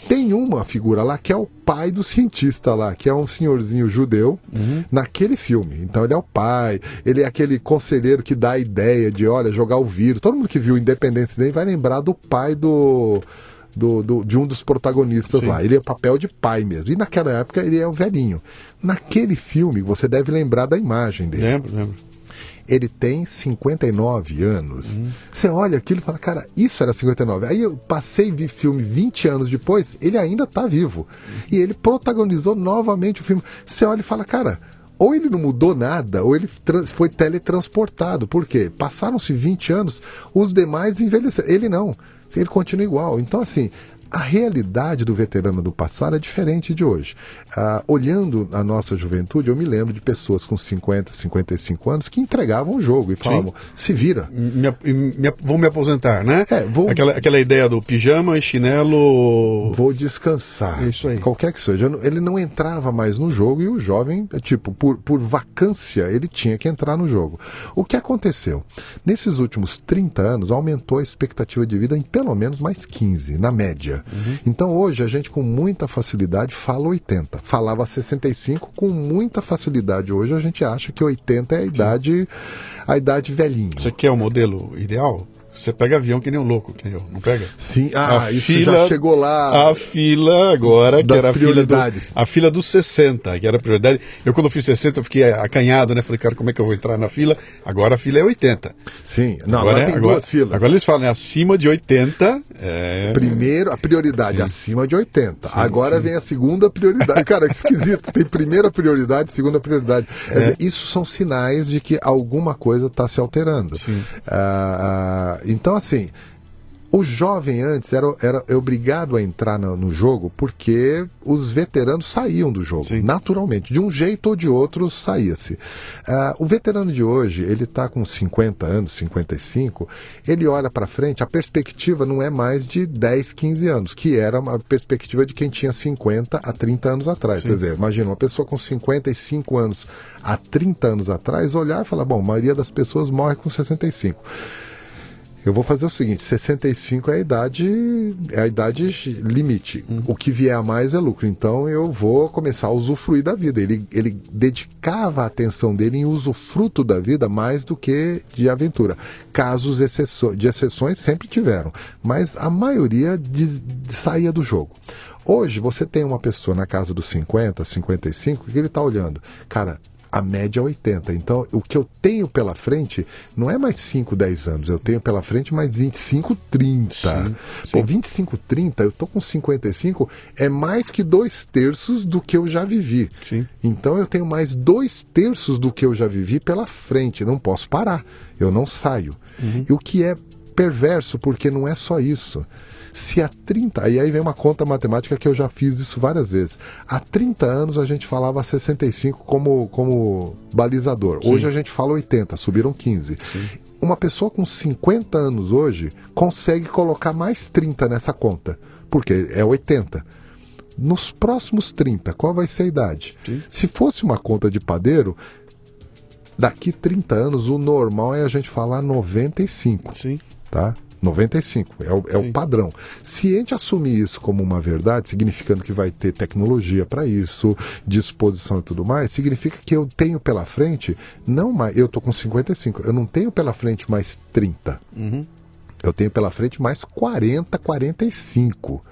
Tem uma figura lá que é o pai do cientista lá, que é um senhorzinho judeu Uhum. naquele filme. Então ele é o pai, ele é aquele conselheiro que dá a ideia de, olha, jogar o vírus. Todo mundo que viu Independence Day vai lembrar do pai do. Do- do- de um dos protagonistas Sim. lá. Ele é o papel de pai mesmo. E naquela época ele é o velhinho. Naquele filme, você deve lembrar da imagem dele Lembro, lembro. ele tem 59 anos. Você olha aquilo e fala, cara, isso era 59. Aí eu passei e vi filme 20 anos depois, ele ainda tá vivo. E ele protagonizou novamente o filme. Você olha e fala, cara. Ou ele não mudou nada, ou ele foi teletransportado. Por quê? Passaram-se 20 anos, os demais envelheceram. Ele não. Ele continua igual. Então, assim, a realidade do veterano do passado é diferente de hoje. Ah, olhando a nossa juventude, eu me lembro de pessoas com 50, 55 anos que entregavam o jogo e falavam: se vira. Me, me, vou me aposentar, né? É, vou- Aquela, aquela ideia do pijama e chinelo. Vou descansar. Isso aí. Qualquer que seja. Ele não entrava mais no jogo e o jovem, é tipo, por, por vacância, ele tinha que entrar no jogo. O que aconteceu? Nesses últimos 30 anos, aumentou a expectativa de vida em pelo menos mais 15, na média. Uhum. Então hoje a gente com muita facilidade fala 80. Falava 65 com muita facilidade. Hoje a gente acha que 80 é a idade, a idade velhinha. Você quer o modelo ideal? Você pega avião que nem um louco, que nem eu, não pega? Sim, ah, A isso fila- já chegou lá. A fila agora, que era a fila, do, prioridades. a fila dos 60, que era a prioridade. Eu, quando fiz 60, eu fiquei acanhado, né? Falei, cara, como é que eu vou entrar na fila? Agora a fila é 80. Sim, não, agora, é- tem duas filas. Agora eles falam, é acima de 80. É... Primeiro, a prioridade Sim. acima de 80. Sim, Agora sim. vem a segunda prioridade. Cara, que esquisito. Tem primeira prioridade, segunda prioridade. É. dizer, isso são sinais de que alguma coisa está se alterando. Sim. Ah, ah, então, assim, o jovem antes era, era obrigado a entrar no, no jogo porque os veteranos saíam do jogo, Sim. naturalmente. De um jeito ou de outro saía-se. Ah, o veterano de hoje, ele está com 50 anos, 55, ele olha para frente, a perspectiva não é mais de 10, 15 anos, que era a perspectiva de quem tinha 50 a 30 anos atrás. Quer dizer, imagina, uma pessoa com 55 anos há 30 anos atrás olhar e falar, bom, a maioria das pessoas morre com 65. Eu vou fazer o seguinte: 65 é a idade, é a idade limite. Uhum. O que vier a mais é lucro. Então eu vou começar a usufruir da vida. Ele, ele dedicava a atenção dele em usufruto da vida mais do que de aventura. Casos de exceções sempre tiveram, mas a maioria de, de saía do jogo. Hoje você tem uma pessoa na casa dos 50, 55 que ele está olhando, cara, a média é 80. Então, o que eu tenho pela frente não é mais 5, 10 anos, eu tenho pela frente mais 25, 30. Sim, sim. Pô, 25, 30, eu tô com 55, é mais que dois terços do que eu já vivi. Sim. Então, eu tenho mais dois terços do que eu já vivi pela frente, não posso parar, eu não saio. Uhum. E o que é perverso, porque não é só isso. Se há 30, e aí vem uma conta matemática que eu já fiz isso várias vezes. Há 30 anos a gente falava 65 como, como balizador. Sim. Hoje a gente fala 80, subiram 15. Sim. Uma pessoa com 50 anos hoje consegue colocar mais 30 nessa conta, porque é 80 nos próximos 30, qual vai ser a idade? Sim. Se fosse uma conta de padeiro, daqui 30 anos o normal é a gente falar 95. Sim. Tá? 95, é o, é o padrão. Se a gente assumir isso como uma verdade, significando que vai ter tecnologia para isso, disposição e tudo mais, significa que eu tenho pela frente, não mais, eu estou com 55, eu não tenho pela frente mais 30. Uhum. Eu tenho pela frente mais 40, 45.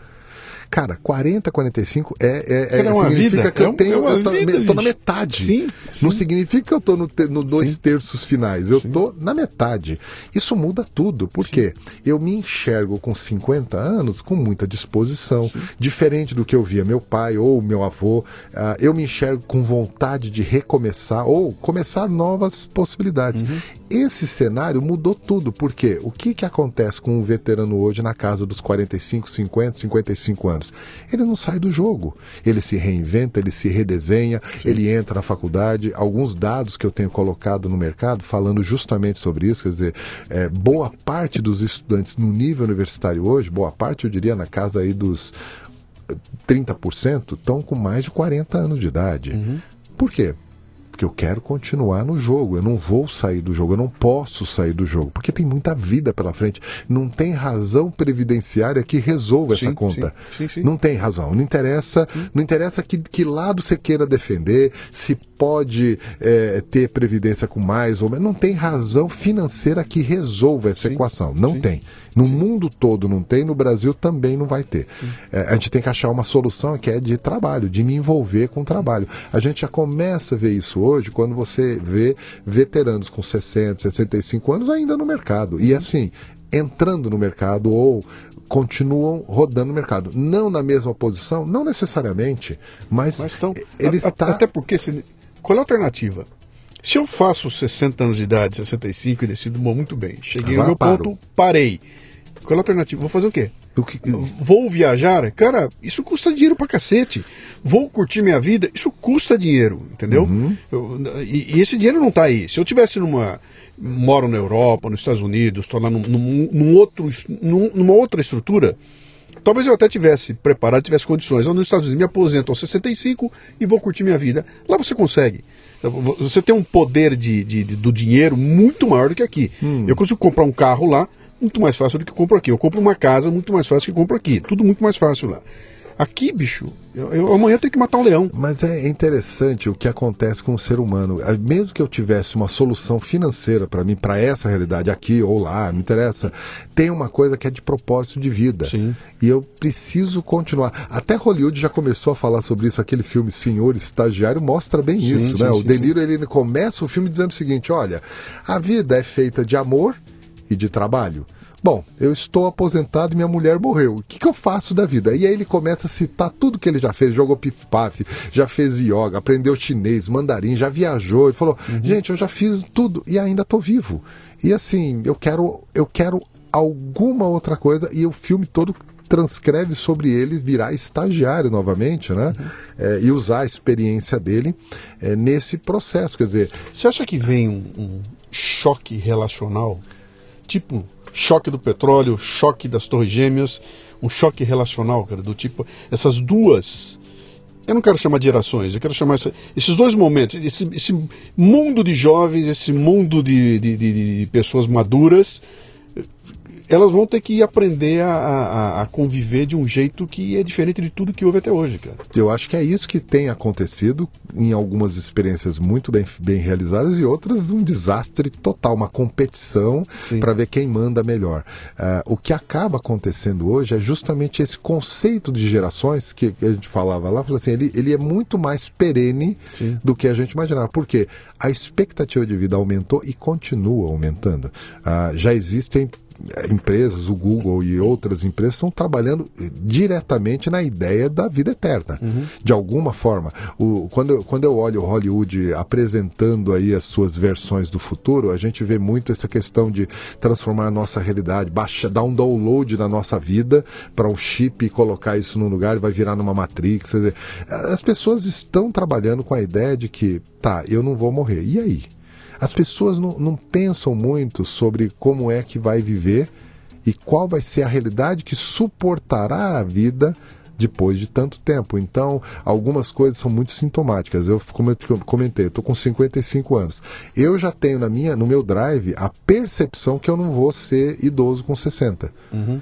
Cara, 40, 45 é, é, é, é uma significa vida. que eu é tenho. É eu tô, vida, tô na metade. Sim, sim, Não significa que eu tô no, no dois sim. terços finais. Eu sim. tô na metade. Isso muda tudo. porque Eu me enxergo com 50 anos com muita disposição. Diferente do que eu via meu pai ou meu avô. Uh, eu me enxergo com vontade de recomeçar ou começar novas possibilidades. Uhum. Esse cenário mudou tudo, porque o que, que acontece com um veterano hoje na casa dos 45, 50, 55 anos? Ele não sai do jogo. Ele se reinventa, ele se redesenha, Sim. ele entra na faculdade. Alguns dados que eu tenho colocado no mercado falando justamente sobre isso, quer dizer, é, boa parte dos estudantes no nível universitário hoje, boa parte eu diria na casa aí dos 30%, estão com mais de 40 anos de idade. Uhum. Por quê? Porque eu quero continuar no jogo. Eu não vou sair do jogo, eu não posso sair do jogo, porque tem muita vida pela frente. Não tem razão previdenciária que resolva sim, essa conta. Sim, sim, não tem razão. Não interessa, não interessa que, que lado você queira defender, se pode é, ter previdência com mais ou menos. Não tem razão financeira que resolva essa equação. Não tem. No Sim. mundo todo não tem, no Brasil também não vai ter. É, a gente tem que achar uma solução que é de trabalho, de me envolver com o trabalho. A gente já começa a ver isso hoje quando você vê veteranos com 60, 65 anos ainda no mercado. E assim, entrando no mercado ou continuam rodando no mercado. Não na mesma posição, não necessariamente, mas, mas estão, ele está... Até porque, se, qual é a alternativa? Se eu faço 60 anos de idade, 65 e decido, bom, muito bem, cheguei Agora no meu paro. ponto, parei. Qual é a alternativa? Vou fazer o quê? O que... Vou viajar? Cara, isso custa dinheiro pra cacete. Vou curtir minha vida? Isso custa dinheiro, entendeu? Uhum. Eu, e, e, esse dinheiro não tá aí. Se eu tivesse numa. Moro na Europa, nos Estados Unidos, estou lá num, num, num outro, num, numa outra estrutura, Talvez eu até tivesse preparado, tivesse condições. Eu nos Estados Unidos me aposento aos 65 e vou curtir minha vida. Lá você consegue. Você tem um poder de, de, de do dinheiro muito maior do que aqui. Hum. Eu consigo comprar um carro lá muito mais fácil do que compro aqui. Eu compro uma casa muito mais fácil do que compro aqui. Tudo muito mais fácil lá. Aqui, bicho, eu, eu, amanhã tenho que matar um leão. Mas é interessante o que acontece com o ser humano. Mesmo que eu tivesse uma solução financeira para mim, para essa realidade aqui ou lá, não interessa, tem uma coisa que é de propósito de vida. Sim. E eu preciso continuar. Até Hollywood já começou a falar sobre isso. Aquele filme Senhor Estagiário mostra bem sim, isso, sim, né? Sim, o De Niro, ele começa o filme dizendo o seguinte: olha, a vida é feita de amor e de trabalho. Bom, eu estou aposentado e minha mulher morreu. O que, que, eu faço da vida? E aí ele começa a citar tudo que ele já fez. Jogou pif-paf, já fez yoga, aprendeu chinês, mandarim, já viajou. e falou, uhum. gente, eu já fiz tudo e ainda estou vivo. E assim, eu quero, eu quero alguma outra coisa. E o filme todo transcreve sobre ele virar estagiário novamente, né? Uhum. É, e usar a experiência dele é, nesse processo. Quer dizer... Você acha que vem um, um choque relacional? Tipo choque do petróleo, choque das torres gêmeas, um choque relacional, cara, do tipo, essas duas. Eu não quero chamar de gerações, eu quero chamar essa, esses dois momentos, esse, esse, mundo de jovens, esse mundo de, de, de, de pessoas maduras, elas vão ter que aprender a, a, a, conviver de um jeito que é diferente de tudo que houve até hoje, cara. Eu acho que é isso que tem acontecido em algumas experiências muito bem, bem realizadas e outras um desastre total, uma competição para ver quem manda melhor. Uh, o que acaba acontecendo hoje é justamente esse conceito de gerações que, a gente falava lá, assim, ele, ele é muito mais perene Sim. do que a gente imaginava. Por quê? A expectativa de vida aumentou e continua aumentando. Uh, já existem empresas, o Google e outras empresas estão trabalhando diretamente na ideia da vida eterna, uhum. de alguma forma. O, quando, eu, quando eu olho Hollywood apresentando aí as suas versões do futuro, a gente vê muito essa questão de transformar a nossa realidade, baixa, dar um download na nossa vida para um chip e colocar isso num lugar e vai virar numa Matrix. Dizer, as pessoas estão trabalhando com a ideia de que, tá, eu não vou morrer. E aí? As pessoas não, não pensam muito sobre como é que vai viver e qual vai ser a realidade que suportará a vida depois de tanto tempo. Então, algumas coisas são muito sintomáticas. Eu, como eu comentei, estou com 55 anos. Eu já tenho na minha, no meu drive a percepção que eu não vou ser idoso com 60. Uhum.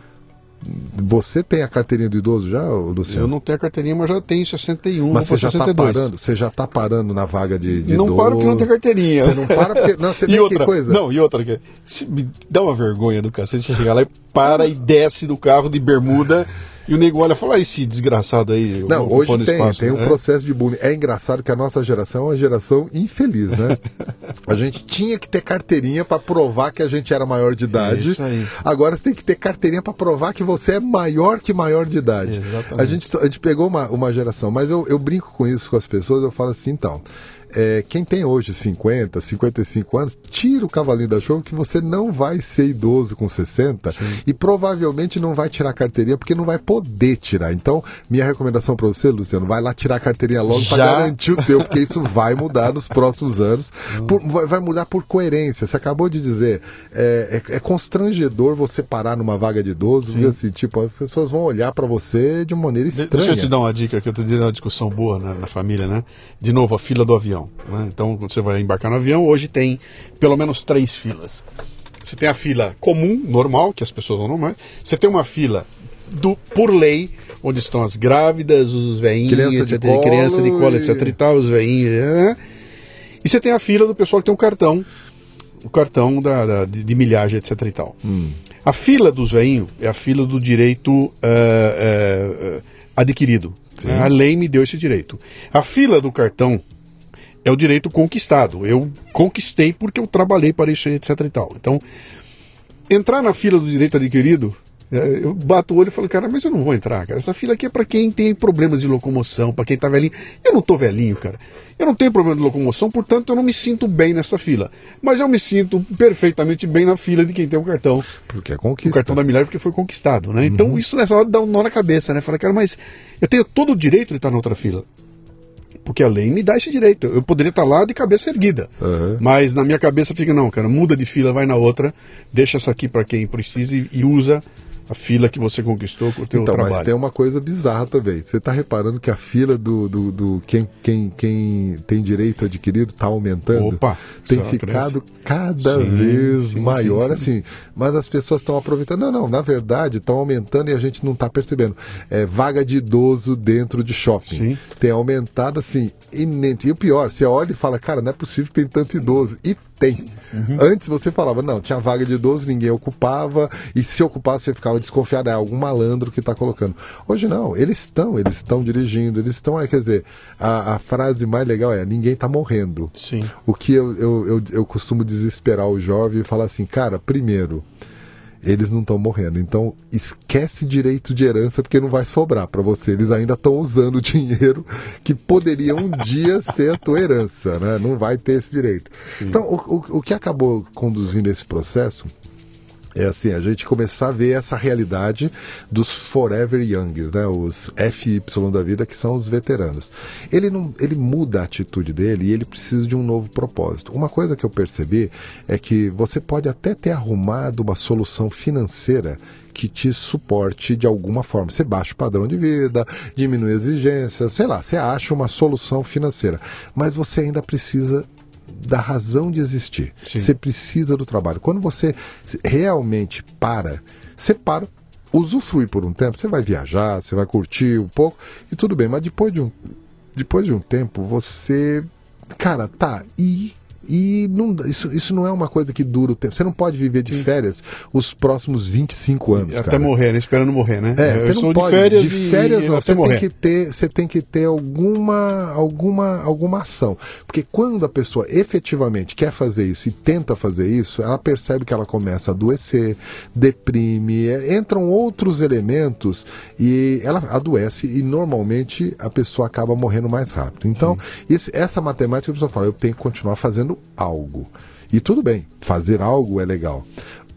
Você tem a carteirinha do idoso já, Luciano? Eu não tenho a carteirinha, mas já tenho 61. Mas você já está parando? Você já está parando na vaga de, de Não idoso. paro porque não tem carteirinha. Você não para porque. Não, você [LAUGHS] e outra, que coisa? Não, e outra, me dá uma vergonha do cacete você chegar lá e para e desce do carro de bermuda e o nego olha e fala, ah, esse desgraçado aí. Não, hoje tem, espaço, tem um é? processo de bullying. É engraçado que a nossa geração é uma geração infeliz, né? [LAUGHS] a gente tinha que ter carteirinha para provar que a gente era maior de idade. Isso aí. Agora você tem que ter carteirinha para provar que você é maior que maior de idade. Exatamente. A gente, a gente pegou uma, uma geração, mas eu, eu brinco com isso com as pessoas, eu falo assim, então é, quem tem hoje 50, 55 anos, tira o cavalinho da chuva que você não vai ser idoso com 60 Sim. e provavelmente não vai tirar a carteirinha porque não vai poder tirar. Então, minha recomendação para você, Luciano, vai lá tirar a carteirinha logo para garantir o teu, porque isso vai mudar nos próximos anos. Por, vai mudar por coerência. Você acabou de dizer, é, é, é constrangedor você parar numa vaga de idoso e assim, tipo, as pessoas vão olhar para você de uma maneira estranha. Deixa eu te dar uma dica que eu tô dizendo uma discussão boa na, na família, né? De novo, a fila do avião avião. Né? Então, quando você vai embarcar no avião, hoje tem pelo menos três filas. Você tem a fila comum, normal, que as pessoas vão normais. Você tem uma fila do, por lei, onde estão as grávidas, os veinhos, criança de colo, criança de colo, etc e tal, os veinhos. Né? E você tem a fila do pessoal que tem o um cartão, o cartão da, da de, de, milhagem, etc e tal. Hum. A fila dos veinhos é a fila do direito uh, uh, adquirido. Sim. A lei me deu esse direito. A fila do cartão é o direito conquistado. Eu conquistei porque eu trabalhei para isso, etc e tal. Então, entrar na fila do direito adquirido, é, eu bato o olho e falo, cara, mas eu não vou entrar, cara. Essa fila aqui é para quem tem problemas de locomoção, para quem tá velhinho. Eu não tô velhinho, cara. Eu não tenho problema de locomoção, portanto eu não me sinto bem nessa fila. Mas eu me sinto perfeitamente bem na fila de quem tem o cartão. Porque é conquista. O cartão da milhar porque foi conquistado, né? Então uhum. isso nessa hora dá um nó na cabeça, né? Fala, cara, mas eu tenho todo o direito de estar na outra fila. Porque a lei me dá esse direito. Eu poderia estar lá de cabeça erguida. Uhum. Mas na minha cabeça fica, não, cara, muda de fila, vai na outra, deixa essa aqui para quem precisa e, e usa a fila que você conquistou com o teu então, trabalho. Mas tem uma coisa bizarra também. Você está reparando que a fila do, do, do, quem, quem, quem tem direito adquirido está aumentando? Opa! Tem ficado cresce. cada sim, vez sim, maior, sim, assim. Mas as pessoas estão aproveitando. Não, não, na verdade, estão aumentando e a gente não está percebendo. É vaga de idoso dentro de shopping. Tem aumentado, assim, inente. E o pior, você olha e fala, cara, não é possível que tem tanto idoso. E tem. Uhum. Antes você falava, não, tinha vaga de idoso, ninguém ocupava, e se ocupasse você ficava desconfiado, é algum malandro que está colocando. Hoje não, eles estão, eles estão dirigindo, eles estão, quer dizer, a, a, frase mais legal é, ninguém está morrendo. Sim. O que eu, eu, eu, eu costumo desesperar o jovem e falar assim, cara, primeiro, eles não estão morrendo. Então, esquece direito de herança porque não vai sobrar para você. Eles ainda estão usando o dinheiro que poderia um dia ser a tua herança, né? Não vai ter esse direito. Sim. Então, o, o, o que acabou conduzindo esse processo é assim, a gente começar a ver essa realidade dos Forever Youngs, né? Os FY da vida, que são os veteranos. Ele, não, ele muda a atitude dele e ele precisa de um novo propósito. Uma coisa que eu percebi é que você pode até ter arrumado uma solução financeira que te suporte de alguma forma. Você baixa o padrão de vida, diminui exigências, sei lá, você acha uma solução financeira. Mas você ainda precisa da razão de existir. Sim. Você precisa do trabalho. Quando você realmente para, você para, usufrui por um tempo, você vai viajar, você vai curtir um pouco e tudo bem, mas depois de um, depois de um tempo você. Cara, tá, e e não, isso, isso não é uma coisa que dura o tempo. Você não pode viver de férias os próximos 25 anos. Até cara. morrer, né? Esperando morrer, né? É, eu você sou não pode. de férias, de férias e, não, você tem morrer. que ter, você tem que ter alguma, alguma, alguma ação, porque quando a pessoa efetivamente quer fazer isso e tenta fazer isso, ela percebe que ela começa a adoecer, deprime, é, entram outros elementos e ela adoece e normalmente a pessoa acaba morrendo mais rápido. Então, esse- essa matemática a pessoa fala, eu tenho que continuar fazendo algo. E tudo bem, fazer algo é legal.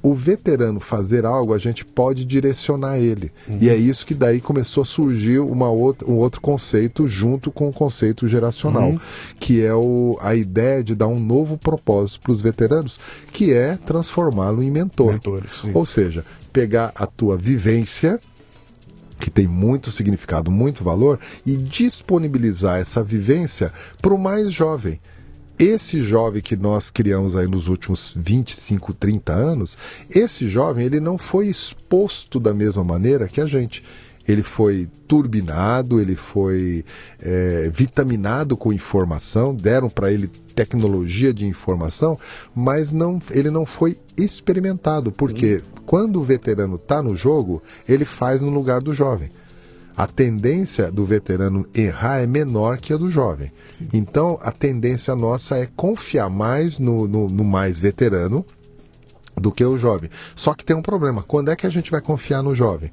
O veterano fazer algo, a gente pode direcionar ele. E é isso que daí começou a surgir uma outra, um outro conceito junto com o conceito geracional, que é o, a ideia de dar um novo propósito para os veteranos, que é transformá-lo em mentor. Mentores. Ou seja, pegar a tua vivência, que tem muito significado, muito valor, e disponibilizar essa vivência para o mais jovem. Esse jovem que nós criamos aí nos últimos 25, 30 anos, esse jovem ele não foi exposto da mesma maneira que a gente. Ele foi turbinado, ele foi é, vitaminado com informação, deram para ele tecnologia de informação, mas não, ele não foi experimentado, porque quando o veterano está no jogo, ele faz no lugar do jovem. A tendência do veterano errar é menor que a do jovem. Então, a tendência nossa é confiar mais no, no, no mais veterano do que o jovem. Só que tem um problema. Quando é que a gente vai confiar no jovem?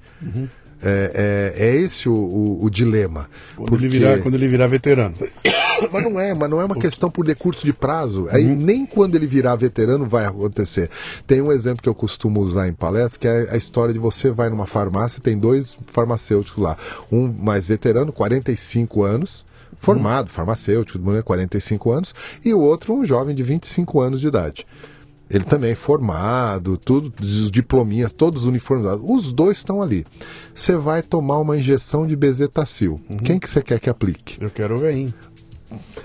É, é- é esse o, o- o dilema. Quando, ele virar, quando ele virar veterano. [COUGHS] Mas não é, mas não é uma questão por decurso de prazo. Aí nem quando ele virar veterano vai acontecer. Tem um exemplo que eu costumo usar em palestra, que é a história de você vai numa farmácia, tem dois farmacêuticos lá. Um mais veterano, 45 anos, formado, farmacêutico, né, 45 anos, e o outro um jovem de 25 anos de idade. Ele também é formado, tudo, os diplominhas, todos uniformizados. Os dois estão ali. Você vai tomar uma injeção de bezetacil. Quem que você quer que aplique? Eu quero o veinho.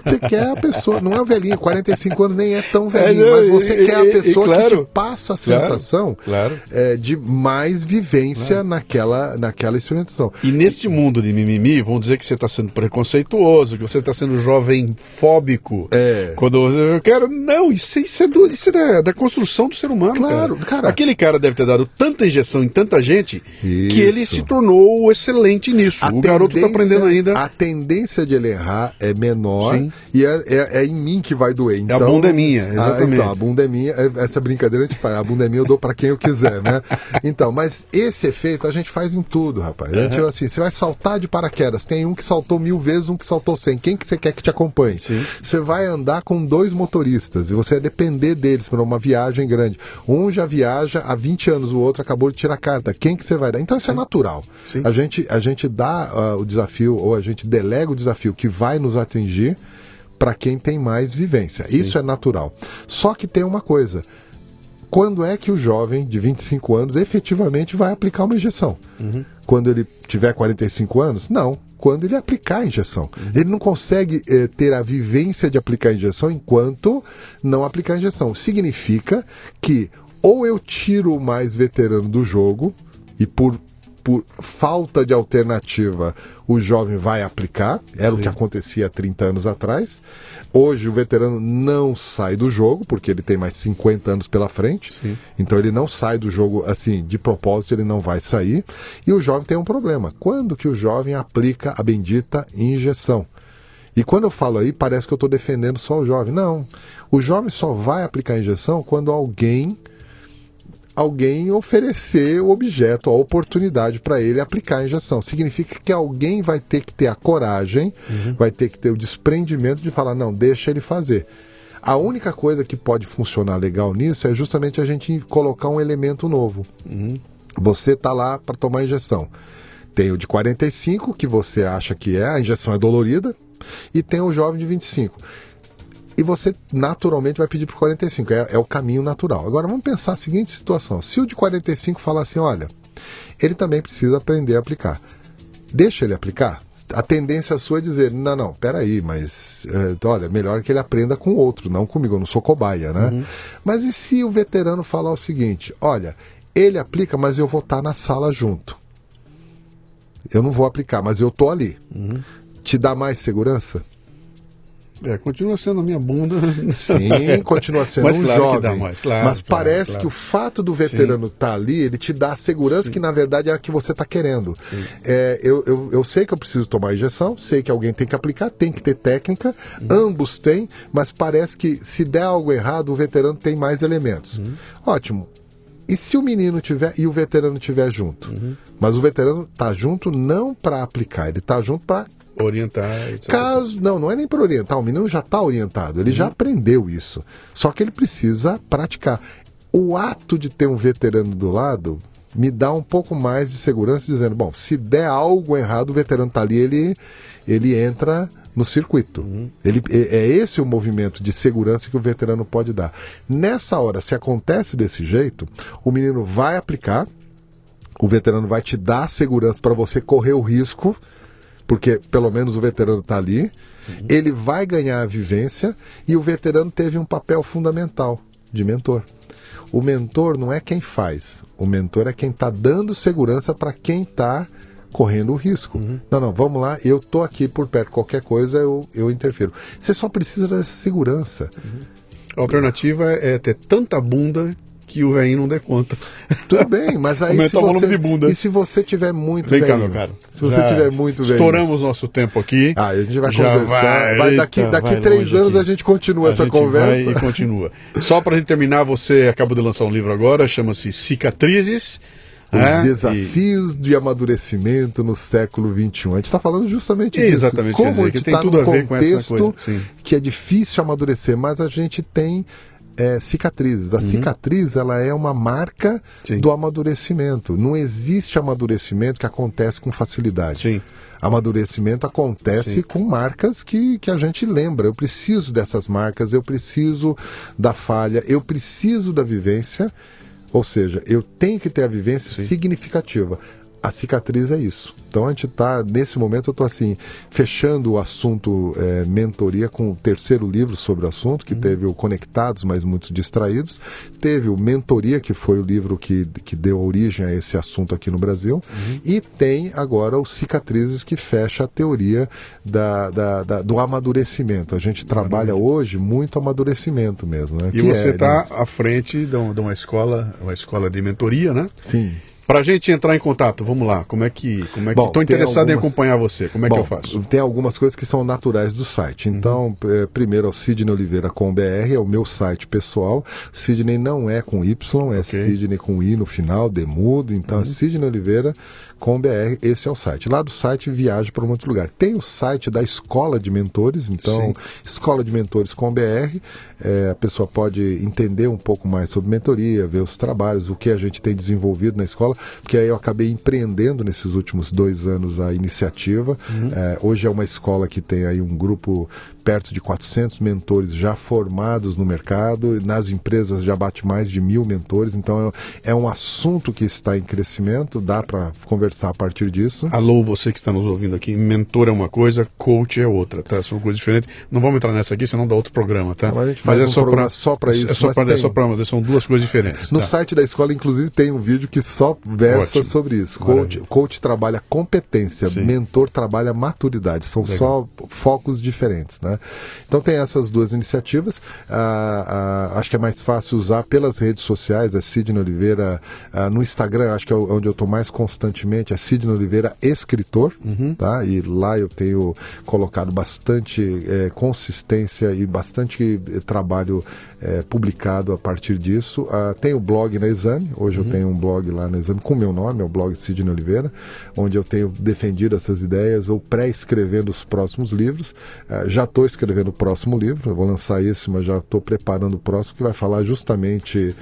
Você quer a pessoa, não é o velhinho, 45 anos nem é tão velhinho, É, mas você e- quer a e- e pessoa que claro. te passa a Claro, sensação claro. é, de mais vivência naquela, naquela experimentação. E neste mundo de mimimi, vão dizer que você está sendo preconceituoso, que você está sendo jovem fóbico. É. Quando você, eu quero. Não, isso, isso é, do- isso é da, da construção do ser humano. Claro, cara. cara. Aquele cara deve ter dado tanta injeção em tanta gente Isso. que ele se tornou excelente nisso. A o garoto está aprendendo ainda. A tendência de ele errar é menor Sim. e é, é- é em mim que vai doer. Então, bunda é minha, Ah, exatamente. então, a bunda é minha. é- Essa brincadeira a gente faz. A bunda é minha, eu dou pra quem eu quiser, né? [LAUGHS] Então, mas esse efeito a gente faz em tudo, rapaz. A gente, Uhum. assim, você vai saltar de paraquedas. Tem um que saltou mil vezes, um que saltou cem. Quem que você quer que te acompanhe? Sim. Você vai andar com dois motoristas e você vai depender deles para uma viagem grande. Um já viaja há 20 anos, o outro acabou de tirar a carta. Quem que você vai dar? Então isso é natural. Sim. A gente, a gente dá ah, o desafio, ou a gente delega o desafio que vai nos atingir para quem tem mais vivência. Isso é natural. Só que tem uma coisa. Quando é que o jovem de 25 anos efetivamente vai aplicar uma injeção? Quando ele tiver 45 anos? Não. Quando ele aplicar a injeção. Ele não consegue eh, ter a vivência de aplicar a injeção enquanto não aplicar a injeção. Significa que ou eu tiro o mais veterano do jogo e por por falta de alternativa, o jovem vai aplicar. Era o que acontecia há 30 anos atrás. Hoje o veterano não sai do jogo, porque ele tem mais 50 anos pela frente. Sim. Então ele não sai do jogo assim, de propósito, ele não vai sair. E o jovem tem um problema. Quando que o jovem aplica a bendita injeção? E quando eu falo aí, parece que eu estou defendendo só o jovem. Não. O jovem só vai aplicar a injeção quando alguém alguém oferecer o objeto, a oportunidade para ele aplicar a injeção. Significa que alguém vai ter que ter a coragem, vai ter que ter o desprendimento de falar, não, deixa ele fazer. A única coisa que pode funcionar legal nisso é justamente a gente colocar um elemento novo. Você está lá para tomar a injeção. Tem o de 45, que você acha que é, a injeção é dolorida, e tem o jovem de 25 e você naturalmente vai pedir para 45. É, é o caminho natural. Agora vamos pensar a seguinte situação: se o de 45 falar assim, olha, ele também precisa aprender a aplicar. Deixa ele aplicar. a tendência sua é dizer, não, não, peraí, mas é, olha, melhor que ele aprenda com outro, não comigo, eu não sou cobaia, né? Uhum. Mas e se o veterano falar o seguinte, olha, ele aplica, mas eu vou estar tá na sala junto. Eu não vou aplicar, mas eu tô ali. Uhum. Te dá mais segurança? É, continua sendo a minha bunda. Sim, [LAUGHS] continua sendo mas um claro jovem. Que dá mais, claro, mas claro, parece claro. que o fato do veterano estar tá ali, ele te dá a segurança Sim. que na verdade é a que você está querendo. É, eu, eu, eu sei que eu preciso tomar injeção, sei que alguém tem que aplicar, tem que ter técnica, Uhum. ambos têm, mas parece que se der algo errado, o veterano tem mais elementos. Uhum. Ótimo. E se o menino tiver e o veterano tiver junto? Uhum. Mas o veterano tá junto não para aplicar, ele tá junto para Orientar, etc. Caso, não, não é nem para orientar, o menino já está orientado, ele já aprendeu isso. Só que ele precisa praticar. O ato de ter um veterano do lado me dá um pouco mais de segurança, dizendo, bom, se der algo errado, o veterano está ali, ele, ele entra no circuito. Ele, é, é esse o movimento de segurança que o veterano pode dar. Nessa hora, se acontece desse jeito, o menino vai aplicar, o veterano vai te dar segurança para você correr o risco porque pelo menos o veterano está ali, uhum. ele vai ganhar a vivência e o veterano teve um papel fundamental de mentor. O mentor não é quem faz, o mentor é quem está dando segurança para quem está correndo o risco. Uhum. Não, não, vamos lá, eu tô aqui por perto, qualquer coisa eu, eu interfiro. Você só precisa dessa segurança. Uhum. A alternativa é ter tanta bunda que o velhinho não dê conta. Tudo bem, mas aí [LAUGHS] Aumentar o volume de bunda. E se você tiver muito Vem velhinho, cá, meu cara. Se você tiver muito velhinho. Estouramos nosso tempo aqui. Ah, a gente vai Já conversar. vai, Vai, daqui eita, daqui vai três anos aqui. a gente continua a essa gente conversa. vai e continua. [LAUGHS] Só para a gente terminar, você acabou de lançar um livro agora, chama-se Cicatrizes. Os né? desafios e... de amadurecimento no século XXI. A gente está falando justamente disso. Exatamente, Como quer dizer, a gente que tem tá tudo a ver com essa coisa. Sim. Que é difícil amadurecer, mas a gente tem é, cicatrizes. A uhum. cicatriz ela é uma marca Sim. do amadurecimento. Não existe amadurecimento que acontece com facilidade. Sim. Amadurecimento acontece Sim. com marcas que, que a gente lembra. Eu preciso dessas marcas, eu preciso da falha, eu preciso da vivência. Ou seja, eu tenho que ter a vivência Sim. significativa. A cicatriz é isso. Então a gente está, nesse momento, eu estou assim, fechando o assunto é, mentoria com o terceiro livro sobre o assunto, que uhum. teve o Conectados, mas muitos distraídos. Teve o Mentoria, que foi o livro que, que deu origem a esse assunto aqui no Brasil. Uhum. E tem agora o Cicatrizes, que fecha a teoria da, da, da do amadurecimento. A gente trabalha hoje muito amadurecimento mesmo. Né? E que você é, está à frente de uma escola, uma escola de mentoria, né? Sim. Para a gente entrar em contato, vamos lá. Como é que, como é que estou interessado algumas... em acompanhar você? Como é Bom, que eu faço? Tem algumas coisas que são naturais do site. Então, uhum. é, primeiro é o Sidney Oliveira com BR, é o meu site pessoal. Sidney não é com Y, é okay. Sidney com I no final, demudo. Então, uhum. é Sidney Oliveira com BR, esse é o site. Lá do site viaja para um outro lugar. Tem o site da Escola de Mentores, então, Sim. Escola de Mentores com BR. É, a pessoa pode entender um pouco mais sobre mentoria, ver os trabalhos, o que a gente tem desenvolvido na escola, porque aí eu acabei empreendendo nesses últimos dois anos a iniciativa. Uhum. É, hoje é uma escola que tem aí um grupo perto de 400 mentores já formados no mercado, nas empresas já bate mais de mil mentores, então é um assunto que está em crescimento, dá para conversar a partir disso. Alô, você que está nos ouvindo aqui, mentor é uma coisa, coach é outra, tá? São coisas diferentes. Não vamos entrar nessa aqui, senão dá outro programa, tá? Mas, mas é um só para só para isso. É só para é são duas coisas diferentes. No tá? site da escola, inclusive, tem um vídeo que só versa Ótimo. sobre isso. Coach, coach trabalha competência, Sim. mentor trabalha maturidade. São Legal. só focos diferentes, né? Então tem essas duas iniciativas. Ah, ah, acho que é mais fácil usar pelas redes sociais, é Sidney Oliveira. Ah, no Instagram, acho que é onde eu estou mais constantemente, é Sidney Oliveira Escritor. Uhum. Tá? E lá eu tenho colocado bastante é, consistência e bastante é, trabalho é, publicado a partir disso. Ah, tem o blog na Exame, hoje Uhum. eu tenho um blog lá na Exame com meu nome, é o blog Sidney Oliveira, onde eu tenho defendido essas ideias ou pré-escrevendo os próximos livros. Ah, já estou escrevendo o próximo livro, eu vou lançar esse, mas já estou preparando o próximo, que vai falar justamente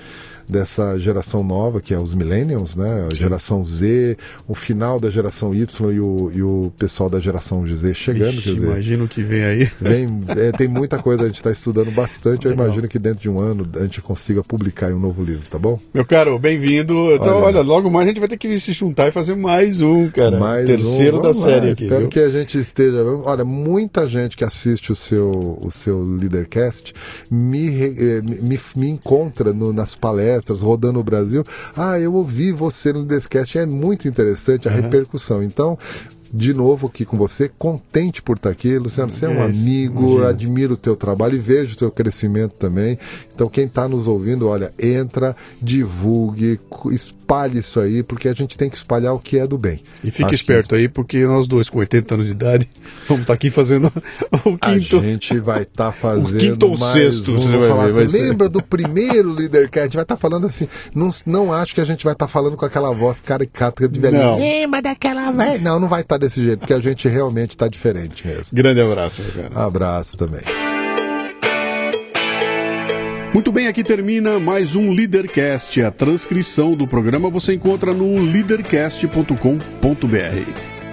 dessa geração nova, que é os millennials, né? A geração Z, o final da geração Y e o, e o pessoal da geração Z chegando. Vixe, imagino que vem aí. Vem, é, tem muita coisa, a gente está estudando bastante. Eu imagino que dentro de um ano a gente consiga publicar um novo livro, tá bom? Meu caro, bem-vindo. Então, olha, olha, logo mais a gente vai ter que se juntar e fazer mais um, cara. Mais Terceiro um, da série lá. aqui. Espero viu? que a gente esteja. Olha, muita gente que assiste o seu, o seu Leadercast me, eh, me, me encontra no, nas palestras, rodando o Brasil. Ah, eu ouvi você no Leadercast. É muito interessante a uhum. repercussão. Então, de novo aqui com você, contente por estar aqui. Luciano, você é um amigo, imagina. admiro o teu trabalho e vejo o teu crescimento também. Então, quem está nos ouvindo, olha, entra, divulgue, espalhe isso aí, porque a gente tem que espalhar o que é do bem. E fique Acho esperto que... aí, porque nós dois, com 80 anos de idade, [LAUGHS] vamos estar tá aqui fazendo [LAUGHS] o quinto. A gente vai estar tá [LAUGHS] fazendo. O quinto ou sexto, um, você vai ver, assim, Lembra do primeiro Leadercast? A gente vai estar tá falando assim. Não, não acho que a gente vai estar tá falando com aquela voz caricata de velhinho. Lembra daquela velha? Não, não vai estar tá desse jeito, porque a gente realmente está diferente mesmo. Grande abraço, meu cara. Abraço também. Muito bem, aqui termina mais um Leadercast. A transcrição do programa você encontra no leadercast.com.br.